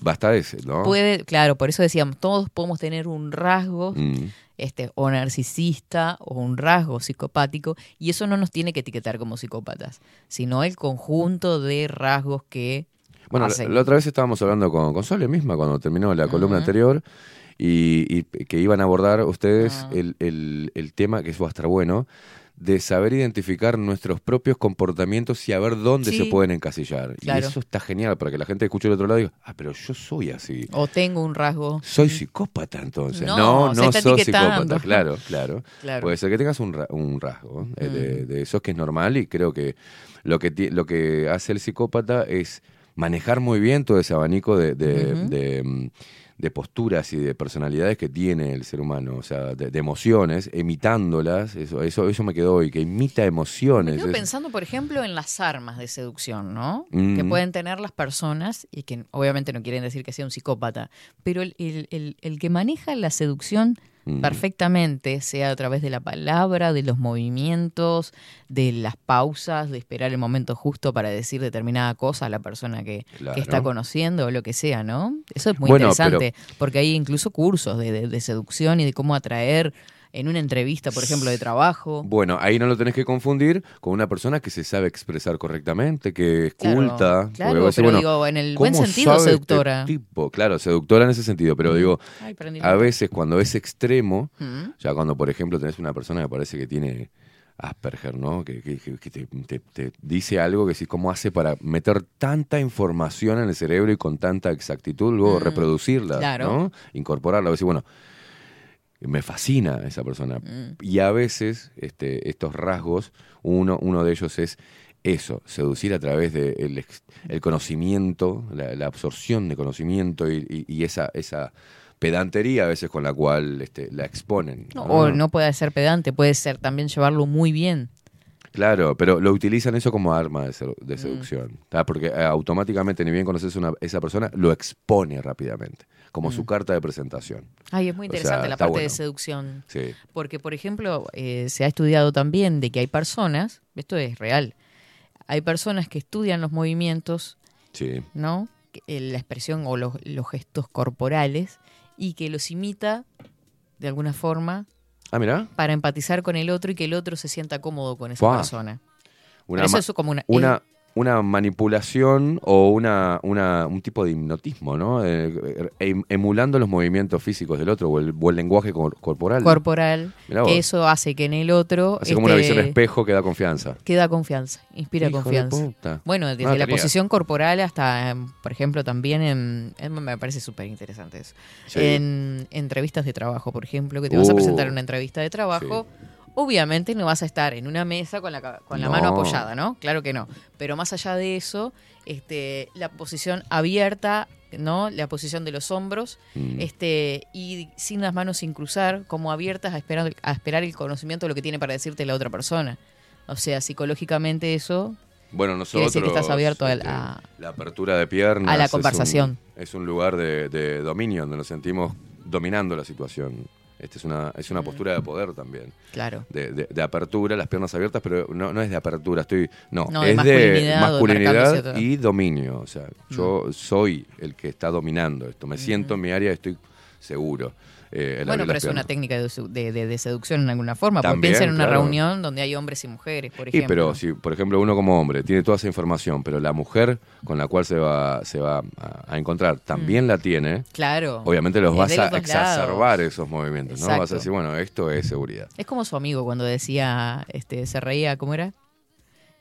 Speaker 3: Basta ese, ¿no?
Speaker 1: Puede, claro, por eso decíamos, todos podemos tener un rasgo
Speaker 3: Mm.
Speaker 1: este, o narcisista o un rasgo psicopático, y eso no nos tiene que etiquetar como psicópatas, sino el conjunto de rasgos que
Speaker 3: Bueno, la,
Speaker 1: hacen.
Speaker 3: la otra vez estábamos hablando con, con Sole misma cuando terminó la columna anterior y, y que iban a abordar ustedes
Speaker 1: Ah.
Speaker 3: el, el- el tema, que eso va a estar bueno, de saber identificar nuestros propios comportamientos y a ver dónde
Speaker 1: Sí.
Speaker 3: se pueden encasillar.
Speaker 1: Claro.
Speaker 3: Y eso está genial para que la gente escuche el otro lado y diga, ah, pero yo soy así.
Speaker 1: O tengo un rasgo.
Speaker 3: Soy psicópata entonces.
Speaker 1: No,
Speaker 3: No, no, sos psicópata. Claro, claro.
Speaker 1: Claro.
Speaker 3: Puede ser que tengas un, ra- un rasgo eh, de,
Speaker 1: Mm.
Speaker 3: de esos que es normal y creo que lo que, lo que hace el psicópata es manejar muy bien todo ese abanico de, de-
Speaker 1: Ujú.
Speaker 3: de, mm, de posturas y de personalidades que tiene el ser humano, o sea, de, de emociones, imitándolas, eso, eso, eso me quedó hoy, que imita
Speaker 1: Me
Speaker 3: emociones.
Speaker 1: quedo
Speaker 3: es-
Speaker 1: pensando, por ejemplo, en las armas de seducción, ¿no?
Speaker 3: Mm.
Speaker 1: Que pueden tener las personas y que obviamente no quieren decir que sea un psicópata, pero el, el- el- el que maneja la seducción
Speaker 3: Mm.
Speaker 1: perfectamente, sea a través de la palabra, de los movimientos, de las pausas, de esperar el momento justo para decir determinada cosa a la persona que, está conociendo o lo que sea, ¿no? Eso es muy
Speaker 3: Bueno,
Speaker 1: interesante, porque hay incluso cursos de, de- de seducción y de cómo atraer en una entrevista, por ejemplo, de trabajo.
Speaker 3: Bueno, ahí no lo tenés que confundir con una persona que se sabe expresar correctamente, que es
Speaker 1: Claro,
Speaker 3: culta.
Speaker 1: claro, pero
Speaker 3: bueno,
Speaker 1: digo, en el buen
Speaker 3: ¿cómo
Speaker 1: sentido,
Speaker 3: este
Speaker 1: seductora.
Speaker 3: tipo? Claro, seductora en ese sentido, pero digo,
Speaker 1: Ay, prendí
Speaker 3: a veces cuando es extremo,
Speaker 1: Mm.
Speaker 3: ya cuando por ejemplo tenés una persona que parece que tiene Asperger, ¿no? Que, que- que- que te, te- te dice algo que sí, ¿cómo hace para meter tanta información en el cerebro y con tanta exactitud, luego
Speaker 1: Mm,
Speaker 3: reproducirla,
Speaker 1: claro.
Speaker 3: ¿no? Incorporarla. A veces, bueno, me fascina esa persona.
Speaker 1: Mm.
Speaker 3: Y a veces este, estos rasgos, uno, uno de ellos es eso, seducir a través del el, ex- el conocimiento, la, la absorción de conocimiento y, y- y esa, esa pedantería a veces con la cual este, la exponen.
Speaker 1: No, O no puede ser pedante, puede ser también llevarlo muy bien.
Speaker 3: Claro, pero lo utilizan eso como arma de, sedu-
Speaker 1: Mm.
Speaker 3: de seducción. Porque eh, automáticamente, ni bien conoces a esa persona, lo expone rápidamente, como su
Speaker 1: Mm.
Speaker 3: carta de presentación.
Speaker 1: Ay, es muy
Speaker 3: O sea,
Speaker 1: interesante la parte de seducción.
Speaker 3: Sí.
Speaker 1: Porque, por ejemplo, eh, se ha estudiado también de que hay personas, esto es real, hay personas que estudian los movimientos,
Speaker 3: Sí.
Speaker 1: ¿no? Eh, La expresión o los, los gestos corporales y que los imita de alguna forma
Speaker 3: Ah, mira.
Speaker 1: para empatizar con el otro y que el otro se sienta cómodo con esa persona.
Speaker 3: Una,
Speaker 1: Pero eso es como una-
Speaker 3: una, una manipulación o una, una, un tipo de hipnotismo, ¿no? Eh, em- emulando los movimientos físicos del otro o el, o el lenguaje cor- corporal.
Speaker 1: corporal, que eso hace que en el otro
Speaker 3: Así como una
Speaker 1: este,
Speaker 3: visión espejo que da confianza.
Speaker 1: que da confianza, inspira
Speaker 3: Hijo de
Speaker 1: confianza.
Speaker 3: puta.
Speaker 1: Bueno, desde
Speaker 3: No
Speaker 1: la
Speaker 3: tenía.
Speaker 1: posición corporal hasta, em, por ejemplo, también en, en- me parece súper interesante eso.
Speaker 3: Sí.
Speaker 1: En entrevistas de trabajo, por ejemplo, que te vas a
Speaker 3: Uh.
Speaker 1: presentar en una entrevista de trabajo, obviamente no vas a estar en una mesa con la, con la mano
Speaker 3: No.
Speaker 1: apoyada, ¿no? Claro que no. Pero más allá de eso, este, la posición abierta, ¿no? La posición de los hombros,
Speaker 3: Mm.
Speaker 1: este, y sin las manos sin cruzar, como abiertas a esperar, a esperar el conocimiento de lo que tiene para decirte la otra persona. O sea, psicológicamente eso
Speaker 3: Bueno, nosotros.
Speaker 1: decir que estás abierto
Speaker 3: este,
Speaker 1: a,
Speaker 3: La apertura de piernas.
Speaker 1: a la
Speaker 3: es un-
Speaker 1: conversación.
Speaker 3: Es un, lugar de, de dominio donde nos sentimos dominando la situación. Esta es una, es una postura de poder también.
Speaker 1: Claro.
Speaker 3: De, de- de apertura, las piernas abiertas, pero no, no es de apertura, estoy. No, es de
Speaker 1: masculinidad
Speaker 3: masculinidad y dominio. O sea, yo soy el que está dominando esto. Me siento en mi área, estoy seguro. Eh, el
Speaker 1: Bueno, pero es una técnica de, su- de- de- de seducción en alguna forma. Porque
Speaker 3: También,
Speaker 1: piensa en una
Speaker 3: claro.
Speaker 1: reunión donde hay hombres y mujeres, por
Speaker 3: Y
Speaker 1: ejemplo.
Speaker 3: pero si, por ejemplo, uno como hombre tiene toda esa información, pero la mujer con la cual se va, se va a, a encontrar también la tiene,
Speaker 1: Claro.
Speaker 3: obviamente los
Speaker 1: Es
Speaker 3: vas a exacerbar esos movimientos, ¿no? Vas a decir, bueno, esto es seguridad.
Speaker 1: Es como su amigo cuando decía, este, se reía, ¿cómo era?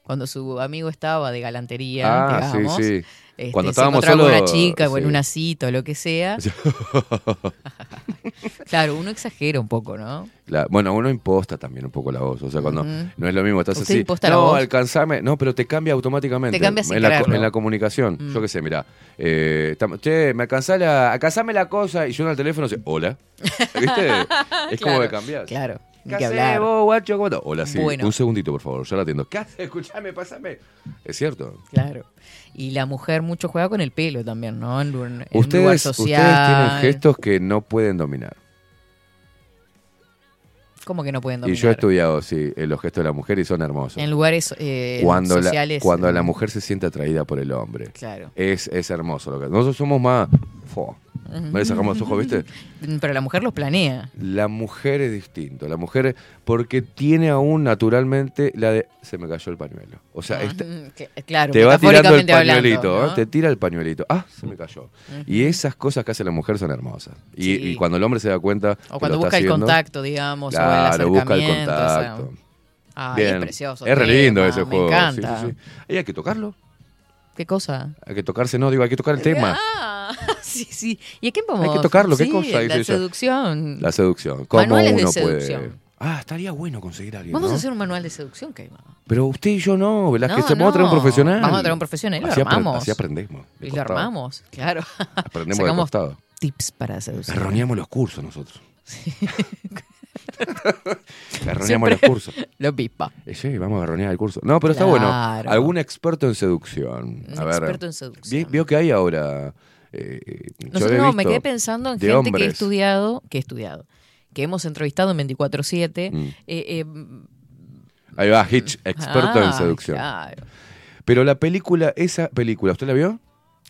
Speaker 1: Cuando su amigo estaba de galantería,
Speaker 3: Ah, sí,
Speaker 1: digamos.
Speaker 3: sí.
Speaker 1: Este,
Speaker 3: Cuando
Speaker 1: se
Speaker 3: estábamos
Speaker 1: con
Speaker 3: solos,
Speaker 1: una chica o en una cita o lo que sea. claro, uno exagera un poco, ¿no?
Speaker 3: La- bueno, uno imposta también un poco la voz, o sea, cuando no es lo mismo, estás
Speaker 1: ¿Usted
Speaker 3: así, no,
Speaker 1: voz?
Speaker 3: alcanzame, no, pero te cambia automáticamente.
Speaker 1: Te cambia sin
Speaker 3: en, la, en la comunicación.
Speaker 1: Mm.
Speaker 3: Yo qué sé, mira, eh, tam- che, me alcanzá la, alcanzame la cosa, y yo en el teléfono, sé, hola, ¿viste? es como que cambias.
Speaker 1: Claro,
Speaker 3: ¿Qué
Speaker 1: hablar.
Speaker 3: vos, guacho? ¿Cómo? Hola, sí.
Speaker 1: Bueno.
Speaker 3: Un segundito, por favor, yo la atiendo. ¿Qué haces? Escuchame, pásame. Es cierto.
Speaker 1: Claro. Y la mujer mucho juega con el pelo también, ¿no? En, en lugar
Speaker 3: Ustedes,
Speaker 1: social.
Speaker 3: ustedes tienen gestos que no pueden dominar.
Speaker 1: ¿Cómo que no pueden
Speaker 3: Y
Speaker 1: dominar?
Speaker 3: yo he estudiado, sí, eh, los gestos de la mujer y son hermosos.
Speaker 1: En lugares eh,
Speaker 3: cuando
Speaker 1: sociales.
Speaker 3: La, cuando
Speaker 1: eh,
Speaker 3: la mujer se siente atraída por el hombre.
Speaker 1: Claro.
Speaker 3: Es, es hermoso. Lo que, nosotros somos más... Fua. Me sacamos los ojos, ¿viste?
Speaker 1: Pero la mujer los planea.
Speaker 3: La mujer es distinto. La mujer, porque tiene aún naturalmente la de... Se me cayó el pañuelo. O sea, esta-
Speaker 1: Mm, que- Claro,
Speaker 3: te va tirando el
Speaker 1: hablando,
Speaker 3: pañuelito, ¿eh?
Speaker 1: ¿no?
Speaker 3: te tira el pañuelito. Ah, se me cayó. Y esas cosas que hace la mujer son hermosas. Y,
Speaker 1: Sí.
Speaker 3: y cuando el hombre se da cuenta.
Speaker 1: O cuando busca el
Speaker 3: haciendo,
Speaker 1: contacto, digamos,
Speaker 3: Claro,
Speaker 1: o el
Speaker 3: busca el
Speaker 1: acercamiento. o sea.
Speaker 3: contacto. Bien.
Speaker 1: es precioso.
Speaker 3: Es re
Speaker 1: tema,
Speaker 3: lindo ese
Speaker 1: me
Speaker 3: juego. sí,
Speaker 1: encanta.
Speaker 3: sí, sí. Y hay que tocarlo.
Speaker 1: ¿Qué cosa?
Speaker 3: Hay que tocarse, no, digo, hay que tocar el tema.
Speaker 1: Ah, sí, sí. ¿Y a qué vamos?
Speaker 3: Hay que tocarlo, ¿qué
Speaker 1: Sí,
Speaker 3: cosa? Dice
Speaker 1: La
Speaker 3: ella.
Speaker 1: seducción.
Speaker 3: La seducción. ¿Cómo
Speaker 1: Manuales de
Speaker 3: uno
Speaker 1: seducción.
Speaker 3: puede.? Ah, estaría bueno conseguir a alguien.
Speaker 1: Vamos
Speaker 3: ¿no?
Speaker 1: a hacer un manual de seducción, Caima.
Speaker 3: Pero usted y yo no, las que
Speaker 1: No,
Speaker 3: se vamos a traer un
Speaker 1: no.
Speaker 3: profesional.
Speaker 1: Vamos a traer un profesional y lo
Speaker 3: Así apre-
Speaker 1: armamos.
Speaker 3: Así aprendemos. de
Speaker 1: Y lo armamos, claro.
Speaker 3: Aprendemos de
Speaker 1: Sacamos
Speaker 3: costado.
Speaker 1: tips para seducir.
Speaker 3: Garroneamos los cursos nosotros. Garroneamos los cursos.
Speaker 1: Lo pipa.
Speaker 3: Eh, Sí, vamos a garronear el curso. No, pero está
Speaker 1: Claro.
Speaker 3: bueno. ¿Algún experto en seducción?
Speaker 1: Un
Speaker 3: a ver,
Speaker 1: experto en seducción.
Speaker 3: vi- Vio que hay ahora. eh,
Speaker 1: Nosotros
Speaker 3: he
Speaker 1: no, me
Speaker 3: visto
Speaker 1: quedé pensando en
Speaker 3: de
Speaker 1: gente que he
Speaker 3: hombres.
Speaker 1: estudiado, que he estudiado, que hemos entrevistado en 24-7.
Speaker 3: Mm.
Speaker 1: eh, eh,
Speaker 3: Ahí va, Hitch, experto en
Speaker 1: ah,
Speaker 3: seducción.
Speaker 1: Claro.
Speaker 3: Pero la película, esa película, ¿usted la vio?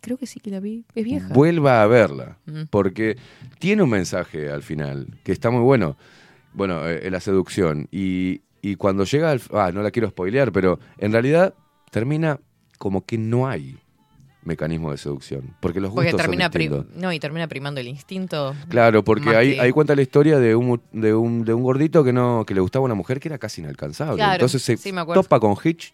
Speaker 1: Creo que sí que la vi. Es vieja.
Speaker 3: Vuelva a verla,
Speaker 1: Mm.
Speaker 3: porque tiene un mensaje al final que está muy bueno. Bueno, eh, la seducción. Y, y cuando llega al... Ah, no la quiero spoilear, pero en realidad termina como que no hay mecanismo de seducción, porque los gustos
Speaker 1: Porque termina
Speaker 3: son
Speaker 1: no, y termina primando el instinto.
Speaker 3: Claro, porque ahí,
Speaker 1: que-
Speaker 3: ahí cuenta la historia de un, de, un, de un gordito que no que le gustaba una mujer que era casi inalcanzable.
Speaker 1: Claro,
Speaker 3: Entonces se
Speaker 1: sí,
Speaker 3: topa con Hitch,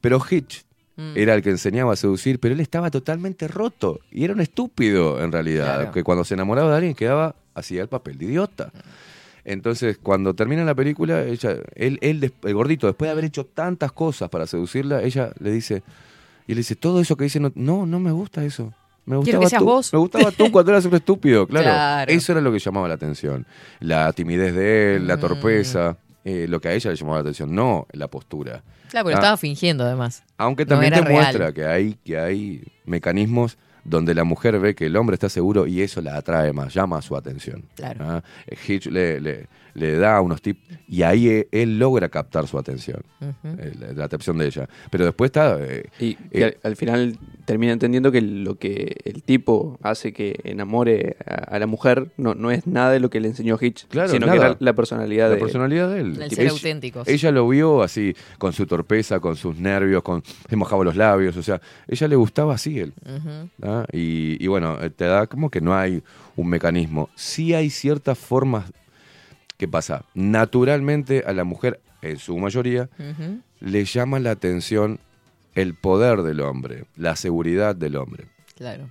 Speaker 3: pero Hitch
Speaker 1: Mm.
Speaker 3: era el que enseñaba a seducir, pero él estaba totalmente roto y era un estúpido en realidad,
Speaker 1: Claro.
Speaker 3: que cuando se enamoraba de alguien quedaba hacía el papel de idiota. Entonces, cuando termina la película, ella, él, él el gordito, después de haber hecho tantas cosas para seducirla, ella le dice, y le dice, todo eso que dice, no, no, no me gusta eso. Me
Speaker 1: Quiero
Speaker 3: gustaba
Speaker 1: que seas
Speaker 3: tú.
Speaker 1: vos.
Speaker 3: Me gustaba tú cuando eras un estúpido, claro.
Speaker 1: Claro.
Speaker 3: Eso era lo que llamaba la atención. La timidez de él, la
Speaker 1: Mm.
Speaker 3: torpeza. eh, lo que a ella le llamó la atención, no la postura.
Speaker 1: Claro, pero
Speaker 3: Ah,
Speaker 1: estaba fingiendo además.
Speaker 3: Aunque
Speaker 1: No
Speaker 3: también
Speaker 1: era
Speaker 3: te
Speaker 1: real.
Speaker 3: muestra que hay, que hay mecanismos donde la mujer ve que el hombre está seguro y eso la atrae más, llama su atención.
Speaker 1: Claro.
Speaker 3: ¿ah? Hitch le, le- le da unos tips y ahí e- él logra captar su atención, eh, la, la atención de ella. Pero después está... eh,
Speaker 2: Y al, al final termina entendiendo que lo que el tipo hace que enamore a, a la mujer no, no es nada de lo que le enseñó Hitch,
Speaker 3: Claro,
Speaker 2: sino
Speaker 3: nada.
Speaker 2: que era la personalidad
Speaker 3: la
Speaker 2: de
Speaker 3: personalidad de él.
Speaker 1: El ser
Speaker 3: Ella-
Speaker 1: auténticos.
Speaker 3: Ella lo vio así, con su torpeza, con sus nervios, con se mojaba los labios, o sea, ella le gustaba así él. ¿ah? Y, y bueno, eh, te da como que no hay un mecanismo. Sí hay ciertas formas. ¿Qué pasa? Naturalmente a la mujer, en su mayoría, le llama la atención el poder del hombre, la seguridad del hombre.
Speaker 1: Claro.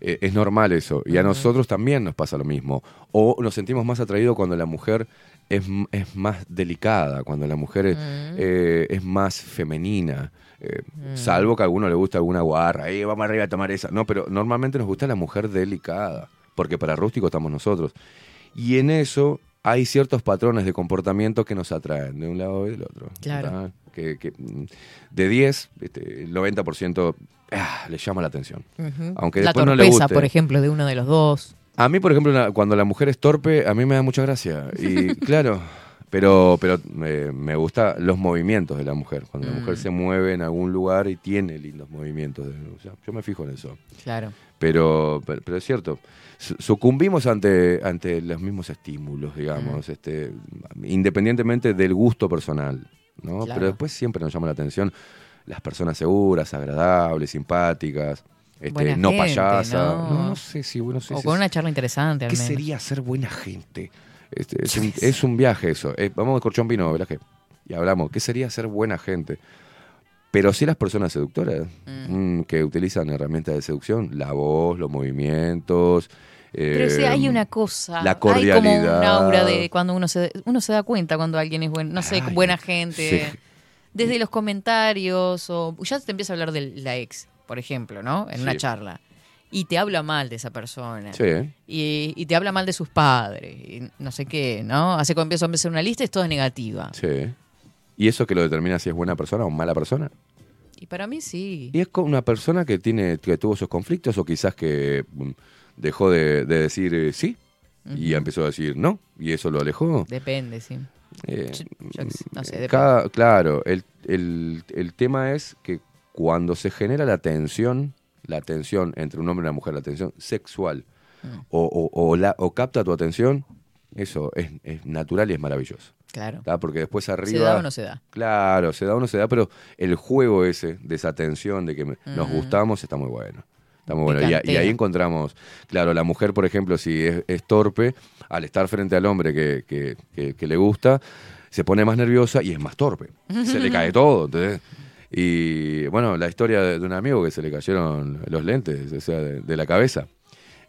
Speaker 3: Eh, es normal eso. Y a nosotros también nos pasa lo mismo. O nos sentimos más atraídos cuando la mujer es, es más delicada, cuando la mujer es,
Speaker 1: Mm.
Speaker 3: eh, es más femenina. eh,
Speaker 1: Mm.
Speaker 3: Salvo que a alguno le gusta alguna guarra. "Eh, vamos arriba a tomar esa. No, pero normalmente nos gusta la mujer delicada. Porque para rústico estamos nosotros. Y en eso hay ciertos patrones de comportamiento que nos atraen de un lado y del otro.
Speaker 1: Claro.
Speaker 3: Que, que, mm, de 10, este, el 90% ah, le llama la atención. Aunque
Speaker 1: la
Speaker 3: después no
Speaker 1: torpeza,
Speaker 3: le guste.
Speaker 1: por ejemplo, de uno de los dos.
Speaker 3: A mí, por ejemplo, cuando la mujer es torpe, a mí me da mucha gracia. Y claro, pero, pero eh, me gustan los movimientos de la mujer. Cuando la
Speaker 1: Mm.
Speaker 3: mujer se mueve en algún lugar y tiene lindos movimientos. de- o sea, yo me fijo en eso.
Speaker 1: Claro.
Speaker 3: Pero, pero, pero es cierto, su- sucumbimos ante, ante los mismos estímulos, digamos, este, independientemente del gusto personal. ¿No?
Speaker 1: Claro.
Speaker 3: Pero después siempre nos llama la atención las personas seguras, agradables, simpáticas, este,
Speaker 1: Buena
Speaker 3: no
Speaker 1: gente,
Speaker 3: payasa.
Speaker 1: ¿no?
Speaker 3: No, no sé si bueno, sé
Speaker 1: o
Speaker 3: si
Speaker 1: con
Speaker 3: es-
Speaker 1: una charla interesante, al
Speaker 3: ¿Qué
Speaker 1: menos.
Speaker 3: sería ser buena gente? Este, es, un, es un viaje eso. Eh, vamos de corchón vino, ¿verdad? Y hablamos, ¿qué sería ser buena gente? Pero sí las personas seductoras, mm, que utilizan herramientas de seducción, la voz, los movimientos.
Speaker 1: Pero
Speaker 3: eh,
Speaker 1: sí, hay una cosa.
Speaker 3: La
Speaker 1: Hay como un
Speaker 3: cordialidad.
Speaker 1: aura de cuando uno se, uno se da cuenta cuando alguien es buen, no sé,
Speaker 3: Ay,
Speaker 1: buena gente.
Speaker 3: sí.
Speaker 1: Desde los comentarios o ya te empieza a hablar de la ex, por ejemplo, ¿no? En una charla. Y te habla mal de esa persona.
Speaker 3: Sí.
Speaker 1: Y, y te habla mal de sus padres. Y no sé qué, ¿no? Hace cuando empieza a hacer una lista es toda negativa.
Speaker 3: Sí. ¿Y eso que lo determina si es buena persona o mala persona?
Speaker 1: Y para mí sí.
Speaker 3: Y es con una persona que tiene que tuvo esos conflictos o quizás que mm, dejó de, de decir eh, sí y empezó a decir no y eso lo alejó.
Speaker 1: Depende, sí.
Speaker 3: Eh,
Speaker 1: Yo no sé, depende.
Speaker 3: cada- claro, el, el- el tema es que cuando se genera la tensión, la tensión entre un hombre y una mujer, la tensión sexual,
Speaker 1: Mm.
Speaker 3: o, o- o la, o capta tu atención, eso es, es natural y es maravilloso.
Speaker 1: Claro.
Speaker 3: ¿tá? Porque después arriba...
Speaker 1: ¿Se da o no se da?
Speaker 3: Claro, se da o no se da, pero el juego ese de esa tensión de que nos gustamos está muy bueno. Está muy bueno. Y, ahí encontramos, claro, la mujer, por ejemplo, si es, es torpe, al estar frente al hombre que, que- que- que le gusta, se pone más nerviosa y es más torpe. Se le cae todo. ¿entendés? Y bueno, la historia de, de un amigo que se le cayeron los lentes, o sea, de, de la cabeza.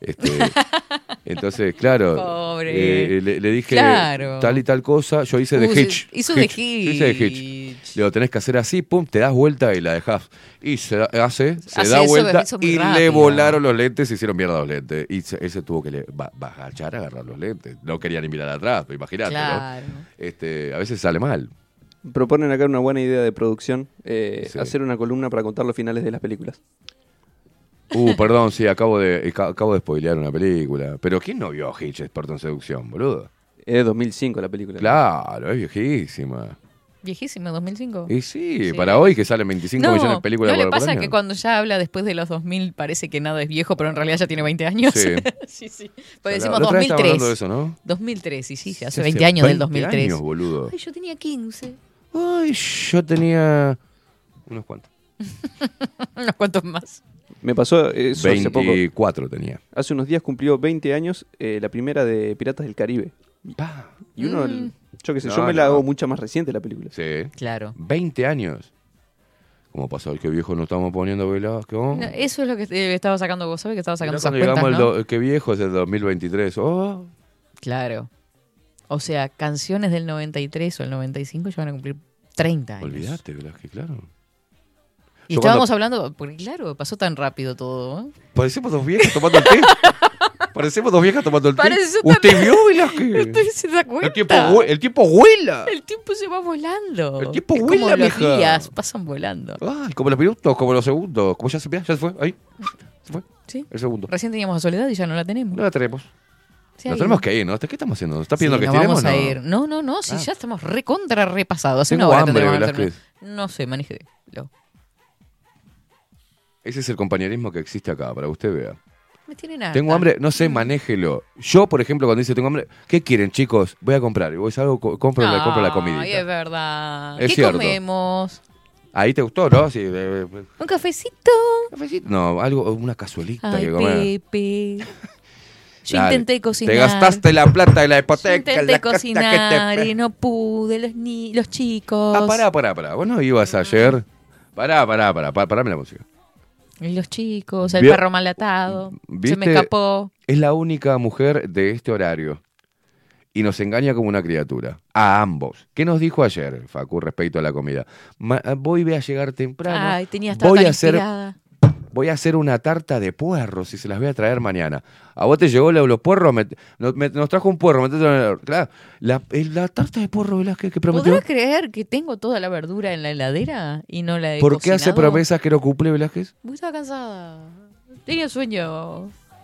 Speaker 3: Este, entonces, claro,
Speaker 1: Pobre.
Speaker 3: eh, le, le dije
Speaker 1: Claro.
Speaker 3: tal y tal cosa, yo hice de Hitch.
Speaker 1: hizo de
Speaker 3: Yo hice de Hitch.
Speaker 1: Hitch.
Speaker 3: Le digo, tenés que hacer así, pum, te das vuelta y la dejas. Y se hace, se
Speaker 1: Hace
Speaker 3: da
Speaker 1: eso,
Speaker 3: vuelta y le volaron los lentes, se hicieron mierda los lentes. Y se- ese tuvo que le, va, va a agachar a agarrar los lentes. No quería ni mirar atrás, imagínate,
Speaker 1: Claro.
Speaker 3: ¿no? Este, a veces sale mal.
Speaker 2: Proponen acá una buena idea de producción, eh,
Speaker 3: Sí.
Speaker 2: hacer una columna para contar los finales de las películas.
Speaker 3: Uh, perdón, sí, acabo de, ca- acabo de spoilear una película. Pero ¿quién no vio Hitch, experto en seducción, boludo?
Speaker 2: Es de 2005 la película.
Speaker 3: Claro, es viejísima.
Speaker 1: Viejísimo, 2005.
Speaker 3: Y sí,
Speaker 1: Sí.
Speaker 3: para hoy que salen 25
Speaker 1: no,
Speaker 3: millones de películas
Speaker 1: ¿no le
Speaker 3: por, por
Speaker 1: pasa
Speaker 3: año.
Speaker 1: que cuando ya habla después de los 2000 parece que nada es viejo, pero en realidad ya tiene 20 años?
Speaker 3: Sí.
Speaker 1: sí, sí. Pues decimos
Speaker 3: la otra vez estábamos
Speaker 1: 2003.
Speaker 3: hablando de eso, ¿no?
Speaker 1: 2003, sí, sí, hace
Speaker 3: Sí,
Speaker 1: 20 años del
Speaker 3: 20
Speaker 1: 2003.
Speaker 3: años, boludo.
Speaker 1: Ay, yo tenía 15.
Speaker 3: Ay, yo tenía unos cuantos.
Speaker 1: Unos cuantos más.
Speaker 2: Me pasó eso hace poco.
Speaker 3: 24 tenía.
Speaker 2: Hace unos días cumplió 20 años eh, la primera de Piratas del Caribe. Y uno,
Speaker 1: Mm.
Speaker 2: yo qué sé,
Speaker 3: No,
Speaker 2: yo me la
Speaker 3: no.
Speaker 2: hago mucha más reciente la película.
Speaker 3: Sí.
Speaker 1: Claro.
Speaker 3: 20 años. ¿Cómo pasó? ¿Qué viejo nos estamos poniendo Velázquez?
Speaker 1: No, eso es lo que eh, estaba sacando vos, ¿sabés que estaba sacando esas
Speaker 3: cuando
Speaker 1: cuentas,
Speaker 3: llegamos
Speaker 1: no?
Speaker 3: al do- qué viejo es el 2023. Oh,
Speaker 1: Claro. O sea, canciones del 93 o el 95 ya van a cumplir 30 años.
Speaker 3: olvídate, Velázquez, claro.
Speaker 1: Y
Speaker 3: Yo
Speaker 1: estábamos
Speaker 3: cuando-
Speaker 1: hablando, porque claro, pasó tan rápido todo. ¿eh?
Speaker 3: Parecemos dos viejos tomando el té. Parecemos dos viejas tomando el té. ¿Usted vio, Velázquez?
Speaker 1: Usted se da cuenta.
Speaker 3: El tiempo, el tiempo vuela.
Speaker 1: El tiempo se va volando.
Speaker 3: El tiempo
Speaker 1: Es
Speaker 3: vuela,
Speaker 1: como los días pasan volando.
Speaker 3: Ay, como los minutos, como los segundos. Como ya se, ya se fue, ahí. Se fue.
Speaker 1: Sí.
Speaker 3: El segundo.
Speaker 1: Recién teníamos a Soledad y ya no la tenemos.
Speaker 3: No la tenemos.
Speaker 1: Sí,
Speaker 3: Nos tenemos que ir, ¿no? ¿Qué estamos haciendo? ¿Nos está
Speaker 1: Sí,
Speaker 3: pidiendo que
Speaker 1: nos
Speaker 3: estiremos
Speaker 1: vamos a
Speaker 3: no?
Speaker 1: ir. No, no, no, si
Speaker 3: Ah.
Speaker 1: ya estamos recontra repasados. Hace
Speaker 3: Tengo
Speaker 1: una hora
Speaker 3: hambre.
Speaker 1: No sé, manéjelo.
Speaker 3: Ese es el compañerismo que existe acá, para que usted vea.
Speaker 1: Me tienen harta.
Speaker 3: Tengo hambre, no sé, manéjelo. Yo, por ejemplo, cuando dice tengo hambre, ¿qué quieren, chicos? Voy a comprar. Y voy salgo, co- compro, la, compro la
Speaker 1: Ay,
Speaker 3: comidita.
Speaker 1: es verdad.
Speaker 3: Es
Speaker 1: ¿Qué
Speaker 3: cierto.
Speaker 1: comemos?
Speaker 3: Ahí te gustó, ¿no? Sí, eh, eh,
Speaker 1: ¿Un cafecito?
Speaker 3: no, algo, una cazuelita
Speaker 1: Ay,
Speaker 3: que comer.
Speaker 1: Pepe. Yo
Speaker 3: Dale.
Speaker 1: intenté cocinar.
Speaker 3: Te gastaste la plata de la
Speaker 1: Yo
Speaker 3: hipoteca.
Speaker 1: intenté
Speaker 3: la casa
Speaker 1: cocinar
Speaker 3: que te-
Speaker 1: y no pude. Los, ni los chicos.
Speaker 3: Ah, pará, pará, pará. Vos no ibas ayer. Pará, pará, pará, pará, parame la música.
Speaker 1: Y los chicos, el
Speaker 3: Vio-
Speaker 1: perro malatado. Se me escapó.
Speaker 3: Es la única mujer de este horario. Y nos engaña como una criatura. A ambos. ¿Qué nos dijo ayer, Facu, respecto a la comida? Ma- voy voy a llegar temprano.
Speaker 1: Ay, tenía
Speaker 3: voy a hacer
Speaker 1: inspirada.
Speaker 3: Voy a hacer una tarta de puerros y se las voy a traer mañana. ¿A vos te llegó lo- los puerros? Me- nos, me- nos trajo un puerro. el- claro, la, la tarta de puerro, Velázquez, que prometió.
Speaker 1: ¿Podrás creer que tengo toda la verdura en la heladera y no la he
Speaker 3: ¿Por qué hace promesas que no cumple, Velázquez?
Speaker 1: Porque estaba cansada. Tenía sueño.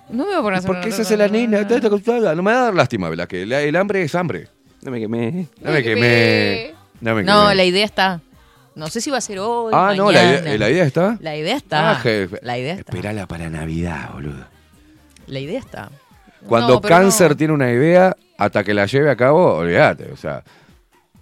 Speaker 1: No me voy a poner a hacer
Speaker 3: ¿Por qué se hace la nena? Está- cansada. No me va a dar lástima, Velázquez. El hambre es hambre.
Speaker 2: No me quemé.
Speaker 3: No me quemé. No me
Speaker 1: No,
Speaker 3: quemé.
Speaker 1: la idea está. No sé si va a ser hoy.
Speaker 3: Ah, no, la
Speaker 1: mañana.
Speaker 3: idea, la idea está.
Speaker 1: La idea está.
Speaker 3: Ah, jefe.
Speaker 1: La idea está.
Speaker 3: Esperala para Navidad, boludo.
Speaker 1: La idea está.
Speaker 3: Cuando
Speaker 1: No,
Speaker 3: Cáncer
Speaker 1: no.
Speaker 3: tiene una idea, hasta que la lleve a cabo, olvídate. O sea,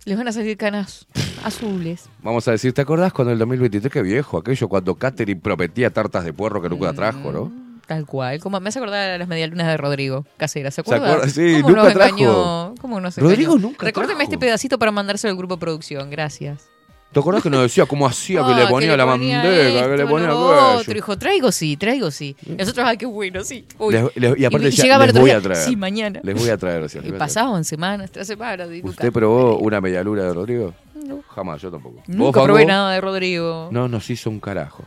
Speaker 1: Les van a salir canas azules.
Speaker 3: vamos a decir, ¿te acordás cuando el 2023, qué viejo, aquello cuando Catherine prometía tartas de puerro que nunca trajo, ¿no?
Speaker 1: Tal cual. Como me hace acordar a las medialunas de Rodrigo Casera. ¿Se
Speaker 3: ¿Se
Speaker 1: acuerda?
Speaker 3: acuerda? Sí,
Speaker 1: ¿Cómo
Speaker 3: nunca
Speaker 1: nos
Speaker 3: trajo.
Speaker 1: engañó? ¿Cómo nos
Speaker 3: Rodrigo
Speaker 1: engañó?
Speaker 3: nunca trajo.
Speaker 1: este pedacito para mandárselo al grupo de producción. Gracias.
Speaker 3: ¿Te acordás que nos decía cómo hacía que
Speaker 1: Ah,
Speaker 3: le ponía la
Speaker 1: ponía
Speaker 3: manteca, que le ponía
Speaker 1: lo
Speaker 3: aquello?
Speaker 1: otro. Dijo, traigo sí, traigo sí. Nosotros, ay, qué bueno, sí. Uy.
Speaker 3: Les- les- y aparte decía,
Speaker 1: llegaba el
Speaker 3: les
Speaker 1: otro
Speaker 3: voy
Speaker 1: día,
Speaker 3: a traer.
Speaker 1: Sí, mañana.
Speaker 3: Les voy a traer. decía,
Speaker 1: Y
Speaker 3: les voy a traer.
Speaker 1: pasaban semanas tras semanas. y
Speaker 3: ¿Usted probó una medialuna de Rodrigo?
Speaker 1: No.
Speaker 3: Jamás, yo tampoco. ¿Vos,
Speaker 1: Nunca probé nada de Rodrigo.
Speaker 3: No, nos hizo un carajo.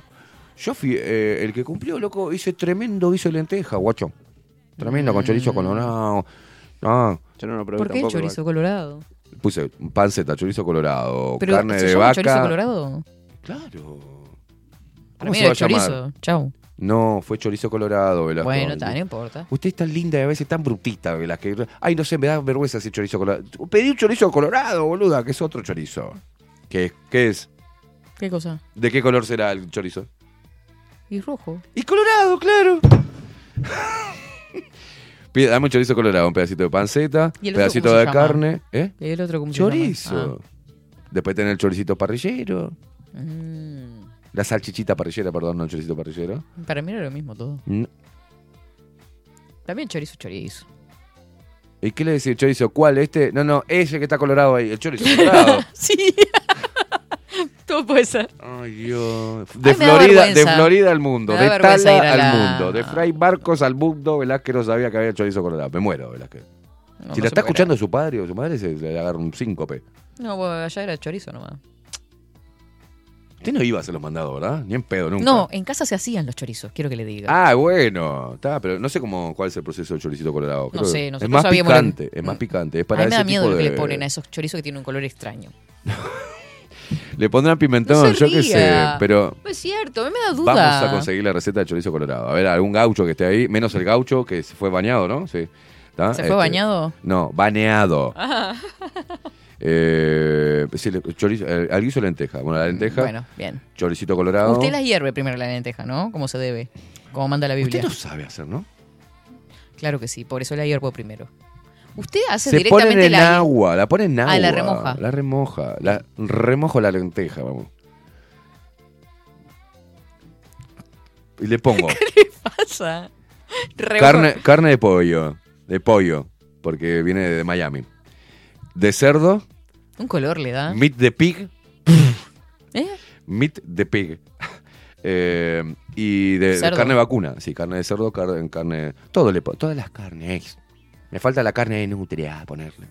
Speaker 3: Yo fui eh, el que cumplió, loco, hice tremendo guiso de lenteja, guacho. Tremendo, con chorizo colorado. No,
Speaker 2: Yo no lo probé
Speaker 1: ¿Por qué
Speaker 2: tampoco.
Speaker 1: chorizo colorado?
Speaker 3: Puse panceta, chorizo colorado,
Speaker 1: Pero,
Speaker 3: carne
Speaker 1: ¿se
Speaker 3: de
Speaker 1: llama
Speaker 3: vaca.
Speaker 1: chorizo colorado?
Speaker 3: Claro.
Speaker 1: Para chorizo. Chau.
Speaker 3: No, fue chorizo colorado, Velasco.
Speaker 1: Bueno, está, no importa.
Speaker 3: Usted es tan linda y a veces tan brutita, Velasco. Ay, no sé, me da vergüenza ese chorizo colorado. Pedí un chorizo colorado, boluda, que es otro chorizo. ¿Qué, qué es?
Speaker 1: ¿Qué cosa?
Speaker 3: ¿De qué color será el chorizo?
Speaker 1: Y rojo.
Speaker 3: Y colorado, claro. Pide- Dame un chorizo colorado, un pedacito de panceta,
Speaker 1: ¿Y el
Speaker 3: un
Speaker 1: otro
Speaker 3: pedacito
Speaker 1: cómo se
Speaker 3: de
Speaker 1: llama?
Speaker 3: carne. ¿Eh?
Speaker 1: ¿Y el otro cómo se llama?
Speaker 3: Chorizo. Después tener el choricito parrillero.
Speaker 1: Ah, mm.
Speaker 3: La salchichita parrillera, perdón, no el choricito parrillero.
Speaker 1: Para mí era lo mismo todo.
Speaker 3: Mm.
Speaker 1: También chorizo, chorizo.
Speaker 3: ¿Y qué le decía el chorizo? ¿Cuál? ¿Este? No, no, ese que está colorado ahí, el chorizo colorado.
Speaker 1: sí. Todo puede ser.
Speaker 3: Ay, Dios. De
Speaker 1: Ay,
Speaker 3: Florida, de. Florida al mundo, de Tala al
Speaker 1: la-
Speaker 3: mundo, de Fray Barcos al mundo, Velázquez no sabía que había chorizo colorado. Me muero, Velázquez.
Speaker 1: No,
Speaker 3: si
Speaker 1: no
Speaker 3: la está escuchando su padre o su madre, se le agarra un síncope.
Speaker 1: No, bueno, allá era chorizo nomás.
Speaker 3: Usted no iba a hacer los mandados, ¿verdad? Ni en pedo, nunca.
Speaker 1: No, en casa se hacían los chorizos, quiero que le diga.
Speaker 3: Ah, bueno, está, pero no sé cómo cuál es el proceso del choricito colorado.
Speaker 1: No sé,
Speaker 3: que
Speaker 1: nosotros
Speaker 3: es más
Speaker 1: lo-
Speaker 3: picante, es más picante, es para
Speaker 1: a mí me da miedo lo que
Speaker 3: de-
Speaker 1: le ponen a esos chorizos que tienen un color extraño.
Speaker 3: Le pondrán pimentón,
Speaker 1: No
Speaker 3: yo qué sé, pero
Speaker 1: No es cierto, a mí me da duda.
Speaker 3: vamos a conseguir la receta de chorizo colorado. A ver, algún gaucho que esté ahí, menos el gaucho que se fue bañado, ¿no?
Speaker 1: ¿Se fue bañado?
Speaker 3: No, baneado.
Speaker 1: Ah.
Speaker 3: Eh, sí, chorizo, eh, al guiso lenteja. Bueno, la lenteja.
Speaker 1: Bueno, bien.
Speaker 3: Choricito colorado.
Speaker 1: Usted la hierve primero la lenteja, ¿no? Como se debe. Como manda la Biblia.
Speaker 3: Usted no sabe hacer, ¿no?
Speaker 1: Claro que sí, por eso la hiervo primero. Usted hace
Speaker 3: Se pone
Speaker 1: directamente
Speaker 3: en
Speaker 1: la
Speaker 3: agua, la pone en agua.
Speaker 1: Ah, la remoja.
Speaker 3: La remoja. La remojo la lenteja, vamos. Y le pongo
Speaker 1: ¿Qué pasa? Remojo-
Speaker 3: carne, carne de pollo. De pollo. Porque viene de Miami. De cerdo.
Speaker 1: Un color le da.
Speaker 3: Meat de pig.
Speaker 1: ¿Eh?
Speaker 3: Meat de pig. Eh, y de, carne vacuna. Sí, carne de cerdo, carne. carne todo le todas las carnes. Me falta la carne de nutria ponerle.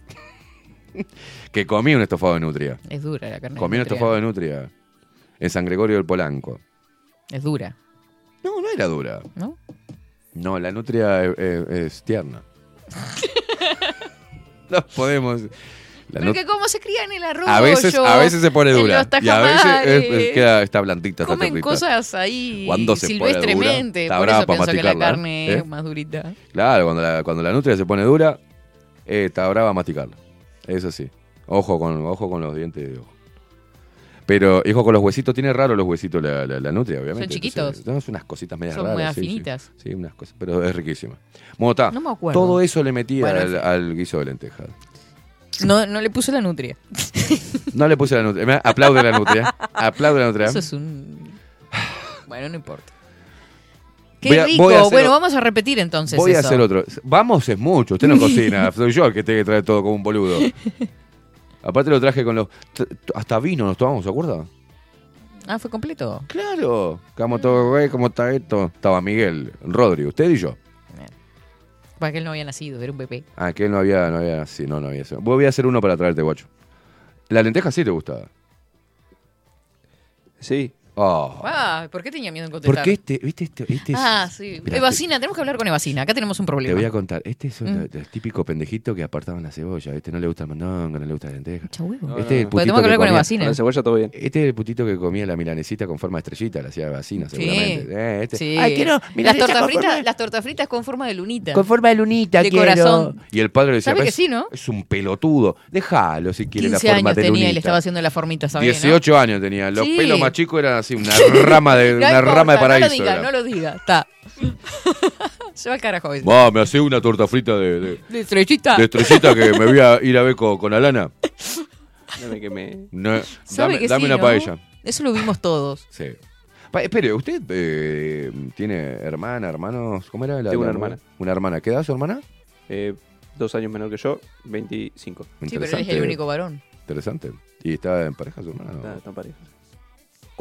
Speaker 3: que comí un estofado de nutria.
Speaker 1: Es dura la carne. de
Speaker 3: Comí un
Speaker 1: nutria.
Speaker 3: estofado de nutria. En San Gregorio del Polanco.
Speaker 1: Es dura,
Speaker 3: No, no era dura.
Speaker 1: ¿no?
Speaker 3: No, la nutria es tierna. no podemos. La
Speaker 1: Pero
Speaker 3: nut-
Speaker 1: que cómo se cría en el arroz.
Speaker 3: a veces, a veces se pone dura. Y a veces es- es- queda, está blandita,
Speaker 1: Comen cosas ahí
Speaker 3: Cuando se pone dura,
Speaker 1: silvestremente.
Speaker 3: está
Speaker 1: por
Speaker 3: brava
Speaker 1: eso pienso que la carne
Speaker 3: ¿eh?
Speaker 1: es más durita.
Speaker 3: Claro, cuando la, cuando la nutria se pone dura, eh, está brava a masticarla. Eso sí. Ojo con, ojo con los dientes de ojo. Pero, hijo, con los huesitos, tiene raro los huesitos la, la, la nutria, obviamente.
Speaker 1: chiquitos.
Speaker 3: Entonces, son unas cositas medias
Speaker 1: Son
Speaker 3: raras. sí, sí.
Speaker 1: finitas.
Speaker 3: Sí, unas cosas, pero es riquísima. Está.
Speaker 1: No me acuerdo.
Speaker 3: Todo eso le metí
Speaker 1: Bueno,
Speaker 3: al, al guiso de lentejas.
Speaker 1: No, no le puso la nutria.
Speaker 3: No le puse la nutria. Aplaude la nutria. Aplaude la nutria.
Speaker 1: Eso es un. Bueno, no importa. Qué
Speaker 3: Voy a-
Speaker 1: rico.
Speaker 3: voy a hacer
Speaker 1: bueno,
Speaker 3: o-
Speaker 1: vamos a repetir entonces.
Speaker 3: Voy a
Speaker 1: eso.
Speaker 3: hacer otro. Vamos es mucho. Usted no cocina. Soy yo el que tiene que traer todo como un boludo. Aparte lo traje con los... t- t- Hasta vino nos tomamos, ¿se acuerda?
Speaker 1: Ah, fue completo.
Speaker 3: Claro. Como todo, güey, ¿cómo está esto? Estaba Miguel, Rodri, usted y yo.
Speaker 1: Para que él no había nacido, era un bebé.
Speaker 3: Ah, que él no había, no había, sí, no, no había. Voy a hacer uno para traerte, guacho. La lenteja sí te gustaba.
Speaker 2: Sí.
Speaker 3: Oh.
Speaker 1: Ah, ¿por qué tenía miedo en contestar?
Speaker 3: Porque este, viste, este, este es-
Speaker 1: Ah, sí.
Speaker 3: Mirá,
Speaker 1: Evasina, tenemos que hablar con Evasina. Acá tenemos un
Speaker 3: Te
Speaker 1: problema.
Speaker 3: voy a contar. Este es un-
Speaker 1: Mm.
Speaker 3: el típico pendejito que apartaban la cebolla. Este no le gusta el no le gusta la lenteja.
Speaker 1: huevo.
Speaker 2: No,
Speaker 3: Este es el
Speaker 2: no, no.
Speaker 3: putito
Speaker 1: tenemos que hablar con
Speaker 3: comía-
Speaker 1: Evasina.
Speaker 2: Con la cebolla todo bien.
Speaker 3: Este es el putito que comía la milanesita con forma de estrellita, la hacía vacina
Speaker 1: Sí.
Speaker 3: seguramente. Eh, este.
Speaker 1: Sí.
Speaker 3: Ay, quiero
Speaker 1: las tortas fritas,
Speaker 3: forma-
Speaker 1: las tortas fritas con forma de lunita.
Speaker 3: Con forma de lunita,
Speaker 1: De
Speaker 3: quiero.
Speaker 1: corazón.
Speaker 3: Y el padre le decía,
Speaker 1: ¿Sabe que
Speaker 3: "Ves,
Speaker 1: sí, no?
Speaker 3: Es un pelotudo. Déjalo si quiere la
Speaker 1: 15
Speaker 3: forma
Speaker 1: años
Speaker 3: de
Speaker 1: tenía
Speaker 3: lunita.
Speaker 1: y le estaba haciendo la formita, ¿sabes?
Speaker 3: 18 años tenía. Los
Speaker 1: Sí.
Speaker 3: pelos más chicos eran así, una rama de,
Speaker 1: No
Speaker 3: una
Speaker 1: importa,
Speaker 3: rama de paraíso.
Speaker 1: No lo diga,
Speaker 3: era.
Speaker 1: no lo diga. Está. Se va al carajo.
Speaker 3: Va, me hace una torta frita de, de,
Speaker 1: De estrellita.
Speaker 3: de estrellita que me voy a ir a ver con, con Alana.
Speaker 2: Dame que me...
Speaker 3: No,
Speaker 1: ¿Sabe
Speaker 3: dame
Speaker 1: que
Speaker 3: dame
Speaker 1: sí,
Speaker 3: una
Speaker 1: no?
Speaker 3: paella.
Speaker 1: Eso lo vimos todos.
Speaker 3: Sí. Pa- espere, ¿usted eh, tiene hermana, hermanos? ¿Cómo era? La,
Speaker 2: Tengo una hermana.
Speaker 3: Una hermana. ¿Qué edad su hermana?
Speaker 2: Eh, dos años menor que yo, 25.
Speaker 1: Sí, pero él es el único varón.
Speaker 3: Interesante. ¿Y está en pareja su hermana? no?
Speaker 2: Está, está en pareja.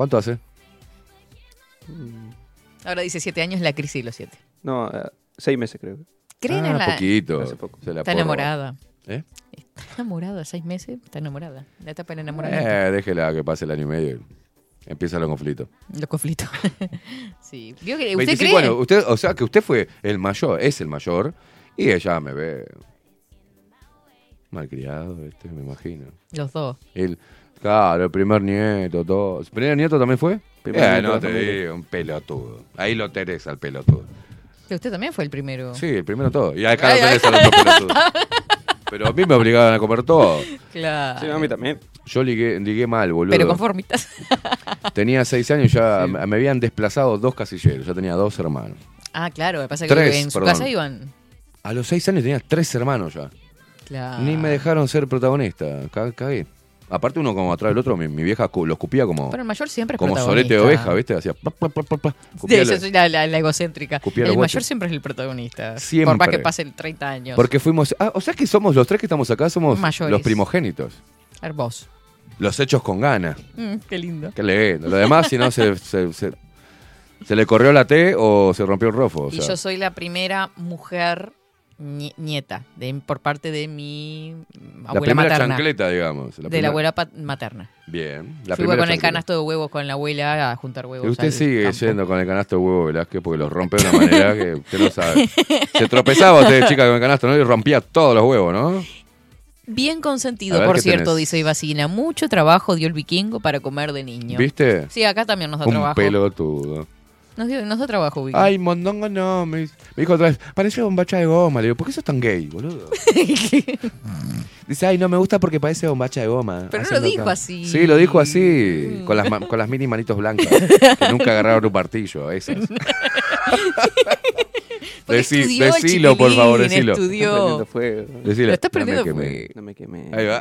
Speaker 3: ¿Cuánto hace?
Speaker 2: Mm,
Speaker 1: Ahora dice siete años, la crisis de los siete.
Speaker 2: No, eh, seis meses creo.
Speaker 1: ¿Creen en
Speaker 3: Ah,
Speaker 1: la...
Speaker 3: poquito.
Speaker 2: Hace poco.
Speaker 3: Se la
Speaker 1: Está
Speaker 3: porro.
Speaker 1: enamorada.
Speaker 3: ¿Eh?
Speaker 1: Está enamorada, seis meses, está enamorada. La etapa del enamoramiento.
Speaker 3: Eh, déjela que pase el año y medio. y Empieza los conflictos.
Speaker 1: Los conflictos. sí. ¿Vio que usted
Speaker 3: 25
Speaker 1: cree?
Speaker 3: años. Usted, o sea, que usted fue el mayor, es el mayor, y ella me ve malcriado, este, me imagino.
Speaker 1: Los dos.
Speaker 3: El, claro, el primer nieto, todo. ¿El primer nieto también fue?
Speaker 2: Primer
Speaker 3: Eh,
Speaker 2: nieto
Speaker 3: no te digo, un pelotudo. Ahí lo tenés al pelotudo.
Speaker 1: Pero usted también fue el primero.
Speaker 3: Sí, el primero todo. Y acá
Speaker 1: Ay,
Speaker 3: lo tenés
Speaker 1: ay,
Speaker 3: al otro pelotudo. Pero a mí me obligaban a comer todo.
Speaker 1: Claro.
Speaker 2: Sí, a mí también.
Speaker 3: Yo ligué, ligué mal, boludo.
Speaker 1: Pero conformistas.
Speaker 3: Tenía seis años y ya me me habían desplazado dos casilleros. Yo tenía dos hermanos.
Speaker 1: ah, claro, me pasa que
Speaker 3: Tres,
Speaker 1: en su
Speaker 3: perdón.
Speaker 1: casa iban.
Speaker 3: A los seis años tenía tres hermanos ya.
Speaker 1: Claro.
Speaker 3: Ni me dejaron ser protagonista. Ca- Cagué. Aparte uno como atrás del otro, mi, mi vieja cu- los cupía como,
Speaker 1: Pero el mayor siempre es
Speaker 3: como solete de oveja, ¿viste? Hacía pa, pa, pa, pa, pa.
Speaker 1: Sí,
Speaker 3: Cupía
Speaker 1: yo
Speaker 3: la-
Speaker 1: soy la, la- la egocéntrica.
Speaker 3: Cupía
Speaker 1: El mayor
Speaker 3: guachos.
Speaker 1: siempre es el protagonista.
Speaker 3: Siempre.
Speaker 1: Por más que pasen 30 años.
Speaker 3: Porque fuimos... Ah, o sea que somos los tres que estamos acá, somos
Speaker 1: Mayores.
Speaker 3: los primogénitos.
Speaker 1: Hermoso.
Speaker 3: Los hechos con ganas.
Speaker 1: Mm, qué lindo.
Speaker 3: Qué lindo. Lo demás, si no, se, se, se- se le corrió la T o se rompió el rofo. o
Speaker 1: y yo soy la primera mujer nieta de, por parte de mi
Speaker 3: la
Speaker 1: abuela
Speaker 3: primera
Speaker 1: materna.
Speaker 3: chancleta, digamos. La
Speaker 1: de
Speaker 3: primera-
Speaker 1: la abuela materna.
Speaker 3: Bien. La primera
Speaker 1: con el canasto de huevos con la abuela a juntar huevos.
Speaker 3: Y usted sigue
Speaker 1: campo.
Speaker 3: yendo con el canasto de huevo Velázquez porque los rompe de una manera que usted no sabe. Se tropezaba usted, chica, con el canasto, ¿no? Y rompía todos los huevos, ¿no?
Speaker 1: Bien consentido, por
Speaker 3: ¿qué
Speaker 1: cierto,
Speaker 3: tenés?
Speaker 1: dice Ivacina. Mucho trabajo dio el vikingo para comer de niño.
Speaker 3: ¿Viste?
Speaker 1: Sí, acá también nos da
Speaker 3: Un
Speaker 1: trabajo.
Speaker 3: pelotudo.
Speaker 1: Nos, dio- nos trabajo, vikingo.
Speaker 3: Ay, mondongo no. Me, me dijo otra vez, parece bombacha de goma. Le digo, ¿por qué sos tan gay, boludo? Dice, ay, no me gusta porque parece bombacha de goma.
Speaker 1: Pero no lo dijo
Speaker 3: acá.
Speaker 1: así.
Speaker 3: Sí, lo dijo así, con las, ma- con las mini manitos blancas, que nunca agarraron un martillo, esas.
Speaker 1: Porque
Speaker 3: Decí-
Speaker 1: estudió el
Speaker 3: decilo, por favor, decilo.
Speaker 1: estudió.
Speaker 2: Prendiendo fuego.
Speaker 3: Decilo.
Speaker 1: Lo está
Speaker 3: No me quemé.
Speaker 1: fuego.
Speaker 2: No me quemé.
Speaker 3: Ahí va.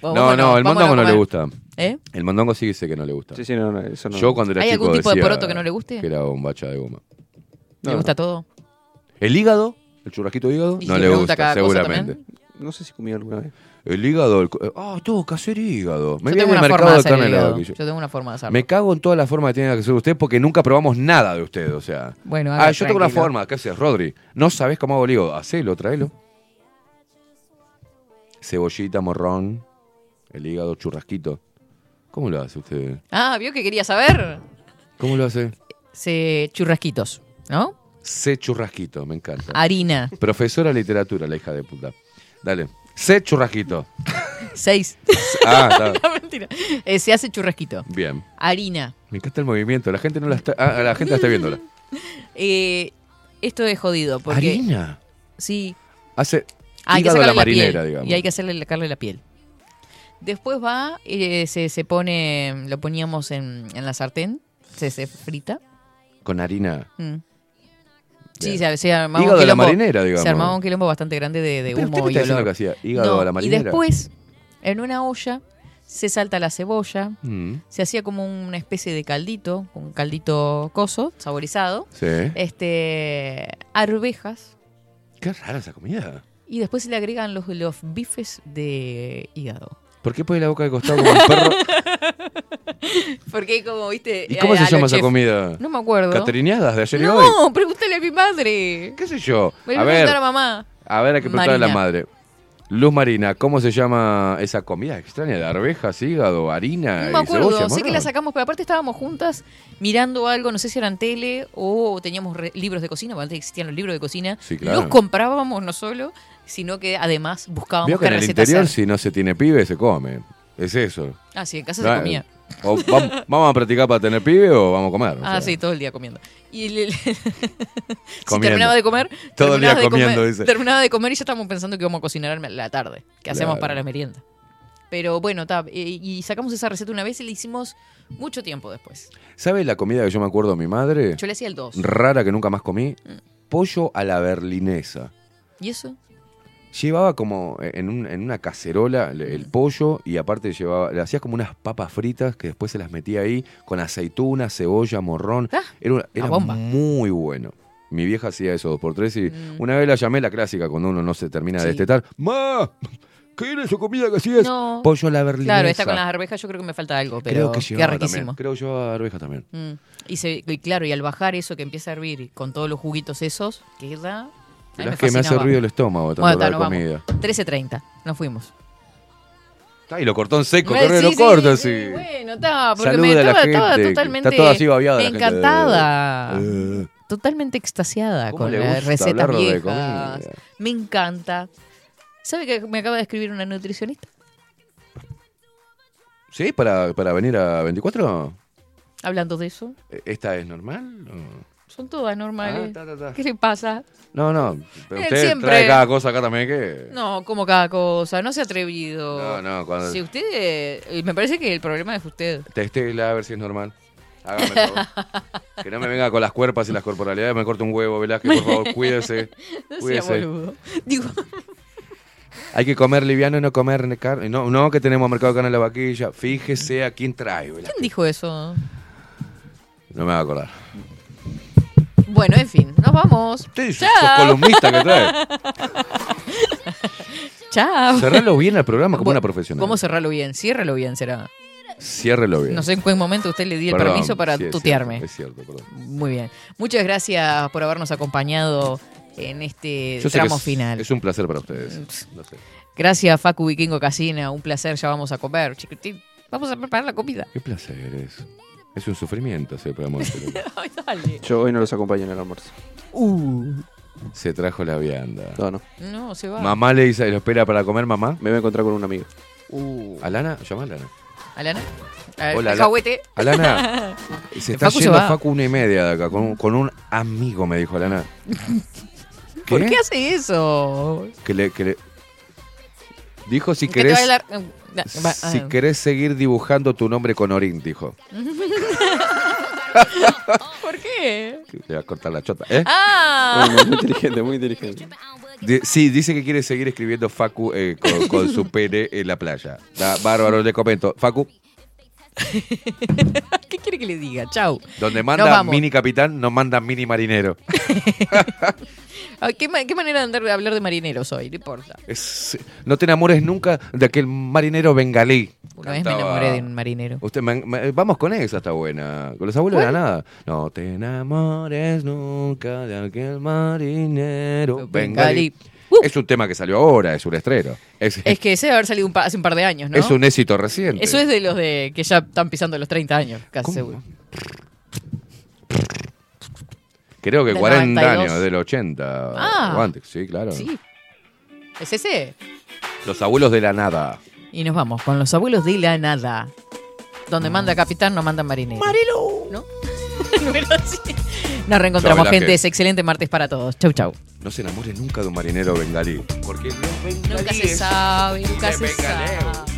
Speaker 1: Vamos,
Speaker 3: No, no, el
Speaker 1: vámonos
Speaker 3: mondongo no le
Speaker 1: comer.
Speaker 3: gusta.
Speaker 1: ¿Eh?
Speaker 3: El mondongo sí dice que no le gusta.
Speaker 2: Sí, sí, no, no, eso no.
Speaker 3: Yo cuando era
Speaker 1: ¿Hay
Speaker 3: chico
Speaker 1: algún tipo de
Speaker 3: decía
Speaker 1: poroto que no le guste?
Speaker 3: Que era bombacha de goma.
Speaker 1: ¿Le
Speaker 2: No.
Speaker 1: gusta todo?
Speaker 3: ¿El hígado? ¿El churrasquito de hígado?
Speaker 1: ¿Y
Speaker 3: No
Speaker 1: si
Speaker 3: le gusta,
Speaker 1: cada cosa
Speaker 3: seguramente.
Speaker 2: No sé si comí alguna vez.
Speaker 3: El hígado, el co- ah, tengo que hacer hígado. Me
Speaker 1: Yo tengo
Speaker 3: al
Speaker 1: una forma
Speaker 3: mercado
Speaker 1: de
Speaker 3: de
Speaker 1: hacer el
Speaker 3: carne
Speaker 1: hígado.
Speaker 3: helada que yo-
Speaker 1: Yo tengo una forma de hacerlo.
Speaker 3: Me cago en toda la forma que tiene que hacer usted porque nunca probamos nada de usted, o sea.
Speaker 1: Bueno,
Speaker 3: Ah, yo tengo una
Speaker 1: tranquilo.
Speaker 3: forma. ¿Qué haces, Rodri? No sabes cómo hago el hígado. Hacelo, tráelo. Cebollita, morrón, el hígado, churrasquito. ¿Cómo lo hace usted?
Speaker 1: Ah, ¿vio que quería saber?
Speaker 3: ¿Cómo lo hace?
Speaker 1: Se churrasquitos. ¿No?
Speaker 3: C churrasquito, me encanta.
Speaker 1: Harina.
Speaker 3: Profesora de literatura, la hija de puta. Dale. C churrasquito.
Speaker 1: Seis.
Speaker 3: Ah, está.
Speaker 1: No, mentira. Eh, se hace churrasquito.
Speaker 3: Bien.
Speaker 1: Harina.
Speaker 3: Me encanta el movimiento. La gente no la está. Ah, la gente la está viéndola.
Speaker 1: Eh, esto es jodido. Porque,
Speaker 3: Harina.
Speaker 1: Sí.
Speaker 3: Hace
Speaker 1: Hay que sacarle
Speaker 3: la
Speaker 1: la, piel.
Speaker 3: marinera, digamos.
Speaker 1: Y hay que hacerle sacarle la piel. Después va, eh, se, se pone, lo poníamos en, en la sartén, se, se frita.
Speaker 3: Con harina.
Speaker 1: Mm. Sí, se, se armaba
Speaker 3: Hígado
Speaker 1: un
Speaker 3: a la
Speaker 1: quilombo-
Speaker 3: marinera, digamos.
Speaker 1: Se armaba un quilombo bastante grande de, de
Speaker 3: ¿Pero
Speaker 1: humo y olor.
Speaker 3: que hacía hígado
Speaker 1: No,
Speaker 3: a la
Speaker 1: Y
Speaker 3: marinera?
Speaker 1: después, en una olla, se salta la cebolla,
Speaker 3: Mm,
Speaker 1: se hacía como una especie de caldito, un caldito coso, saborizado.
Speaker 3: sí.
Speaker 1: Este, arvejas,
Speaker 3: Qué rara esa comida.
Speaker 1: y después se le agregan los, los bifes de hígado.
Speaker 3: ¿Por qué pone la boca de costado como un perro?
Speaker 1: Porque como, viste...
Speaker 3: ¿Y cómo
Speaker 1: eh,
Speaker 3: se
Speaker 1: a
Speaker 3: llama esa
Speaker 1: chef-
Speaker 3: comida?
Speaker 1: No me acuerdo.
Speaker 3: ¿Caterineadas de ayer y hoy?
Speaker 1: No, pregúntale a mi madre.
Speaker 3: ¿Qué sé yo?
Speaker 1: Voy
Speaker 3: A ver,
Speaker 1: preguntar a mamá.
Speaker 3: a ver, hay que preguntarle a la madre. Luz Marina, ¿cómo se llama esa comida extraña de arvejas, hígado, harina
Speaker 1: No me acuerdo,
Speaker 3: cebolla?
Speaker 1: sé que la sacamos, pero aparte estábamos juntas mirando algo, no sé si eran tele o teníamos libros de cocina, porque antes existían los libros de cocina.
Speaker 3: Sí, claro.
Speaker 1: Los comprábamos no solo, sino que además buscábamos
Speaker 3: que
Speaker 1: qué
Speaker 3: en el
Speaker 1: recetas
Speaker 3: interior,
Speaker 1: hacer.
Speaker 3: si no se tiene pibe, se come. Es eso.
Speaker 1: Ah, sí, en casa se comía.
Speaker 3: o ¿Vamos a practicar para tener pibe o vamos a comer? O
Speaker 1: Ah,
Speaker 3: sea,
Speaker 1: sí, todo el día comiendo. Y el- el- si
Speaker 3: Comiendo.
Speaker 1: terminaba de comer,
Speaker 3: Todo el día comiendo,
Speaker 1: comer-
Speaker 3: dice.
Speaker 1: terminaba de comer y ya estábamos pensando que íbamos a cocinar a la tarde, que hacemos para la merienda. Pero bueno, ta, y sacamos esa receta una vez y la hicimos mucho tiempo después.
Speaker 3: ¿Sabe la comida que yo me acuerdo de mi madre?
Speaker 1: Yo le hacía el 2.
Speaker 3: Rara que nunca más comí.
Speaker 1: Mm.
Speaker 3: Pollo a la berlinesa.
Speaker 1: ¿Y eso?
Speaker 3: Llevaba como en, un- en una cacerola el, el pollo y aparte llevaba, le hacías como unas papas fritas que después se las metía ahí con aceituna, cebolla, morrón. Era, una- era
Speaker 1: Ah, bomba.
Speaker 3: muy bueno. Mi vieja hacía eso dos por tres y
Speaker 1: Mm.
Speaker 3: una vez la llamé la clásica cuando uno no se termina de destetar. ¡Ma! ¿Qué era esa comida que hacías?
Speaker 1: No.
Speaker 3: Pollo a la berlinesa.
Speaker 1: Claro, esta con las arvejas yo creo que me falta algo, pero
Speaker 3: Creo que
Speaker 1: riquísimo.
Speaker 3: también. Creo que llevaba arveja también.
Speaker 1: Mm. Y, se, y claro, y al bajar eso que empieza a hervir con todos los juguitos esos, queda... mí
Speaker 3: Es que me hace ruido el estómago tanto
Speaker 1: Bueno, ta, vamos.
Speaker 3: comida.
Speaker 1: 13.30, nos fuimos.
Speaker 3: Y lo cortó en seco,
Speaker 1: Eh,
Speaker 3: corre,
Speaker 1: sí,
Speaker 3: lo
Speaker 1: sí,
Speaker 3: así.
Speaker 1: Bueno, está, porque
Speaker 3: Saluda
Speaker 1: me
Speaker 3: a la
Speaker 1: estaba, totalmente
Speaker 3: está toda así babiada la
Speaker 1: encantada.
Speaker 3: Eh.
Speaker 1: Totalmente extasiada
Speaker 3: ¿Cómo
Speaker 1: con las recetas viejas. Me encanta. ¿Sabe que me acaba de escribir una nutricionista?
Speaker 3: ¿Sí? ¿Para, para venir a 24?
Speaker 1: Hablando de eso.
Speaker 3: ¿Esta es normal? o?
Speaker 1: Son todas normales.
Speaker 3: Ah, ta, ta, ta.
Speaker 1: ¿Qué le pasa?
Speaker 3: No, no. Pero usted
Speaker 1: siempre-
Speaker 3: trae cada cosa acá también que...
Speaker 1: No, como cada cosa. No se ha atrevido.
Speaker 3: No, no, cuando-
Speaker 1: Si usted... eh, Me parece que el problema es usted.
Speaker 3: Testela a ver si es normal. Hágame todo. que no me venga con las cuerpas y las corporalidades. Me corte un huevo, Velázquez, por favor, cuídese.
Speaker 1: No sea
Speaker 3: Cuídese.
Speaker 1: boludo. Digo,
Speaker 3: Hay que comer liviano y no comer carne. No, no que tenemos mercado de carne en la vaquilla. Fíjese a quién trae, Velázquez.
Speaker 1: ¿quién dijo eso?
Speaker 3: No me va a acordar.
Speaker 1: Bueno, en fin, nos vamos.
Speaker 3: Sí, sos
Speaker 1: Chao.
Speaker 3: columnista que trae.
Speaker 1: Chao.
Speaker 3: Cerralo bien al programa como una profesional.
Speaker 1: ¿Cómo cerrarlo bien? Ciérralo bien, será.
Speaker 3: Ciérrelo bien.
Speaker 1: No sé en qué momento usted le di el
Speaker 3: Perdón,
Speaker 1: permiso para
Speaker 3: sí, es
Speaker 1: tutearme.
Speaker 3: cierto, Es cierto, perdón.
Speaker 1: Muy bien. Muchas gracias por habernos acompañado en este
Speaker 3: Yo sé que
Speaker 1: tramo
Speaker 3: es,
Speaker 1: final.
Speaker 3: Es un placer para ustedes. Sé.
Speaker 1: Gracias, Facu Vikingo Casina. Un placer, ya vamos a comer, chiquitín. Vamos a preparar la comida.
Speaker 3: Qué placer es. Es un sufrimiento ese programa.
Speaker 1: Ay, dale.
Speaker 2: Yo hoy no los acompaño en el almuerzo.
Speaker 3: Se trajo la vianda.
Speaker 2: No, no.
Speaker 1: No, se va.
Speaker 3: Mamá le dice, lo espera para comer, mamá.
Speaker 2: Me voy a encontrar con un amigo.
Speaker 1: Uh.
Speaker 3: Alana, llama a Alana.
Speaker 1: ¿Alana? A-
Speaker 3: Hola, Ala-. Alana. Se está
Speaker 1: Facu se
Speaker 3: yendo
Speaker 1: va.
Speaker 3: Facu una y media de acá, con un, con un amigo, me dijo Alana.
Speaker 1: ¿Por qué hace eso?
Speaker 3: Que le, que le- Dijo si querés,
Speaker 1: va-
Speaker 3: si
Speaker 1: ah.
Speaker 3: querés seguir dibujando tu nombre con Orín, dijo.
Speaker 1: ¿Por qué?
Speaker 3: Le va a cortar la chota. ¿eh?
Speaker 1: Ah.
Speaker 2: Muy, muy inteligente, muy inteligente.
Speaker 3: Di- sí, dice que quiere seguir escribiendo Facu eh, con, con su pene en la playa. Da, bárbaro, le comento. Facu,
Speaker 1: ¿Qué quiere que le diga? Chau.
Speaker 3: donde manda mini capitán, no manda mini marinero.
Speaker 1: ¿Qué, ma- qué manera de andar de hablar de marineros hoy? No importa.
Speaker 3: Es- no te enamores nunca de aquel marinero bengalí.
Speaker 1: Una vez me
Speaker 3: Cantaba-
Speaker 1: enamoré de un marinero.
Speaker 3: Usted, vamos con esa, está buena. Con los abuelos de la nada. No te enamores nunca de aquel marinero bengalí.
Speaker 1: bengalí.
Speaker 3: Es un tema que salió ahora, es un estreno. Es,
Speaker 1: Es que ese debe haber salido un pa- hace un par de años, ¿no?
Speaker 3: es un éxito reciente.
Speaker 1: Eso es de los de que ya están pisando los 30 años, casi seguro.
Speaker 3: Creo que
Speaker 5: Del
Speaker 3: 40
Speaker 5: 92.
Speaker 3: años, del 80.
Speaker 5: Ah.
Speaker 3: o antes, sí, claro.
Speaker 5: Sí. ¿Es ese?
Speaker 3: Los abuelos de la nada.
Speaker 5: Y nos vamos con los abuelos de la nada. Donde manda capitán, no manda marinero. ¡Marilu! ¿No? Nos reencontramos, gente. Es excelente martes para todos. Chau, chau.
Speaker 3: No se enamore nunca de un marinero bengalí. Porque los
Speaker 5: Nunca se
Speaker 3: bengalíes-
Speaker 5: sabe, nunca se
Speaker 3: bengaleo.
Speaker 5: sabe.